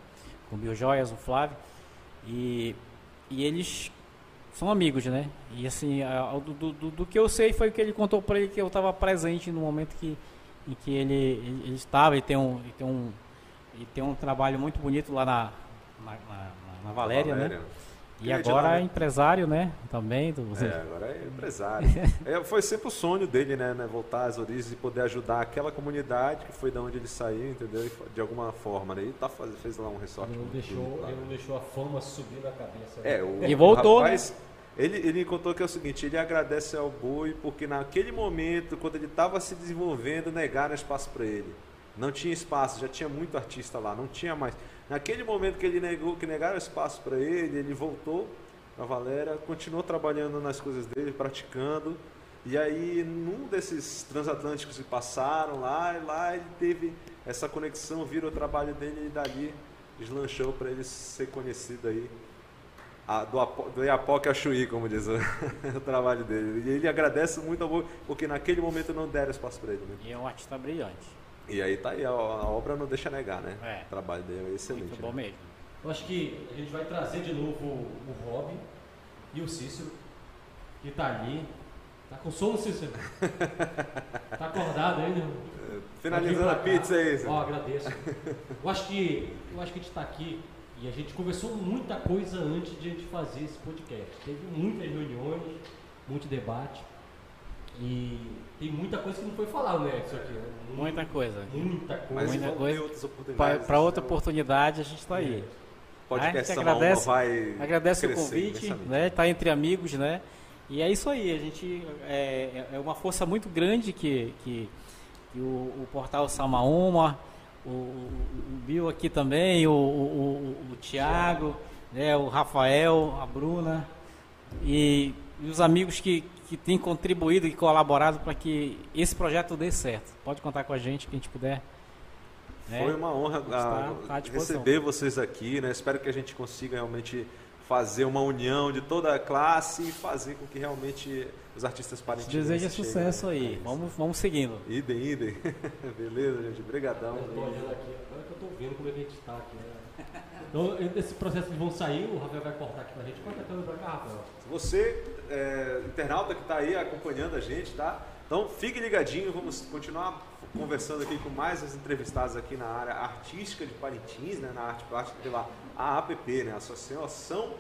com biojoias, o Flávio. E, e eles são amigos, né? E assim, a- do, do, do que eu sei foi que ele contou para ele que eu estava presente no momento que, em que ele, ele, ele estava, ele tem um. Ele tem um ele tem um trabalho muito bonito lá na, na, na- na Valéria, né? E Queria de agora é né? empresário, né? Também. Do, É, agora é empresário. É, foi sempre o sonho dele, né, né, Voltar às origens e poder ajudar aquela comunidade que foi da onde ele saiu, entendeu? E De alguma forma, né? E tá faz, fez lá um resort. Ele não, deixou, bonito lá, ele né? não deixou a fama subir na cabeça. É, o, E voltou, o rapaz, Ele, ele contou que é o seguinte, ele agradece ao Boi porque naquele momento, quando ele estava se desenvolvendo, negaram espaço para ele. Não tinha espaço, já tinha muito artista lá, não tinha mais. Naquele momento que ele negou, que negaram espaço para ele, ele voltou para Valéria, continuou trabalhando nas coisas dele, praticando. E aí, num desses transatlânticos que passaram lá, lá ele teve essa conexão, vira o trabalho dele e dali deslanchou para ele ser conhecido aí a, do, do Iapoque a Chuí, como diz o, o, trabalho dele. E ele agradece muito ao Boi, porque naquele momento não deram espaço para ele. Né? E é um artista brilhante. E aí tá aí, a, a obra não deixa negar, né? É. O trabalho dele é excelente. Muito bom né? mesmo. Eu acho que a gente vai trazer de novo o, o Rob e o Cícero, que tá ali. Tá com sono, Cícero? tá acordado ainda? Finalizando a pizza aí. Ó, agradeço. Eu acho que eu acho que a gente está aqui e a gente conversou muita coisa antes de a gente fazer esse podcast. Teve muitas reuniões, muito debate. E tem muita coisa que não foi falada, né? Isso aqui. Né? Muita coisa. Muita coisa. Mas muita coisa. Para outra oportunidade a gente está aí. É. Podcast a gente agradece, vai agradece o convite, né? Tá entre amigos, né? E é isso aí. A gente é, é uma força muito grande que, que, que o, o portal Samaúma o, o, Bill aqui também, o, o, o Tiago, né, o Rafael, a Bruna e, e os amigos que, que têm contribuído e colaborado para que esse projeto dê certo. Pode contar com a gente, que a gente puder. Né? Foi uma honra a, a receber vocês aqui, né? Espero que a gente consiga realmente fazer uma união de toda a classe e fazer com que realmente os artistas de Deseja sucesso aí. Vamos, vamos seguindo. Idem, idem. Beleza, gente. Obrigadão. Eu tô olhando aqui, agora que eu tô vendo como é a gente tá aqui, né? Então, esse processo de vão sair, o Rafael vai cortar aqui pra gente. Corta a câmera pra cá, Rafael. Você, é, internauta que tá aí acompanhando a gente, tá? Então, fique ligadinho, vamos continuar conversando aqui com mais as entrevistadas aqui na área artística de Parintins, né, na arte plástica pela AAPP, né, Associação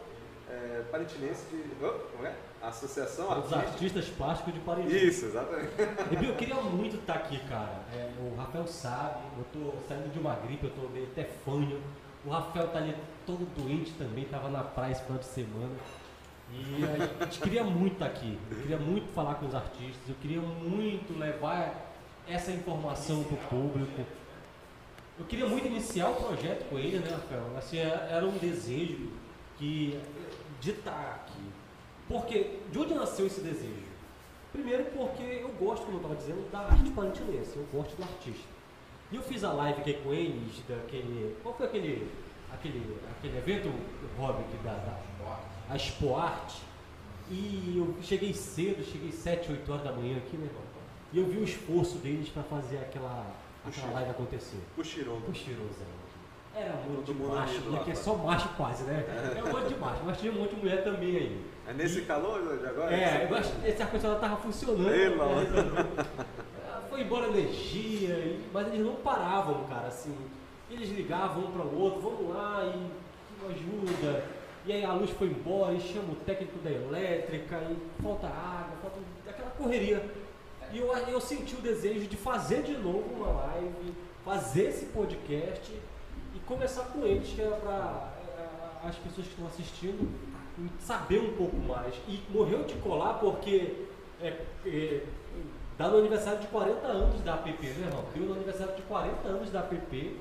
é, Parintinense de... Oh, como é? Associação Os Artistas Plásticos de Paris. Isso, exatamente. Eu queria muito estar aqui, cara. É, o Rafael sabe, eu tô saindo de uma gripe, eu tô meio até fanho. O Rafael tá ali todo doente também, tava na praia esse final de semana. E a gente queria muito estar aqui. Eu queria muito falar com os artistas, eu queria muito levar essa informação para o público. Eu queria muito iniciar o projeto com ele, né, Rafael? Assim, é, era um desejo que de estar aqui porque, de onde nasceu esse desejo? Primeiro porque eu gosto, como eu estava dizendo, da arte parantinense, eu gosto do artista. E eu fiz a live aqui com eles, daquele. Qual foi aquele, aquele, aquele evento, Rob, que da, da a Expo Arte? E eu cheguei cedo, cheguei 7, 8 horas da manhã aqui, né, irmão? E eu vi o esforço deles para fazer aquela, aquela live acontecer. Puxiroso. Puxirosão. Era um monte de macho? Que é só macho quase, né? É um monte de macho, mas tinha um monte de mulher também aí. É nesse e, calor de agora? É, eu acho que esse ar-condicionado tava funcionando. Né? Foi embora energia, mas eles não paravam, cara, assim. Eles ligavam um para o outro, vamos lá e ajuda. E aí a luz foi embora, e chama o técnico da elétrica, e falta água, falta aquela correria. E eu, eu senti o desejo de fazer de novo uma live, fazer esse podcast começar com eles, que era para é, as pessoas que estão assistindo saber um pouco mais. E morreu de colar porque é, é, dá no aniversário de 40 anos da APP, né, irmão? Deu no aniversário de 40 anos da APP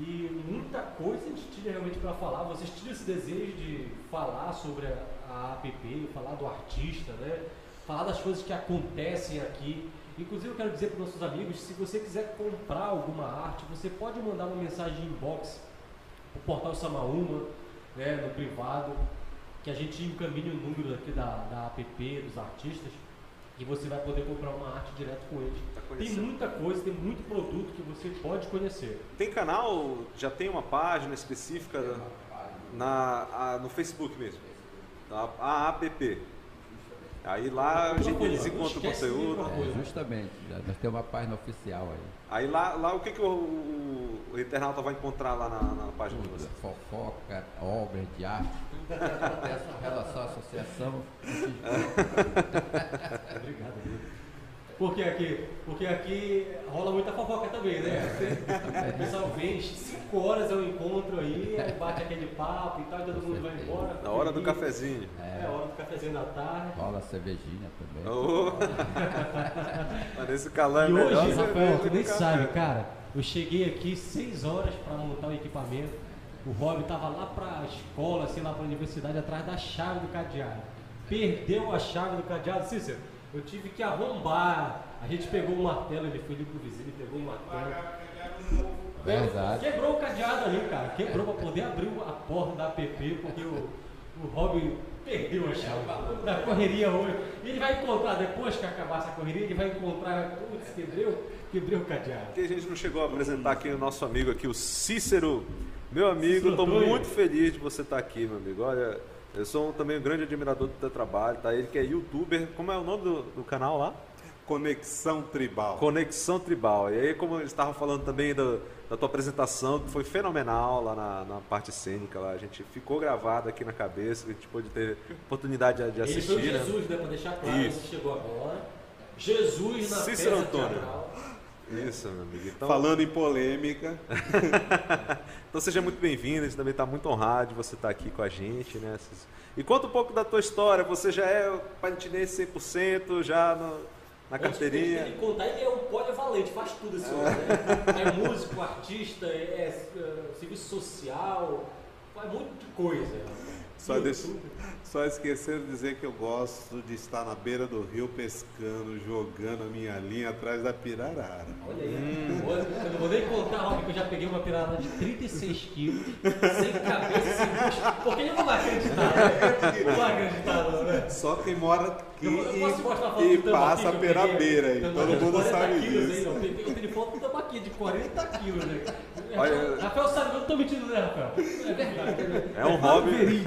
e muita coisa a gente tinha realmente para falar. Vocês tinham esse desejo de falar sobre a, a APP, falar do artista, né? Falar das coisas que acontecem aqui. Inclusive eu quero dizer para os nossos amigos, se você quiser comprar alguma arte, você pode mandar uma mensagem inbox o portal Samaúma, né, no privado, que a gente encaminha o número aqui da, da app, dos artistas, e você vai poder comprar uma arte direto com eles. Tá tem muita coisa, tem muito produto que você pode conhecer. Tem canal, já tem uma página específica na, a, no Facebook mesmo, a, a app. Aí lá a gente, eles encontram o conteúdo. É, justamente, nós temos uma página oficial aí. Aí lá, lá o que, que o, o, o internauta vai encontrar lá na, na página Tudo, de vocês? Fofoca, obras de arte, tudo que acontece em relação à associação. Obrigado, Porque aqui, porque aqui rola muita fofoca também, né? O pessoal vem, 5 horas é um encontro aí, aí bate aquele papo e tal, e todo mundo vai embora. Na hora do cafezinho. É, hora do cafezinho da tarde. Rola cervejinha também. Ô. Mas nesse calor é E melhor hoje, Rafael, tu nem sabe, cara, eu cheguei aqui 6 horas para montar o equipamento. O Rob tava lá pra escola, assim, lá pra universidade, atrás da chave do cadeado. Perdeu a chave do cadeado, Cícero. Eu tive que arrombar. A gente pegou um martelo, ele foi ali pro vizinho, ele pegou um martelo. Verdade. Quebrou o cadeado ali, cara. Quebrou pra poder abrir a porta da app, porque o, o Rob perdeu a chave da correria hoje. E ele vai encontrar, depois que acabar essa correria, ele vai encontrar, putz, quebreu, quebrei o cadeado. Porque a gente não chegou a apresentar aqui o nosso amigo aqui, o Cícero. Meu amigo, estou muito feliz de você estar aqui, meu amigo. Olha, eu sou também um grande admirador do teu trabalho, tá? Ele que é youtuber, como é o nome do, do canal lá? Conexão Tribal. Conexão Tribal. E aí, como eu estava falando também do- da tua apresentação, que foi fenomenal lá na, na parte cênica, lá. a gente ficou gravado aqui na cabeça, a gente pôde ter oportunidade de, de Ele foi assistir. né? Jesus, né? Pra deixar claro, Isso. chegou agora. Jesus na Cícero Antônio. teatral. Isso, meu amigo. Então, Falando em polêmica, Então seja muito bem-vindo, a gente também está muito honrado de você estar aqui com a gente, né? E conta um pouco da tua história, você já é patinense 100%, já no- na Antes dele- carteirinha? dele contar, ele é um polivalente, faz tudo esse homem, né? É músico, artista, é, é, é, serviço social, faz muita coisa. só, deixa, só esquecer de dizer que eu gosto de estar na beira do rio pescando, jogando a minha linha atrás da pirarara. Olha aí. Hum. Eu não vou nem contar, Rob, que eu já peguei uma pirada de 36 quilos, sem cabeça, sem bucho. Porque ele não vai acreditar, né? Não vai acreditar, não, né? Só quem mora Eu, eu e, e tambaqui passa eu pela beira aí. Todo mundo 40 sabe disso. Aí, tem, tem foto de 40 quilos, né? Olha- Rafael sabe que eu não tô mentindo, né, Rafael? É verdade. É um hobby.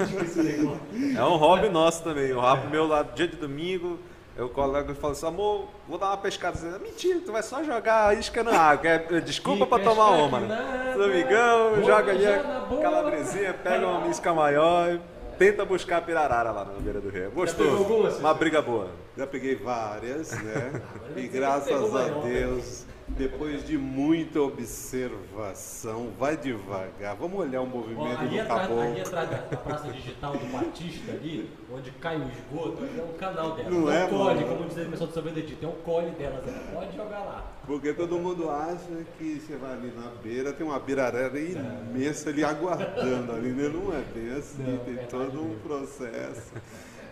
É um hobby nosso também. O rabo meu lá, dia de domingo, eu colega fala assim, amor, vou dar uma pescada. Mentira, tu vai só jogar a isca na água. É, desculpa E pra tomar uma. né? vou joga ali a calabresinha, pega uma isca maior e tenta buscar a pirarara lá na beira do rio. É pegou Gostoso. alguma? Uma briga boa. Já peguei várias, né? Mas E graças a né? Deus, depois de muita observação, vai devagar. Vamos olhar o Ó, movimento ali, do atrás, ali caboclo. atrás da, da Praça Digital do Batista ali, onde cai o esgoto, ali é um canal dela. Não é é, um cole, mano? como diz a pessoa do São Benedito, é um cole delas, ela pode jogar lá. Porque todo mundo acha que você vai ali na beira, tem uma beirarara imensa ali aguardando ali, né? Não é bem assim, Não, tem verdade todo um processo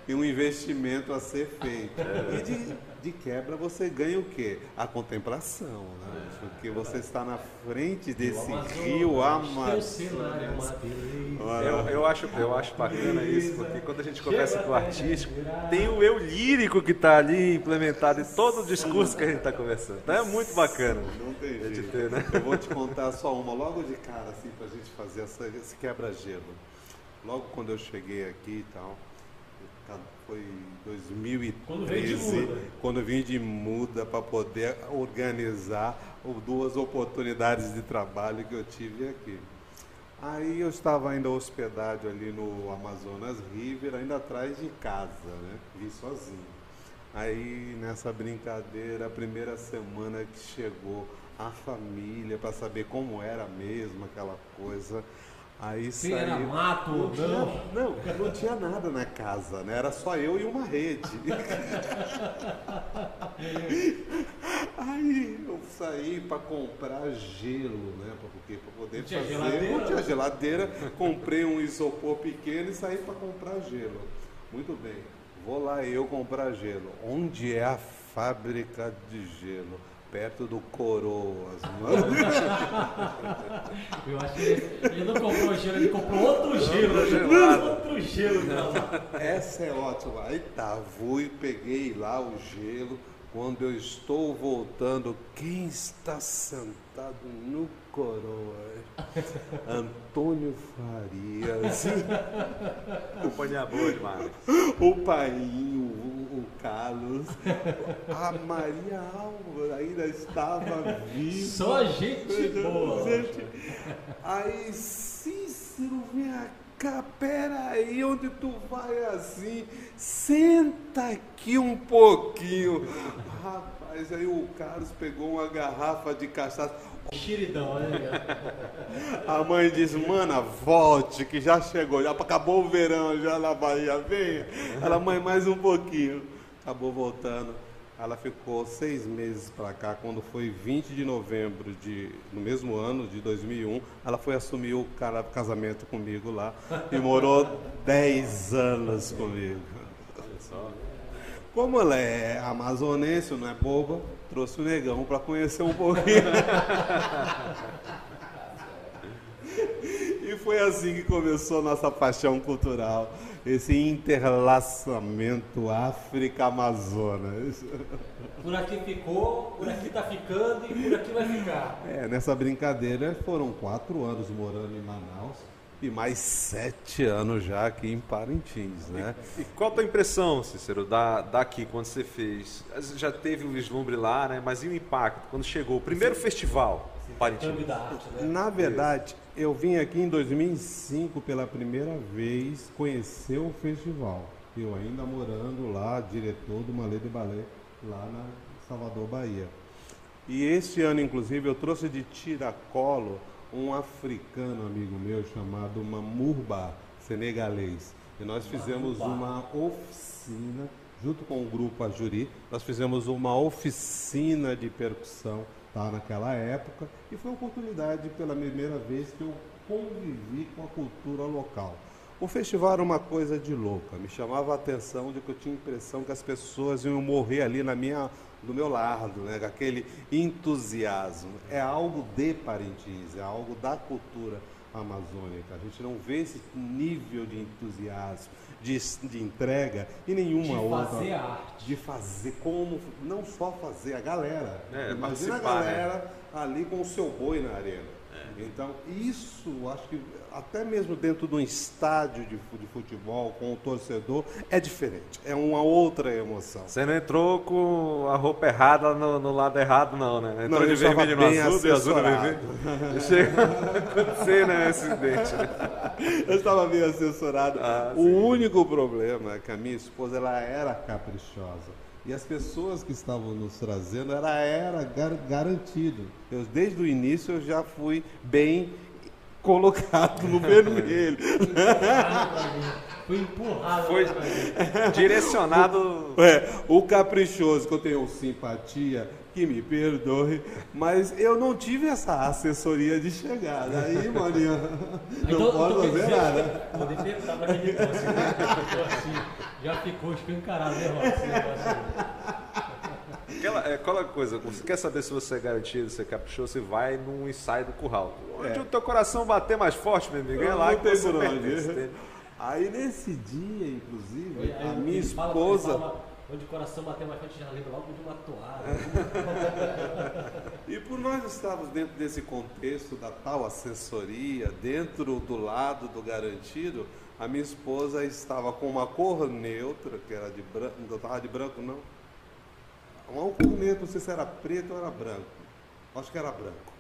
e um investimento a ser feito. É. E de, de quebra você ganha o quê? A contemplação, né? Porque você está na frente desse rio Amazonas. cenário é Eu, eu, acho, eu acho bacana isso, porque quando a gente conversa com o artístico, tem o eu lírico que está ali implementado em todo o discurso que a gente está conversando. Então é muito bacana. Não tem É jeito. ter, né? Eu vou te contar só uma, logo de cara, assim, pra gente fazer essa, esse quebra-gelo. Logo quando eu cheguei aqui e tal, foi em 2013, Quando veio de muda. quando eu vim de muda para poder organizar duas oportunidades de trabalho que eu tive aqui. Aí eu estava ainda hospedado ali no Amazonas River, ainda atrás de casa, né? Vim sozinho. Aí nessa brincadeira, a primeira semana que chegou a família para saber como era mesmo aquela coisa. Aí saiu. era mato ou tinha- não. não, não tinha nada na casa, né? Era só eu e uma rede. Aí eu saí para comprar gelo, né? Porque para poder Não fazer. geladeira? Não tinha geladeira. Comprei um isopor pequeno e saí para comprar gelo. Muito bem. Vou lá eu comprar gelo. Onde é a fábrica de gelo? Perto do Coroas, mano. Eu acho que ele, não comprou gelo, ele comprou outro gelo. gelado. Outro gelo lá. Essa é ótima. Aí tá, fui, peguei lá o gelo. Quando eu estou voltando, quem está sentado no coroa? Antônio Farias, Companhia boa demais. o Painho, o, o Carlos, a Maria Álvaro ainda estava viva. Só gente boa. Gente, Aí, Cícero, vem cá, peraí, onde tu vai assim? Senta aqui um pouquinho. Rapaz, aí o Carlos pegou uma garrafa de cachaça. Xiridão, né? A mãe disse, mana, volte, que já chegou, já acabou o verão já na Bahia, venha. Ela, mãe, mais um pouquinho. Acabou voltando. Ela ficou seis meses para cá, quando foi 20 de novembro de, no mesmo ano, de 2001, ela foi assumir o cara- casamento comigo lá e morou 10 anos comigo. Como ela é amazonense, não é boba, trouxe o negão para conhecer um pouquinho. E foi assim que começou a nossa paixão cultural, esse interlaçamento África-Amazonas. Por aqui ficou, por aqui tá ficando e por aqui vai ficar. É, nessa brincadeira foram quatro anos morando em Manaus e mais sete anos já aqui em Parintins, né? E qual a tua impressão, Cícero, da, daqui, quando você fez? Já teve o vislumbre lá, né? Mas e o impacto? Quando chegou o primeiro festival, Parintins? Câmbio da arte, né? Na verdade, eu vim aqui em 2005 pela primeira vez conhecer o festival. Eu ainda morando lá, diretor do Malê de Balé, lá na Salvador, Bahia. E este ano, inclusive, eu trouxe de tiracolo um africano amigo meu chamado Mamurba, senegalês. E nós fizemos uma oficina, junto com o grupo Ajuri, nós fizemos uma oficina de percussão tá, naquela época e foi uma oportunidade pela primeira vez que eu convivi com a cultura local. O festival era uma coisa de louca, me chamava a atenção de que eu tinha a impressão que as pessoas iam morrer ali na minha, do meu lado, né, aquele entusiasmo. É algo de Parintins, é algo da cultura amazônica. A gente não vê esse nível de entusiasmo, de, de entrega em nenhuma De outra fazer arte. de fazer como não só fazer a galera É, imagina a participar, né? galera ali com o seu boi na arena então isso acho que até mesmo dentro de um estádio de, fu- de futebol com o torcedor é diferente é uma outra emoção Você não entrou com a roupa errada no, no lado errado, não, né? Entrou Não, de vermelho no azul, de azul no vermelho. Chegou a acontecer, né, esse né? eu estava bem assessorado Ah, o sim. único problema é que a minha esposa ela era caprichosa e as pessoas que estavam nos trazendo ela era gar- garantido eu desde o início eu já fui bem colocado no vermelho Foi empurrado. Foi né? direcionado. É, o caprichoso, que eu tenho simpatia, que me perdoe, mas eu não tive essa assessoria de chegada. Aí, maninho, não Então, posso então fazer dizer, nada. Vou pra né? Assim, Já ficou escancarado, né, negócio aí. Aquela, é, aquela coisa, você quer saber se você é garantido, se é caprichoso, você vai num ensaio do curral. Onde É. o teu coração bater mais forte, meu amigo, é lá Não que tem você por onde. pertence. entende? Aí nesse dia, inclusive, Aí a minha esposa. fala, Onde o coração bater mais forte, já lembra logo de uma toalha. E por nós estarmos dentro desse contexto da tal assessoria, dentro do lado do garantido, a minha esposa estava com uma cor neutra, que era de branco, não estava de branco não. Cor neutra, não sei se era preto ou era branco. Acho que era branco.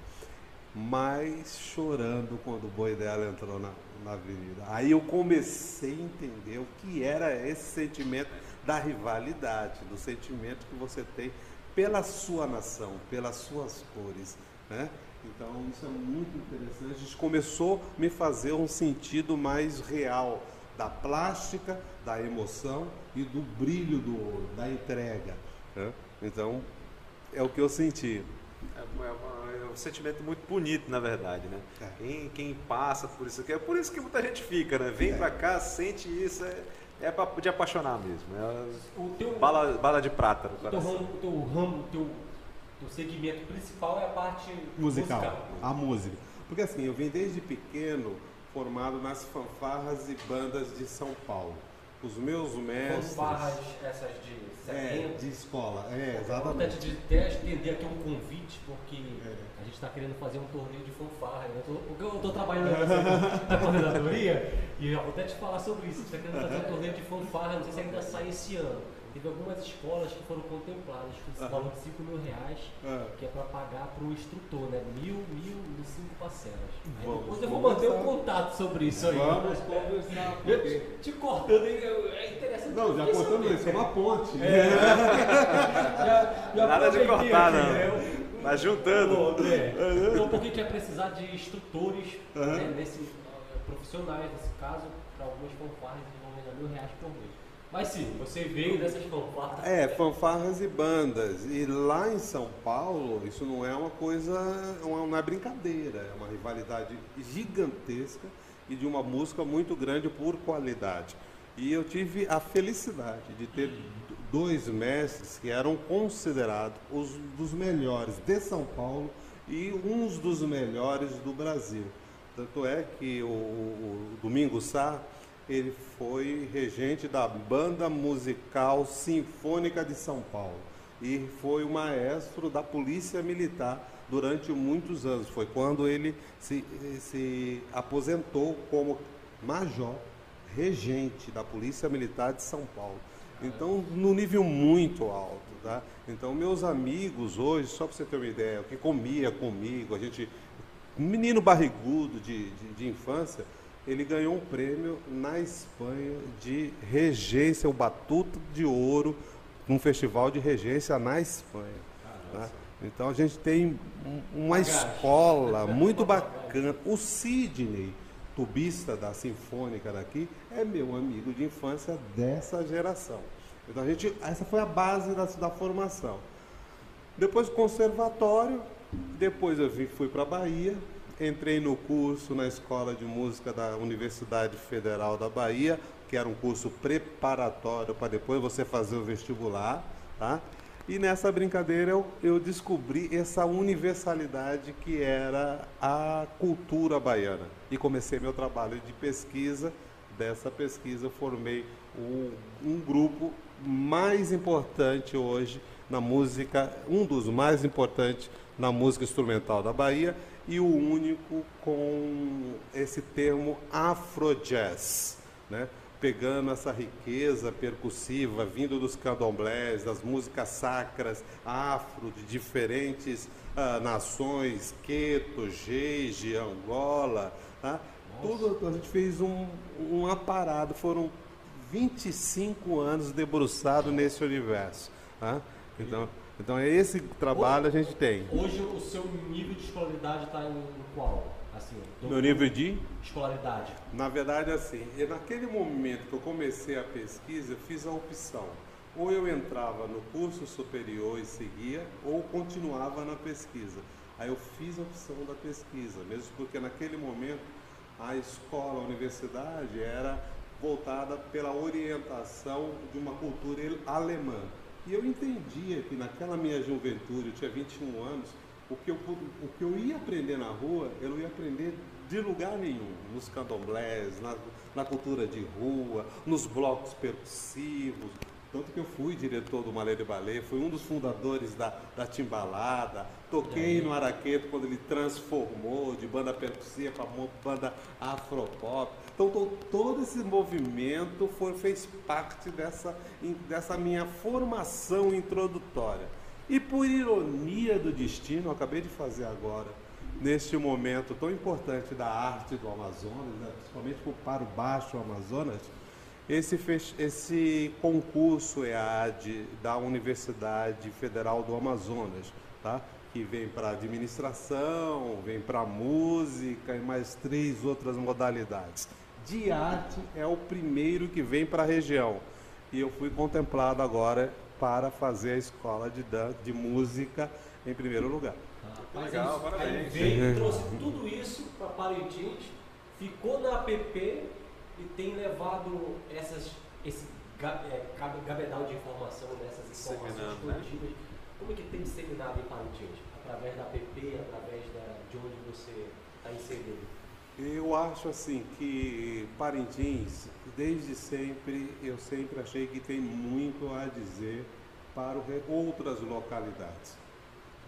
Mas chorando quando o boi dela entrou na, na avenida. Aí eu comecei a entender o que era esse sentimento da rivalidade, do sentimento que você tem pela sua nação, pelas suas cores. Né? Então isso é muito interessante. A gente começou a me fazer um sentido mais real da plástica, da emoção e do brilho do ouro, da entrega. né? Então é o que eu senti. É, uma- é é um sentimento muito bonito, na verdade, né? É. Quem, quem passa por isso aqui, é por isso que muita gente fica, né? Vem pra cá, sente isso, é, é pra, de apaixonar mesmo. É O teu, bala, bala de prata no o teu coração. ramo, o teu ramo, o teu, teu segmento principal é a parte musical, a música. Porque assim, eu vim desde pequeno formado nas fanfarras e bandas de São Paulo. Os meus mestres. Fanfarras essas de É, 70. de escola, é, É exatamente. de até estender aqui um convite, porque É. a gente está querendo fazer um torneio de fanfarra. né? Eu Porque eu estou trabalhando nessa- na coordenadoria e eu vou até te falar sobre isso. A gente está querendo fazer um torneio de fanfarra, não sei se ainda sai esse ano. Teve algumas escolas que foram contempladas com esse valor de 5 mil reais, Ah. que é para pagar para o instrutor, né? Mil, mil e cinco parcelas. Aí Vamos depois eu vou manter um contato sobre isso aí. Vamos conversar. Eu te, te cortando, é interessante Não, já contamos isso, é uma ponte. Já, já Nada de cortar, aqui, não. né? Tá juntando. Então porque a gente vai precisar de instrutores né, nesse, eh, profissionais, nesse caso, para algumas fanfarras de vão ganhar mil reais por mês. Mas sim, você veio dessas fanfarras. É, fanfarras e bandas. E lá em São Paulo, isso não é uma coisa, uma- não é brincadeira, é uma rivalidade gigantesca e de uma música muito grande por qualidade. E eu tive a felicidade de ter dois mestres que eram considerados os dos melhores de São Paulo e uns dos melhores do Brasil. Tanto é que o, o, o Domingos Sá, ele foi regente da Banda Musical Sinfônica de São Paulo e foi o maestro da Polícia Militar durante muitos anos. Foi quando ele se, se aposentou como major regente da Polícia Militar de São Paulo. Então, no nível muito alto, tá? Então, meus amigos hoje, só para você ter uma ideia, o que comia comigo, a gente, menino barrigudo de, de, de infância, ele ganhou um prêmio na Espanha de regência, o Batuta de Ouro, num festival de regência na Espanha. tá? Então a gente tem um- uma escola muito bacana. O Sidney, tubista da Sinfônica daqui, é meu amigo de infância dessa geração. Então a gente, essa foi a base da, da formação. Depois conservatório, depois eu vim, fui para a Bahia, entrei no curso na Escola de Música da Universidade Federal da Bahia, que era um curso preparatório para depois você fazer o vestibular, tá? E nessa brincadeira eu, eu descobri essa universalidade que era a cultura baiana. E comecei meu trabalho de pesquisa. Dessa pesquisa eu formei um, um grupo mais importante hoje na música, um dos mais importantes na música instrumental da Bahia e o único com esse termo afro-jazz, né? pegando essa riqueza percussiva vindo dos candomblés, das músicas sacras afro de diferentes ah, nações, Queto, Jeje, Angola, tá? Tudo a gente fez um, um aparado, foram 25 anos debruçado nesse universo. Tá? Então, então é esse trabalho a gente tem. Hoje o seu nível de escolaridade está em qual? Assim, Meu nível de escolaridade. Na verdade, assim, e naquele momento que eu comecei a pesquisa, eu fiz a opção. Ou eu entrava no curso superior e seguia, ou continuava na pesquisa. Aí eu fiz a opção da pesquisa, mesmo porque naquele momento a escola, a universidade era voltada pela orientação de uma cultura alemã. E eu entendia que naquela minha juventude, eu tinha 21 anos, o que eu, o que eu ia aprender na rua, eu não ia aprender de lugar nenhum, nos candomblés, na, na cultura de rua, nos blocos percussivos. Tanto que eu fui diretor do Malê de Balé, fui um dos fundadores da, da Timbalada, toquei no Araqueto quando ele transformou de banda percussiva para banda afropop. Então to- todo esse movimento foi, fez parte dessa, dessa minha formação introdutória. E por ironia do destino, eu acabei de fazer agora, neste momento tão importante da arte do Amazonas, né, principalmente para o Baixo Amazonas, esse, esse concurso EAD da Universidade Federal do Amazonas, tá? que vem para administração, vem para música e mais três outras modalidades. De arte é o primeiro que vem para a região. E eu fui contemplado agora para fazer a escola de, dan- de música em primeiro lugar. Rapaz, Legal, aí- parabéns. Veio, trouxe tudo isso para Parintins, ficou na APP e tem levado essas, esse ga- é, de informação dessas informações Disseminando, né? Como é que tem disseminado em Parintins? Através da APP, através da, de onde você está inserido? Eu acho assim que Parintins, desde sempre, eu sempre achei que tem muito a dizer para outras localidades.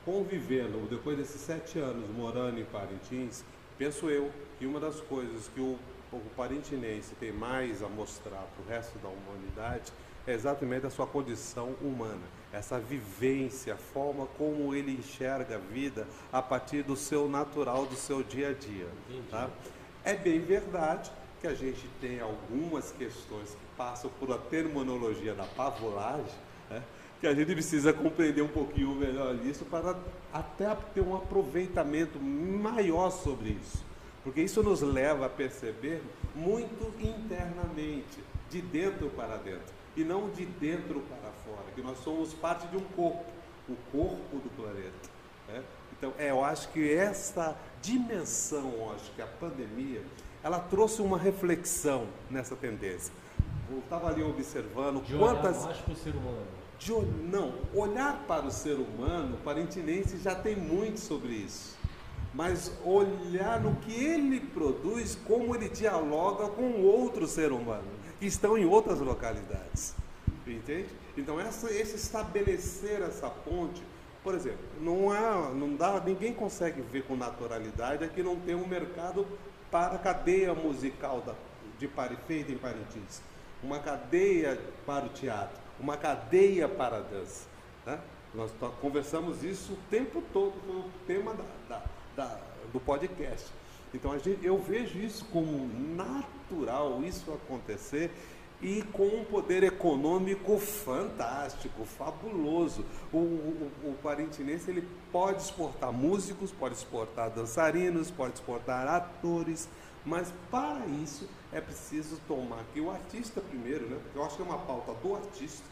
Convivendo, depois desses sete anos morando em Parintins, penso eu que uma das coisas que o, o parintinense tem mais a mostrar para o resto da humanidade é exatamente a sua condição humana, essa vivência, a forma como ele enxerga a vida a partir do seu natural, do seu dia a dia. Tá? É bem verdade que a gente tem algumas questões que passam por a terminologia da pavolagem, né? que a gente precisa compreender um pouquinho melhor isso para até ter um aproveitamento maior sobre isso. Porque isso nos leva a perceber muito internamente, de dentro para dentro, e não de dentro para fora, que nós somos parte de um corpo, o corpo do planeta. Né? Então, é, eu acho que essa dimensão, eu acho que a pandemia, ela trouxe uma reflexão nessa tendência. Eu estava ali observando De quantas. olhar mais para o ser humano. De, não, olhar para o ser humano, parentinense já tem muito sobre isso. Mas olhar no que ele produz, como ele dialoga com outro ser humano, que estão em outras localidades. Entende? Então, essa, esse estabelecer essa ponte, por exemplo, não, é, não dá, ninguém consegue ver com naturalidade é que não tem um mercado para a cadeia musical da, de feita em Parintins, uma cadeia para o teatro, uma cadeia para a dança. né? Nós conversamos isso o tempo todo, foi o tema da- da- da- do podcast. Então gente, eu vejo isso como natural, isso acontecer e com um poder econômico fantástico, fabuloso. O, o, o parintinense ele pode exportar músicos, pode exportar dançarinos, pode exportar atores, mas para isso é preciso tomar que o artista primeiro, né? Porque eu acho que é uma pauta do artista,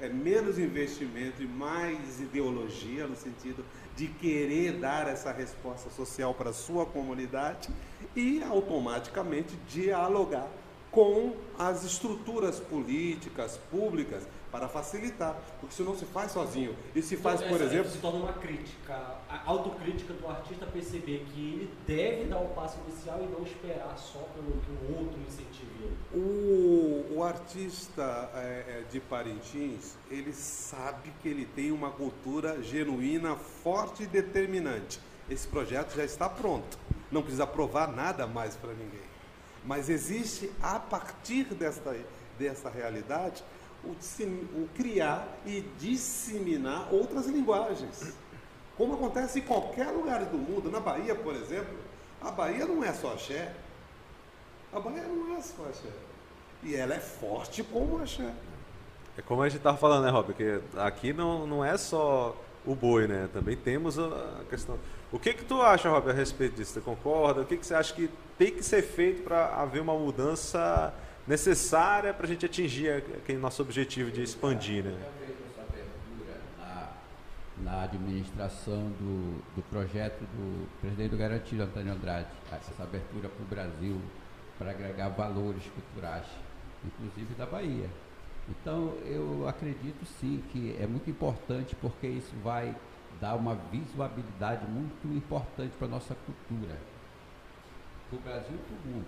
é menos investimento e mais ideologia no sentido de querer dar essa resposta social para a sua comunidade e automaticamente dialogar com as estruturas políticas, públicas, para facilitar, porque isso não se faz sozinho. Isso se faz, Então, por exemplo, Se torna uma crítica, a autocrítica do artista perceber que ele deve dar o passo inicial e não esperar só pelo que o outro incentive. O, o artista é, é, de Parintins, ele sabe que ele tem uma cultura genuína, forte e determinante. Esse projeto já está pronto. Não precisa provar nada mais para ninguém. Mas existe, a partir desta, dessa realidade, o, o criar e disseminar outras linguagens. Como acontece em qualquer lugar do mundo. Na Bahia, por exemplo, a Bahia não é só axé. A Bahia não é só axé. E ela é forte como axé. É como a gente estava falando, né, Rob? Que aqui não, não é só o boi, né? Também temos a a questão. O que que tu acha, Rob, a respeito disso? Você concorda? O que que você acha que tem que ser feito para haver uma mudança necessária para a gente atingir aquele nosso objetivo de expandir, né? Eu vejo essa abertura na, administração do, do projeto do presidente do Garantido, Antônio Andrade, essa abertura para o Brasil, para agregar valores culturais, inclusive da Bahia. Então, eu acredito sim que é muito importante porque isso vai dar uma visibilidade muito importante para a nossa cultura, para o Brasil e para o mundo.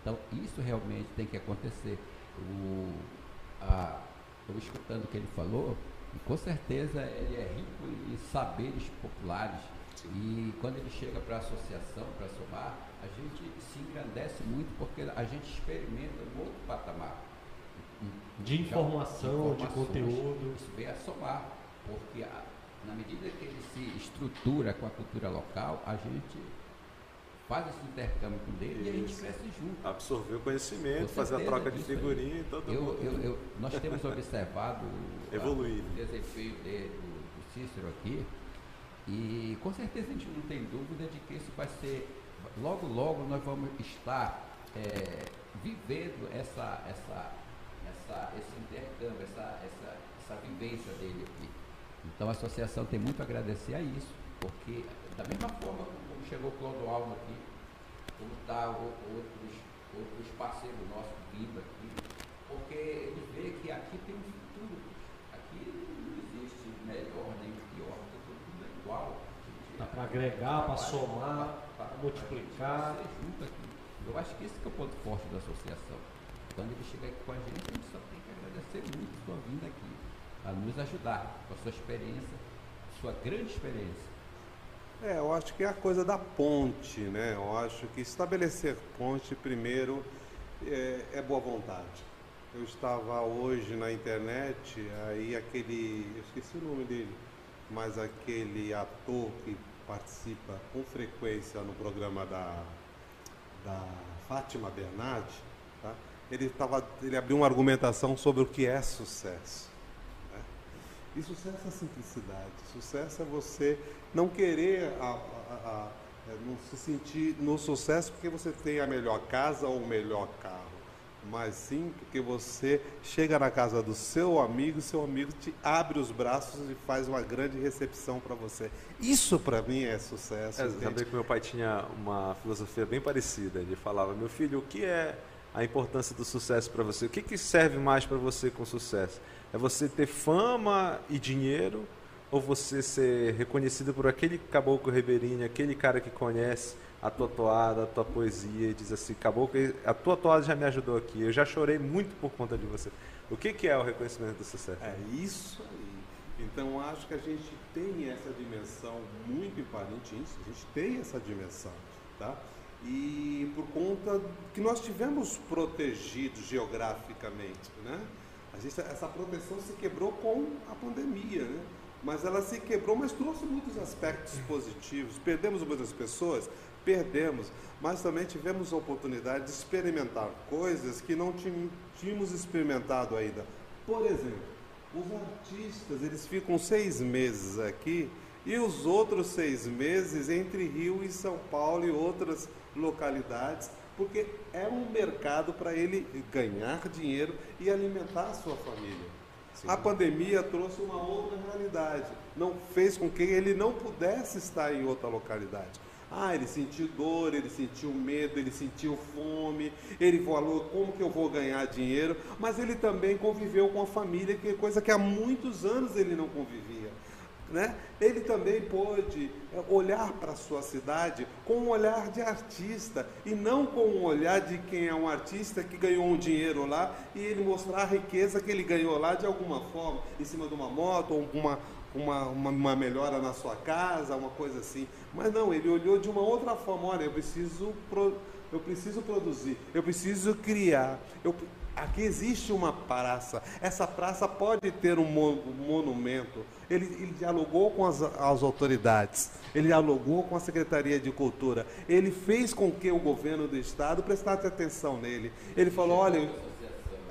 Então, isso realmente tem que acontecer. O, a, eu escutando o que ele falou, e com certeza ele é rico em saberes populares. E quando ele chega para a associação, para somar, a gente se engrandece muito porque a gente experimenta um outro patamar. De informação, de informações. conteúdo. Isso vem a somar, porque a- na medida que ele se estrutura com a cultura local, a gente faz esse intercâmbio com dele e a gente Isso. cresce junto. Absorver o conhecimento, fazer a troca de isso figurinha e todo Eu, mundo. eu, eu- nós temos observado o- Evoluir. o desempenho de- do, do Cícero aqui e com certeza a gente não tem dúvida de que isso vai ser, logo logo nós vamos estar é, vivendo essa, essa, essa, esse intercâmbio, essa, essa, essa vivência dele aqui. Então a associação tem muito a agradecer a isso, porque da mesma forma como chegou o Clodoaldo aqui, como está outros, outros parceiros nossos vindo aqui, porque ele vê que aqui tem um futuro. Aqui não existe melhor nem pior, todo mundo é igual. Dá para agregar, para somar, para multiplicar. Eu acho que esse que é o ponto forte da associação. Quando ele chega aqui com a gente, a gente só tem que agradecer muito sua vinda aqui, a nos ajudar com a sua experiência, sua grande experiência. É, eu acho que é a coisa da ponte, né? Eu acho que estabelecer ponte primeiro é, é boa vontade. Eu estava hoje na internet, aí aquele, eu esqueci o nome dele, mas aquele ator que participa com frequência no programa da, da Fátima Bernardi, Tá? Ele, tava, ele abriu uma argumentação sobre o que é sucesso. né? E sucesso é simplicidade. Sucesso é você não querer a- a- a- não se sentir no sucesso porque você tem a melhor casa ou o melhor carro, mas sim porque você chega na casa do seu amigo e seu amigo te abre os braços e faz uma grande recepção para você. Isso para mim é sucesso. É, sabia que meu pai tinha uma filosofia bem parecida. Ele falava: Meu filho, o que é a importância do sucesso para você? O que, que serve mais para você com sucesso? É você ter fama e dinheiro ou você ser reconhecido por aquele caboclo ribeirinho, aquele cara que conhece a tua toada, a tua poesia e diz assim: Caboclo, a tua toada já me ajudou aqui. Eu já chorei muito por conta de você. O que, que é o reconhecimento do sucesso? É isso aí. Então acho que a gente tem essa dimensão muito em Parintins, a gente tem essa dimensão, tá? E por conta que nós tivemos protegidos geograficamente, né? A gente, essa proteção se quebrou com a pandemia, né? Mas ela se quebrou, mas trouxe muitos aspectos positivos. Perdemos muitas pessoas, perdemos, mas também tivemos a oportunidade de experimentar coisas que não tínhamos experimentado ainda. Por exemplo, os artistas, eles ficam seis meses aqui e os outros seis meses entre Rio e São Paulo e outras localidades, porque é um mercado para ele ganhar dinheiro e alimentar a sua família. A pandemia trouxe uma outra realidade, não fez com que ele não pudesse estar em outra localidade. Ah, ele sentiu dor, ele sentiu medo, ele sentiu fome, ele falou como que eu vou ganhar dinheiro, mas ele também conviveu com a família, que é coisa que há muitos anos ele não convivia. Né? Ele também pôde é, olhar para a sua cidade com um olhar de artista e não com um olhar de quem é um artista que ganhou um dinheiro lá e ele mostrar a riqueza que ele ganhou lá de alguma forma, em cima de uma moto ou uma, uma, uma, uma melhora na sua casa, uma coisa assim. Mas não, ele olhou de uma outra forma, olha, eu preciso, pro, eu preciso produzir, eu preciso criar. Eu, aqui existe uma praça, essa praça pode ter um, um monumento. Ele, ele dialogou com as, as autoridades, ele dialogou com a Secretaria de Cultura, ele fez com que o governo do estado prestasse atenção nele. Ele falou, olha,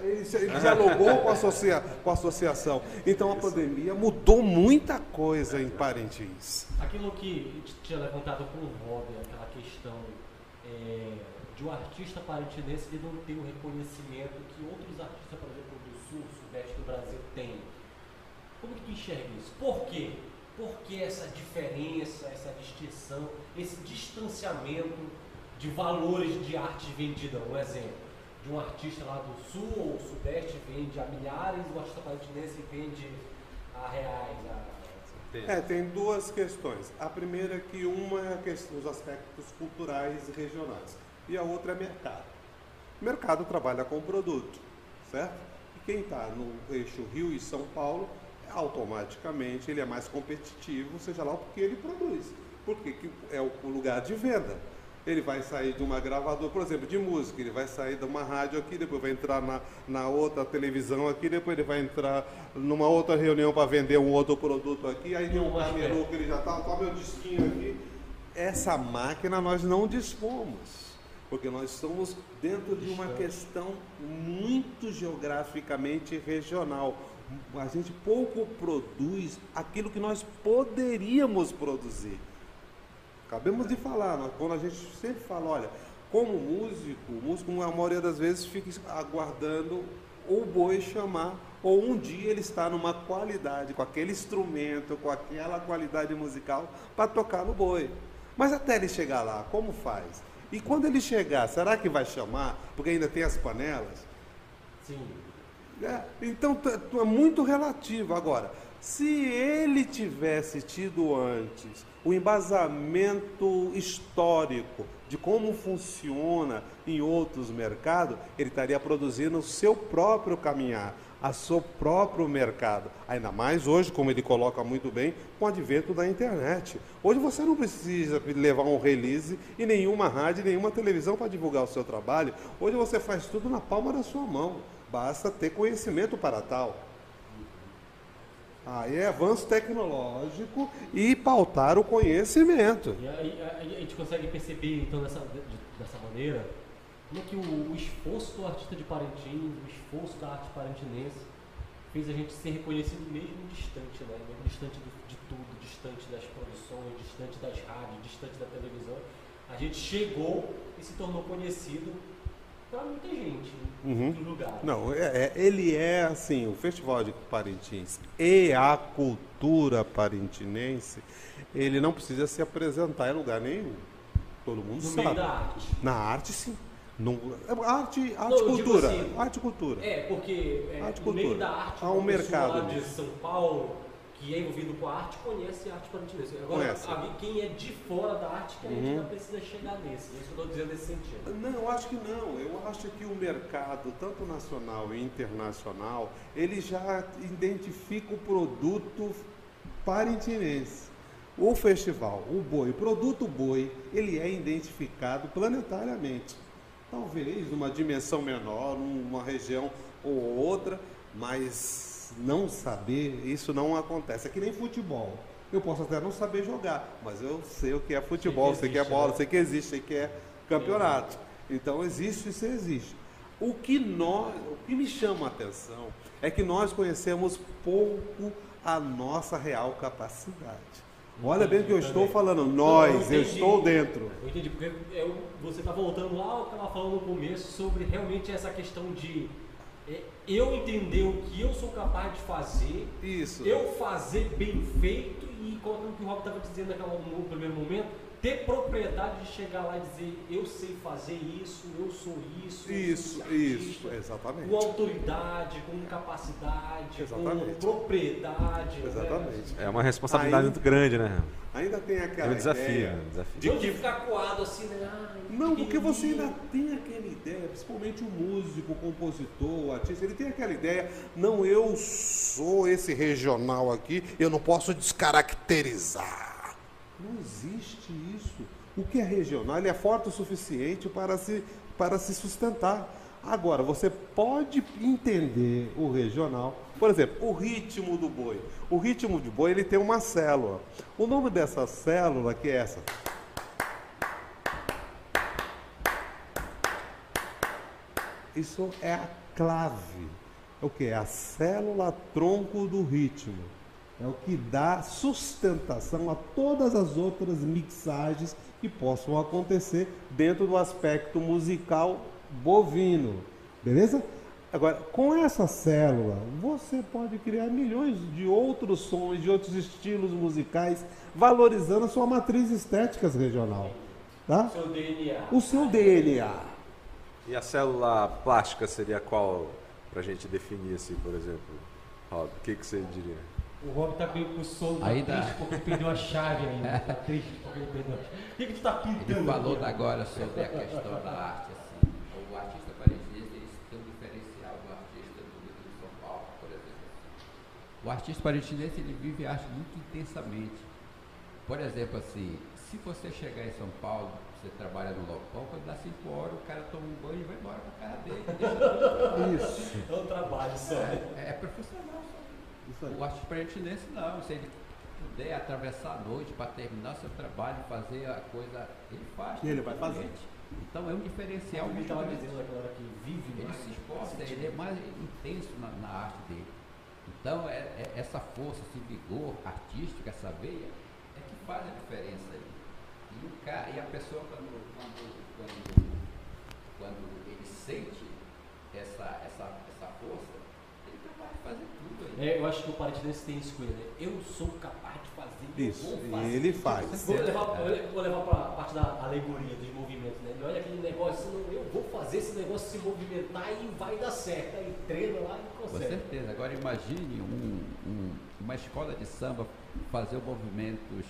ele, dialogou com a, associa, com a associação. Então a pandemia mudou muita coisa em Parintins. Aquilo que tinha levantado com o Rob, aquela questão é, de um artista parintinense ele não ter o reconhecimento que outros artistas, por exemplo, do sul, sudeste do Brasil têm. Como que tu enxerga isso? Por quê? Por que essa diferença, essa distinção, esse distanciamento de valores de arte vendida? Um exemplo, de um artista lá do sul ou sudeste vende a milhares, o artista parintinense vende a reais, a É, tem duas questões. A primeira é que uma é a questão dos aspectos culturais e regionais. E a outra é mercado. O mercado trabalha com produto, certo? E quem está no eixo Rio e São Paulo, automaticamente ele é mais competitivo, seja lá porque ele produz. Porque que é o o lugar de venda. Ele vai sair de uma gravadora, por exemplo, de música, ele vai sair de uma rádio aqui, depois vai entrar na, na outra televisão aqui, depois ele vai entrar numa outra reunião para vender um outro produto aqui, aí tem um camelô que ele já está, toma meu disquinho aqui. Essa máquina nós não dispomos, porque nós estamos dentro de uma questão muito geograficamente regional. A gente pouco produz aquilo que nós poderíamos produzir. Acabamos de falar, quando a gente sempre fala, olha, como músico, o músico, a maioria das vezes, fica aguardando o boi chamar, ou um dia ele está numa qualidade, com aquele instrumento, com aquela qualidade musical, para tocar no boi. Mas até ele chegar lá, como faz? E quando ele chegar, será que vai chamar? Porque ainda tem as panelas. Sim. É, então é muito relativo. Agora, se ele tivesse tido antes o embasamento histórico de como funciona em outros mercados, ele estaria produzindo o seu próprio caminhar, a seu próprio mercado. Ainda mais hoje, como ele coloca muito bem, com o advento da internet. Hoje você não precisa levar um release e nenhuma rádio, nenhuma televisão para divulgar o seu trabalho. Hoje você faz tudo na palma da sua mão. Basta ter conhecimento para tal. Aí é avanço tecnológico e pautar o conhecimento. E aí, aí a gente consegue perceber, então, dessa, de- dessa maneira, como é que o, o esforço do artista de Parintins, o esforço da arte parintinense, fez a gente ser reconhecido mesmo distante, né? Mesmo distante de, de tudo, distante das produções, distante das rádios, distante da televisão. A gente chegou e se tornou conhecido para muita gente em Uhum. outros lugares. Não, é- é- ele é assim, o Festival de Parintins e a cultura parintinense, ele não precisa se apresentar em lugar nenhum. Todo mundo No sabe. meio da arte. Na arte, sim. No, arte, arte Não, cultura. assim, arte cultura. É, porque é, Arte no meio cultura. da arte, Há um mercado lá de. São Paulo que é envolvido com a arte conhece a arte parintinense. Agora, Conhece. a- quem é de fora da arte que a gente Uhum. ainda precisa chegar nesse. Isso que eu estou dizendo nesse sentido. Não, eu acho que não. Eu acho que o mercado, tanto nacional e internacional, ele já identifica o produto parintinense. O festival, o boi, o produto boi, ele é identificado planetariamente. Talvez numa dimensão menor, numa região ou outra, mas não saber, isso não acontece. É que nem futebol. Eu posso até não saber jogar, mas eu sei o que é futebol, sei que é existe, bola, né? sei que existe, sei que é campeonato. Então existe isso existe. O que nós, o que me chama a atenção é que nós conhecemos pouco a nossa real capacidade. Olha bem o que eu estou falando, Não, nós, eu eu entendi. estou dentro. Eu entendi, porque eu- você está voltando lá ao que eu estava falando no começo sobre realmente essa questão de é, eu entender o que eu sou capaz de fazer, Isso. eu fazer bem feito e colocando o que o Rob estava dizendo naquela, no primeiro momento, ter propriedade de chegar lá e dizer eu sei fazer isso, eu sou isso, eu Isso, sou isso, exatamente. com autoridade, com capacidade, Exatamente. com propriedade. né? Exatamente. É uma responsabilidade Aí- muito grande, né? Ainda tem aquela É um desafio, ideia é um desafio. de Não que ficar coado assim, né? Ai, Não, porque você ainda tem aquela ideia, principalmente o músico, o compositor, o artista, ele tem aquela ideia, não, eu sou esse regional aqui, eu não posso descaracterizar. Não existe isso. O que é regional, ele é forte o suficiente para se, para se sustentar. Agora, você pode entender o regional, por exemplo, o ritmo do boi. O ritmo de boi, ele tem uma célula. O nome dessa célula, que é essa, Isso é a clave. É o que? É a célula tronco do ritmo. É o que dá sustentação a todas as outras mixagens que possam acontecer dentro do aspecto musical bovino. Beleza? Agora, com essa célula, você pode criar milhões de outros sons, de outros estilos musicais, valorizando a sua matriz estética regional. Tá? Seu DNA. O seu DNA. E a célula plástica seria qual pra gente definir assim, por exemplo? Rob, o que, que você diria? O Rob tá meio com sono, tá Ainda- triste porque ele perdeu a chave ainda. Tá triste porque ele perdeu a chave. O que, que tu tá pintando? Ele falou agora sobre a questão da arte, assim. O artista parisino ele tem um diferencial do artista do Rio de São Paulo, por exemplo. O artista parisino ele vive a arte muito intensamente. Por exemplo, assim, se você chegar em São Paulo, você trabalha no Lopão, quando dá 5 horas, o cara toma um banho e vai embora pra casa dele. Deixa Isso. É um trabalho só. é, é profissional só. Isso aí. O artista parintinense não, se ele puder atravessar a noite para terminar seu trabalho, fazer a coisa, ele faz. E ele vai fazer. Então é um diferencial Ele muito estava dizendo hora que vive Ele mais. se esforça, ele é mais intenso na, na arte dele. Então é, é essa força, esse vigor artístico, essa veia, é que faz a diferença aí. E, o cara, e a pessoa quando, quando, quando, quando ele sente essa, essa, essa força, ele é capaz de fazer. É, eu acho que o parintinense tem isso com ele, né? Eu sou capaz de fazer. eu Isso, vou e fazer. ele faz. Vou levar, vou levar para a parte da alegoria dos movimentos, né? Ele olha aquele negócio, não, eu vou fazer esse negócio se movimentar e vai dar certo. Aí treina lá e Com consegue. certeza. Agora imagine um- um- uma escola de samba fazer movimentos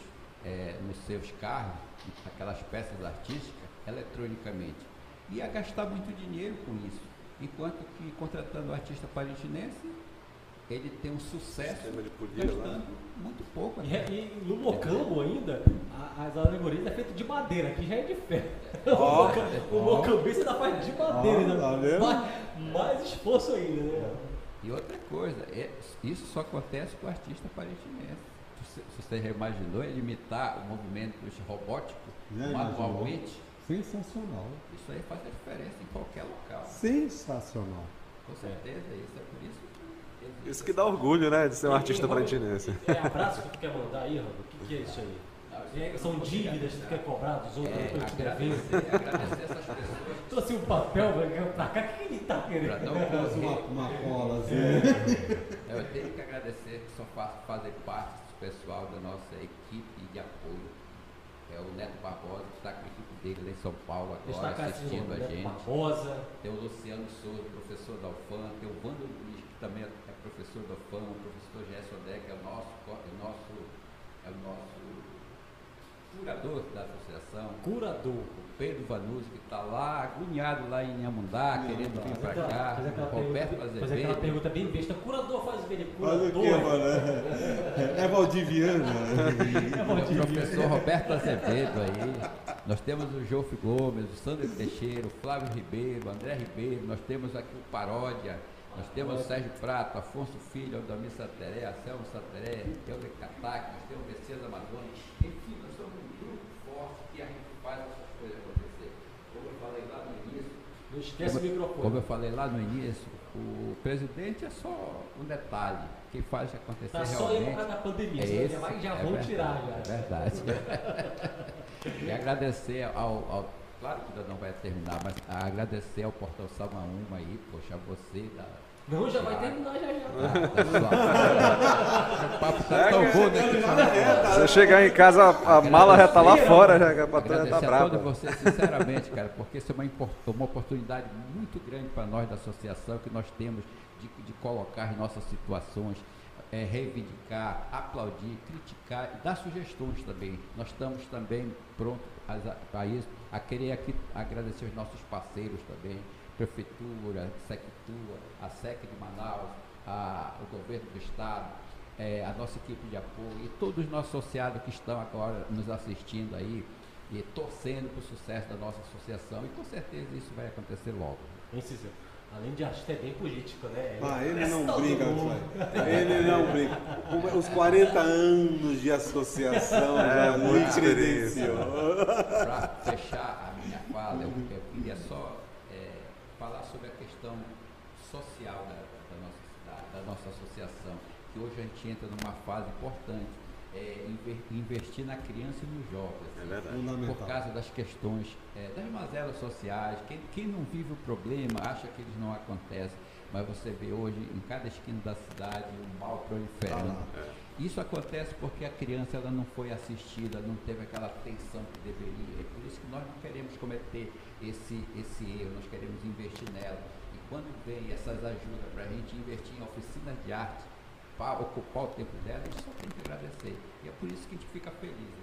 eh, nos seus carros, aquelas peças artísticas, eletronicamente. Ia gastar muito dinheiro com isso. Enquanto que contratando o artista parintinense, ele tem um sucesso gastando muito pouco. E, né? e no mocambo ainda, a- as alegorias é feito de madeira, aqui já é de ferro. Ó, o mocambista ainda faz de madeira, ainda. tá vendo? mais, mais esforço ainda, né? E outra coisa, é- isso só acontece com o artista parintinense. Você, você já imaginou ele imitar movimentos robóticos Já imaginou? manualmente? Sensacional. Isso aí faz a diferença em qualquer local. Sensacional. Com certeza, isso é por isso que. Isso que dá orgulho, né, de ser um artista e, Rob, parentinense. É abraço que tu quer mandar aí, Rob? O que, que é isso aí? É, são dívidas que tu quer cobrar dos outros? É, te devendo? agradecer, agradecer essas pessoas Trouxe um papel pra cá, o que ele tá querendo? não Faz uma, uma cola assim. É, Eu tenho que agradecer que são fa- fazem parte do pessoal da nossa equipe de apoio. É o Neto Barbosa, que está com a equipe dele lá em São Paulo agora, Destacar esse assistindo a gente. Barbosa. Tem o Luciano Souza, professor da UFAM, tem o Wando Luiz, que também é professor UFAM, o professor Gerson que é o nosso, é o nosso, é o nosso curador da associação. Curador. O Pedro Vanucci, que está lá, agoniado lá em Inhamundá, querendo vir para cá. fazer aquela, o Roberto pergunta, fazer aquela Azevedo. pergunta bem besta. Curador faz o quê? Ele Faz o Curador. quê, mano? É Valdiviana. É o professor Roberto Azevedo aí. Nós temos o Jofre Gomes, o Sandro Teixeira, o Flávio Ribeiro, o André Ribeiro, nós temos aqui o Paródia, nós temos o Sérgio Prato, Afonso Filho, Aldamir Santeré, Anselmo Santeré, Helder Catac, nós temos o Messias Amazônia. Enfim, nós somos um grupo forte que a gente faz essas coisas acontecer. Como eu falei lá no início, Não esquece o como, microfone. como eu falei lá no início, o presidente é só um detalhe. Quem faz acontecer Tá só aí por realmente causa da pandemia, é esse, já, vai, já é vão verdade, tirar já. É verdade. e agradecer ao, ao- Claro que ainda não vai terminar, mas agradecer ao Portal Samaúma aí, poxa, você da. Não, já vai terminar já já. da, da sua. o papo tá tão bom nesse Você chegar em casa, a a mala já tá lá fora, já, a patrulha tá Agradecer a todos brava. vocês, sinceramente, cara, porque isso é uma, uma oportunidade muito grande para nós da associação que nós temos de, de colocar nossas situações, eh, reivindicar, aplaudir, criticar e dar sugestões também. Nós estamos também prontos a, a isso, a querer aqui agradecer os nossos parceiros também, Prefeitura, A SEC de Manaus, a- o governo do Estado, eh, a nossa equipe de apoio e todos os nossos associados que estão agora nos assistindo aí e torcendo para o sucesso da nossa associação e com certeza isso vai acontecer logo. Hein, Cícero? Além de artista, é bem político, né? Ah, ele não todo brinca, mundo. Cláudio. Ele não brinca. Os 40 anos de associação É, já experiência. credenciou. Para fechar a minha fala, eu, eu queria só eh, falar sobre a questão social da, da nossa cidade, da nossa associação, que hoje a gente entra numa fase importante, é, investir na criança e nos jovens. É verdade. por Fundamental. causa das questões eh, das mazelas sociais. Quem, quem não vive o problema acha que eles não acontecem, mas você vê hoje em cada esquina da cidade o mal proliferando. Isso acontece porque a criança ela não foi assistida, não teve aquela atenção que deveria. É por isso que nós não queremos cometer esse, esse erro, nós queremos investir nela. Quando vem essas ajudas para a gente investir em oficinas de arte, para ocupar o tempo dela, a gente só tem que agradecer. E é por isso que a gente fica feliz.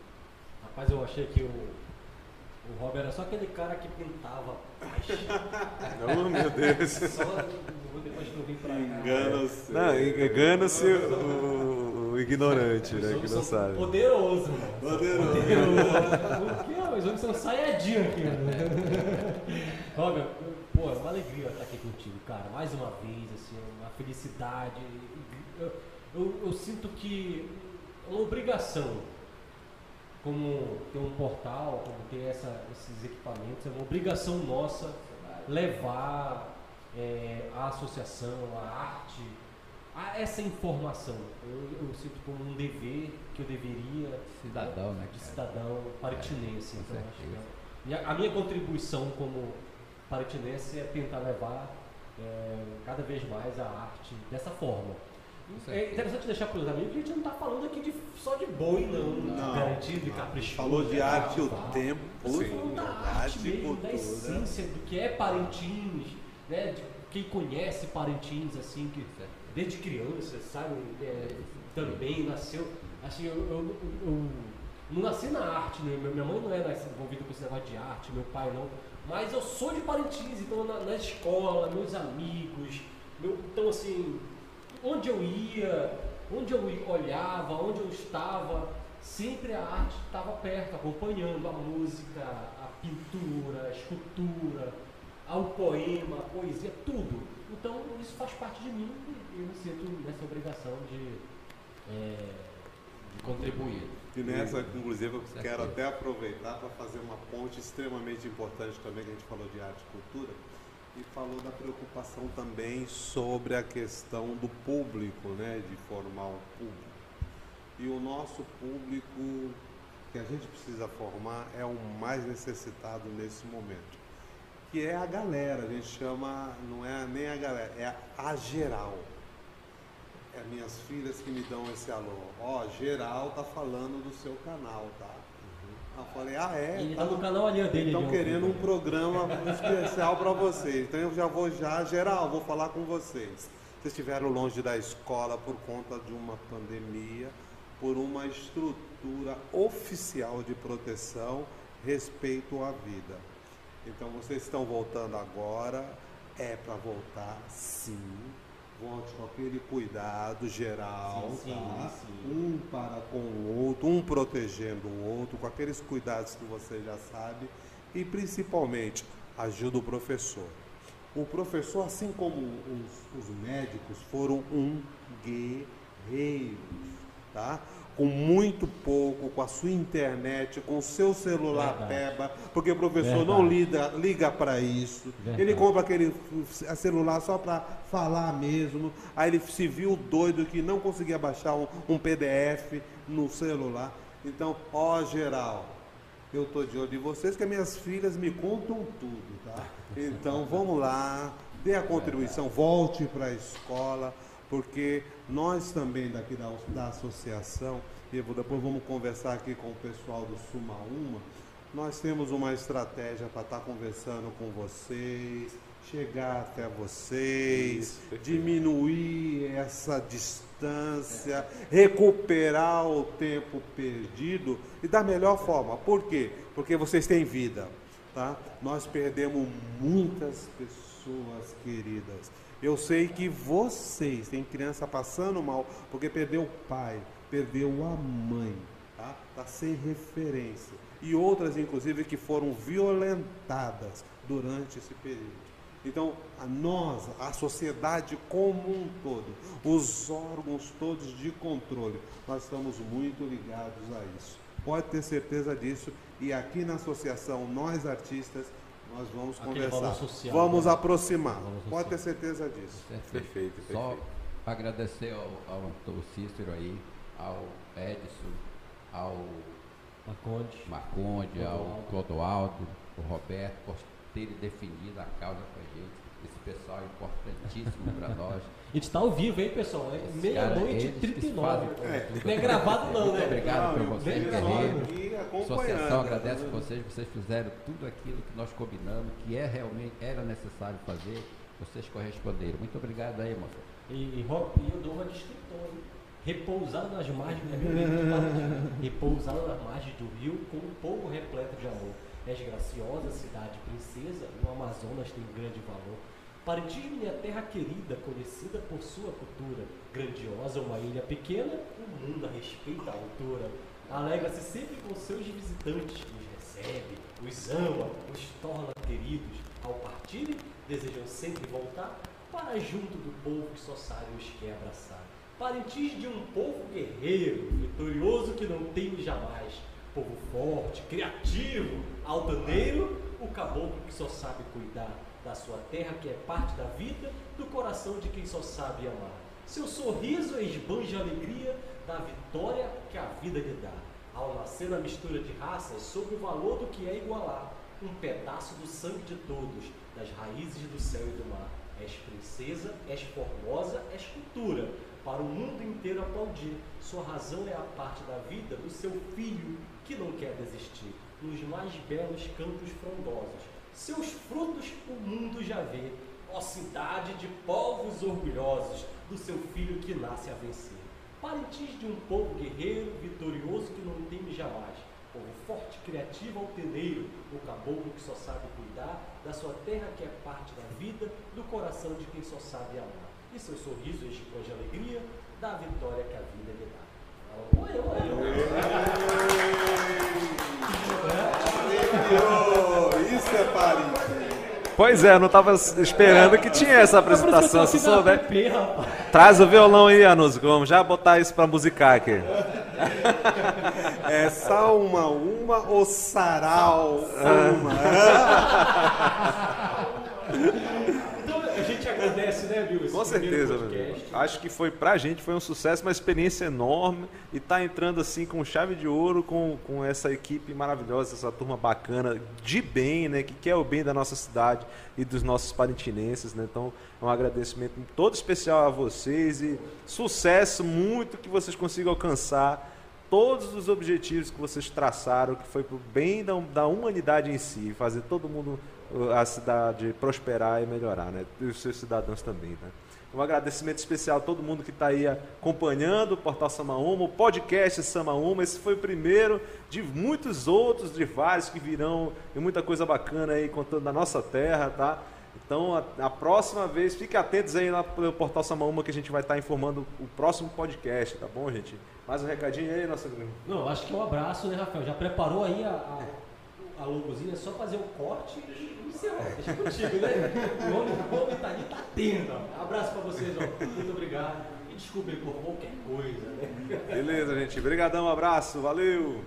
Rapaz, eu achei que o, o Rob era só aquele cara que pintava. Oh, meu Deus. Só depois que eu vim pra cá. Engana-se. Não, engana-se o, o ignorante, né, que não sabe. Poderoso. Poderoso. Poderoso. O quê? Os homens são saiadinhos aqui, né? Rob, pô, é uma alegria estar aqui contigo, cara. Mais uma vez, assim, uma felicidade. Eu, eu, eu sinto que é uma obrigação como ter um portal, como ter essa, esses equipamentos, é uma obrigação nossa levar é, a associação, a arte, a essa informação. Eu, eu sinto como um dever que eu deveria Cidadão, né, de cidadão paretinense. com então, acho que certeza. é- a, a minha contribuição como paretinense é tentar levar é, cada vez mais a arte dessa forma. É interessante deixar para os amigos que a gente não está falando aqui de, só de boi, não, Não, garantido e caprichoso. Falou de arte o carnaval. tempo todo. da arte mesmo, da essência do que é Parintins, né? De quem conhece Parintins, assim, que desde criança, sabe? é, também nasceu. Assim, eu, eu- eu não nasci na arte, né? Minha mãe não é envolvida com esse negócio de arte, meu pai não. Mas eu sou de Parintins, então na, na escola, meus amigos, meu, então assim, onde eu ia, onde eu olhava, onde eu estava, sempre a arte estava perto, acompanhando a música, a pintura, a escultura, ao poema, a poesia, tudo. Então isso faz parte de mim e eu me sinto nessa obrigação de, é, contribuído. E nessa, inclusive, eu Certo. quero até aproveitar para fazer uma ponte extremamente importante também, que a gente falou de arte e cultura, e falou da preocupação também sobre a questão do público, né, de formar um público. E o nosso público que a gente precisa formar é o mais necessitado nesse momento, que é a galera, a gente chama, não é nem a galera, é a geral. É minhas filhas que me dão esse alô. Ó, geral tá falando do seu canal, tá? Eu falei, ah é? Ele tá no canal ali, dele. Estão querendo um programa especial para vocês. Então eu já vou já, geral, vou falar com vocês. Vocês estiveram longe da escola por conta de uma pandemia, por uma estrutura oficial de proteção respeito à vida. Então vocês estão voltando agora, é para voltar sim. Volte com aquele cuidado geral, Sim, sim, tá? sim. um para com o outro, um protegendo o outro, com aqueles cuidados que você já sabe e principalmente ajuda o professor. O professor, assim como os, os médicos, foram um guerreiros, tá? Com muito pouco, com a sua internet, com o seu celular Verdade. peba, porque o professor não Verdade. lida, liga para isso. Verdade. Ele compra aquele celular só para falar mesmo. Aí ele se viu doido que não conseguia baixar um, um PDF no celular. Então, ó geral, eu tô de olho em vocês que as minhas filhas me contam tudo, tá? Então vamos lá, dê a contribuição, volte para a escola, porque nós também daqui da, da associação, e depois vamos conversar aqui com o pessoal do Suma Uma, nós temos uma estratégia para estar conversando com vocês, chegar até vocês, Isso, diminuir essa distância, recuperar o tempo perdido e da melhor forma. Por quê? Porque vocês têm vida, tá? Nós perdemos muitas pessoas queridas. Eu sei que vocês têm criança passando mal porque perdeu o pai, perdeu a mãe, tá? Tá sem referência. E outras inclusive que foram violentadas durante esse período. Então, a nós, a sociedade como um todo, os órgãos todos de controle, nós estamos muito ligados a isso. Pode ter certeza disso. E aqui na associação, nós artistas, nós vamos Aquele conversar. social, vamos né? aproximar. Pode ter certeza disso. Perfeito, Só perfeito. agradecer ao, ao Antônio Cícero aí, ao Edson, ao Marconde. Marconde, ao Clodoaldo, ao Roberto, por terem defendido a causa com a gente. Esse pessoal é importantíssimo para nós. A gente tá ao vivo, hein, pessoal? É meia-noite e cara, eles que 39. fazem É. Não é gravado não, Muito né? obrigado por vocês, bem gravado. guerreiros. associação agradece a vocês, vocês fizeram tudo aquilo que nós combinamos, que é realmente era necessário fazer, vocês corresponderam. Muito obrigado aí, moça. E, e, Rob, eu dou uma descrição, hein? Repousar nas margens do rio. Repousar nas margens do rio com um povo repleto de amor. És graciosa, cidade princesa, no Amazonas tem grande valor. Parintins, minha terra querida, conhecida por sua cultura. Grandiosa, uma ilha pequena, o mundo a respeita a altura. Alegra-se sempre com seus visitantes, os recebe, os ama, os torna queridos. Ao partirem, desejam sempre voltar para junto do povo que só sabe os quer abraçar. Parentes de um povo guerreiro, vitorioso que não teme jamais. Povo forte, criativo, altaneiro, o caboclo que só sabe cuidar da sua terra, que é parte da vida, do coração de quem só sabe amar. Seu sorriso esbanja a alegria da vitória que a vida lhe dá. Ao nascer na mistura de raças, soube o valor do que é igualar um pedaço do sangue de todos, das raízes do céu e do mar. És princesa, és formosa, és cultura, para o mundo inteiro aplaudir. Sua razão é a parte da vida do seu filho, que não quer desistir, nos mais belos campos frondosos. Seus frutos o mundo já vê, ó cidade de povos orgulhosos, do seu filho que nasce a vencer. Parentes de um povo guerreiro, vitorioso que não teme jamais. Povo forte, criativo, alteneiro, o caboclo que só sabe cuidar da sua terra que é parte da vida, do coração de quem só sabe amar. E seu sorriso expõe alegria da vitória que a vida lhe dá. Isso é Paris. Pois é, eu não tava esperando que tinha essa apresentação. Se souber, traz o violão aí, que vamos já botar isso pra musicar aqui. É Salma uma ou Sarau uma? Agradece, né, Bill? esse Com certeza, podcast. Acho que foi pra gente, foi um sucesso, uma experiência enorme e tá entrando assim com chave de ouro com, com essa equipe maravilhosa, essa turma bacana, de bem, né? Que quer o bem da nossa cidade e dos nossos parintinenses, né? Então, é um agradecimento todo especial a vocês e sucesso muito que vocês consigam alcançar todos os objetivos que vocês traçaram, que foi pro bem da, da humanidade em si, fazer todo mundo a cidade prosperar e melhorar, né? E os seus cidadãos também, né? Um agradecimento especial a todo mundo que está aí acompanhando o Portal Samaúma, o podcast Samaúma. Esse foi o primeiro de muitos outros, de vários que virão, e muita coisa bacana aí contando da nossa terra, tá? Então, a, a próxima vez, fiquem atentos aí lá pelo Portal Samaúma que a gente vai estar informando o próximo podcast, tá bom, gente? Mais um recadinho aí, nossa. Não, acho que é um abraço, né, Rafael? Já preparou aí a, a, a logozinha, é só fazer o corte e encerrar. Deixa contigo, né? O homem, o homem tá ali, tá atento. ó. Abraço pra vocês, ó. Muito obrigado. E desculpem por qualquer coisa, né? Beleza, gente. Obrigadão, um abraço, valeu!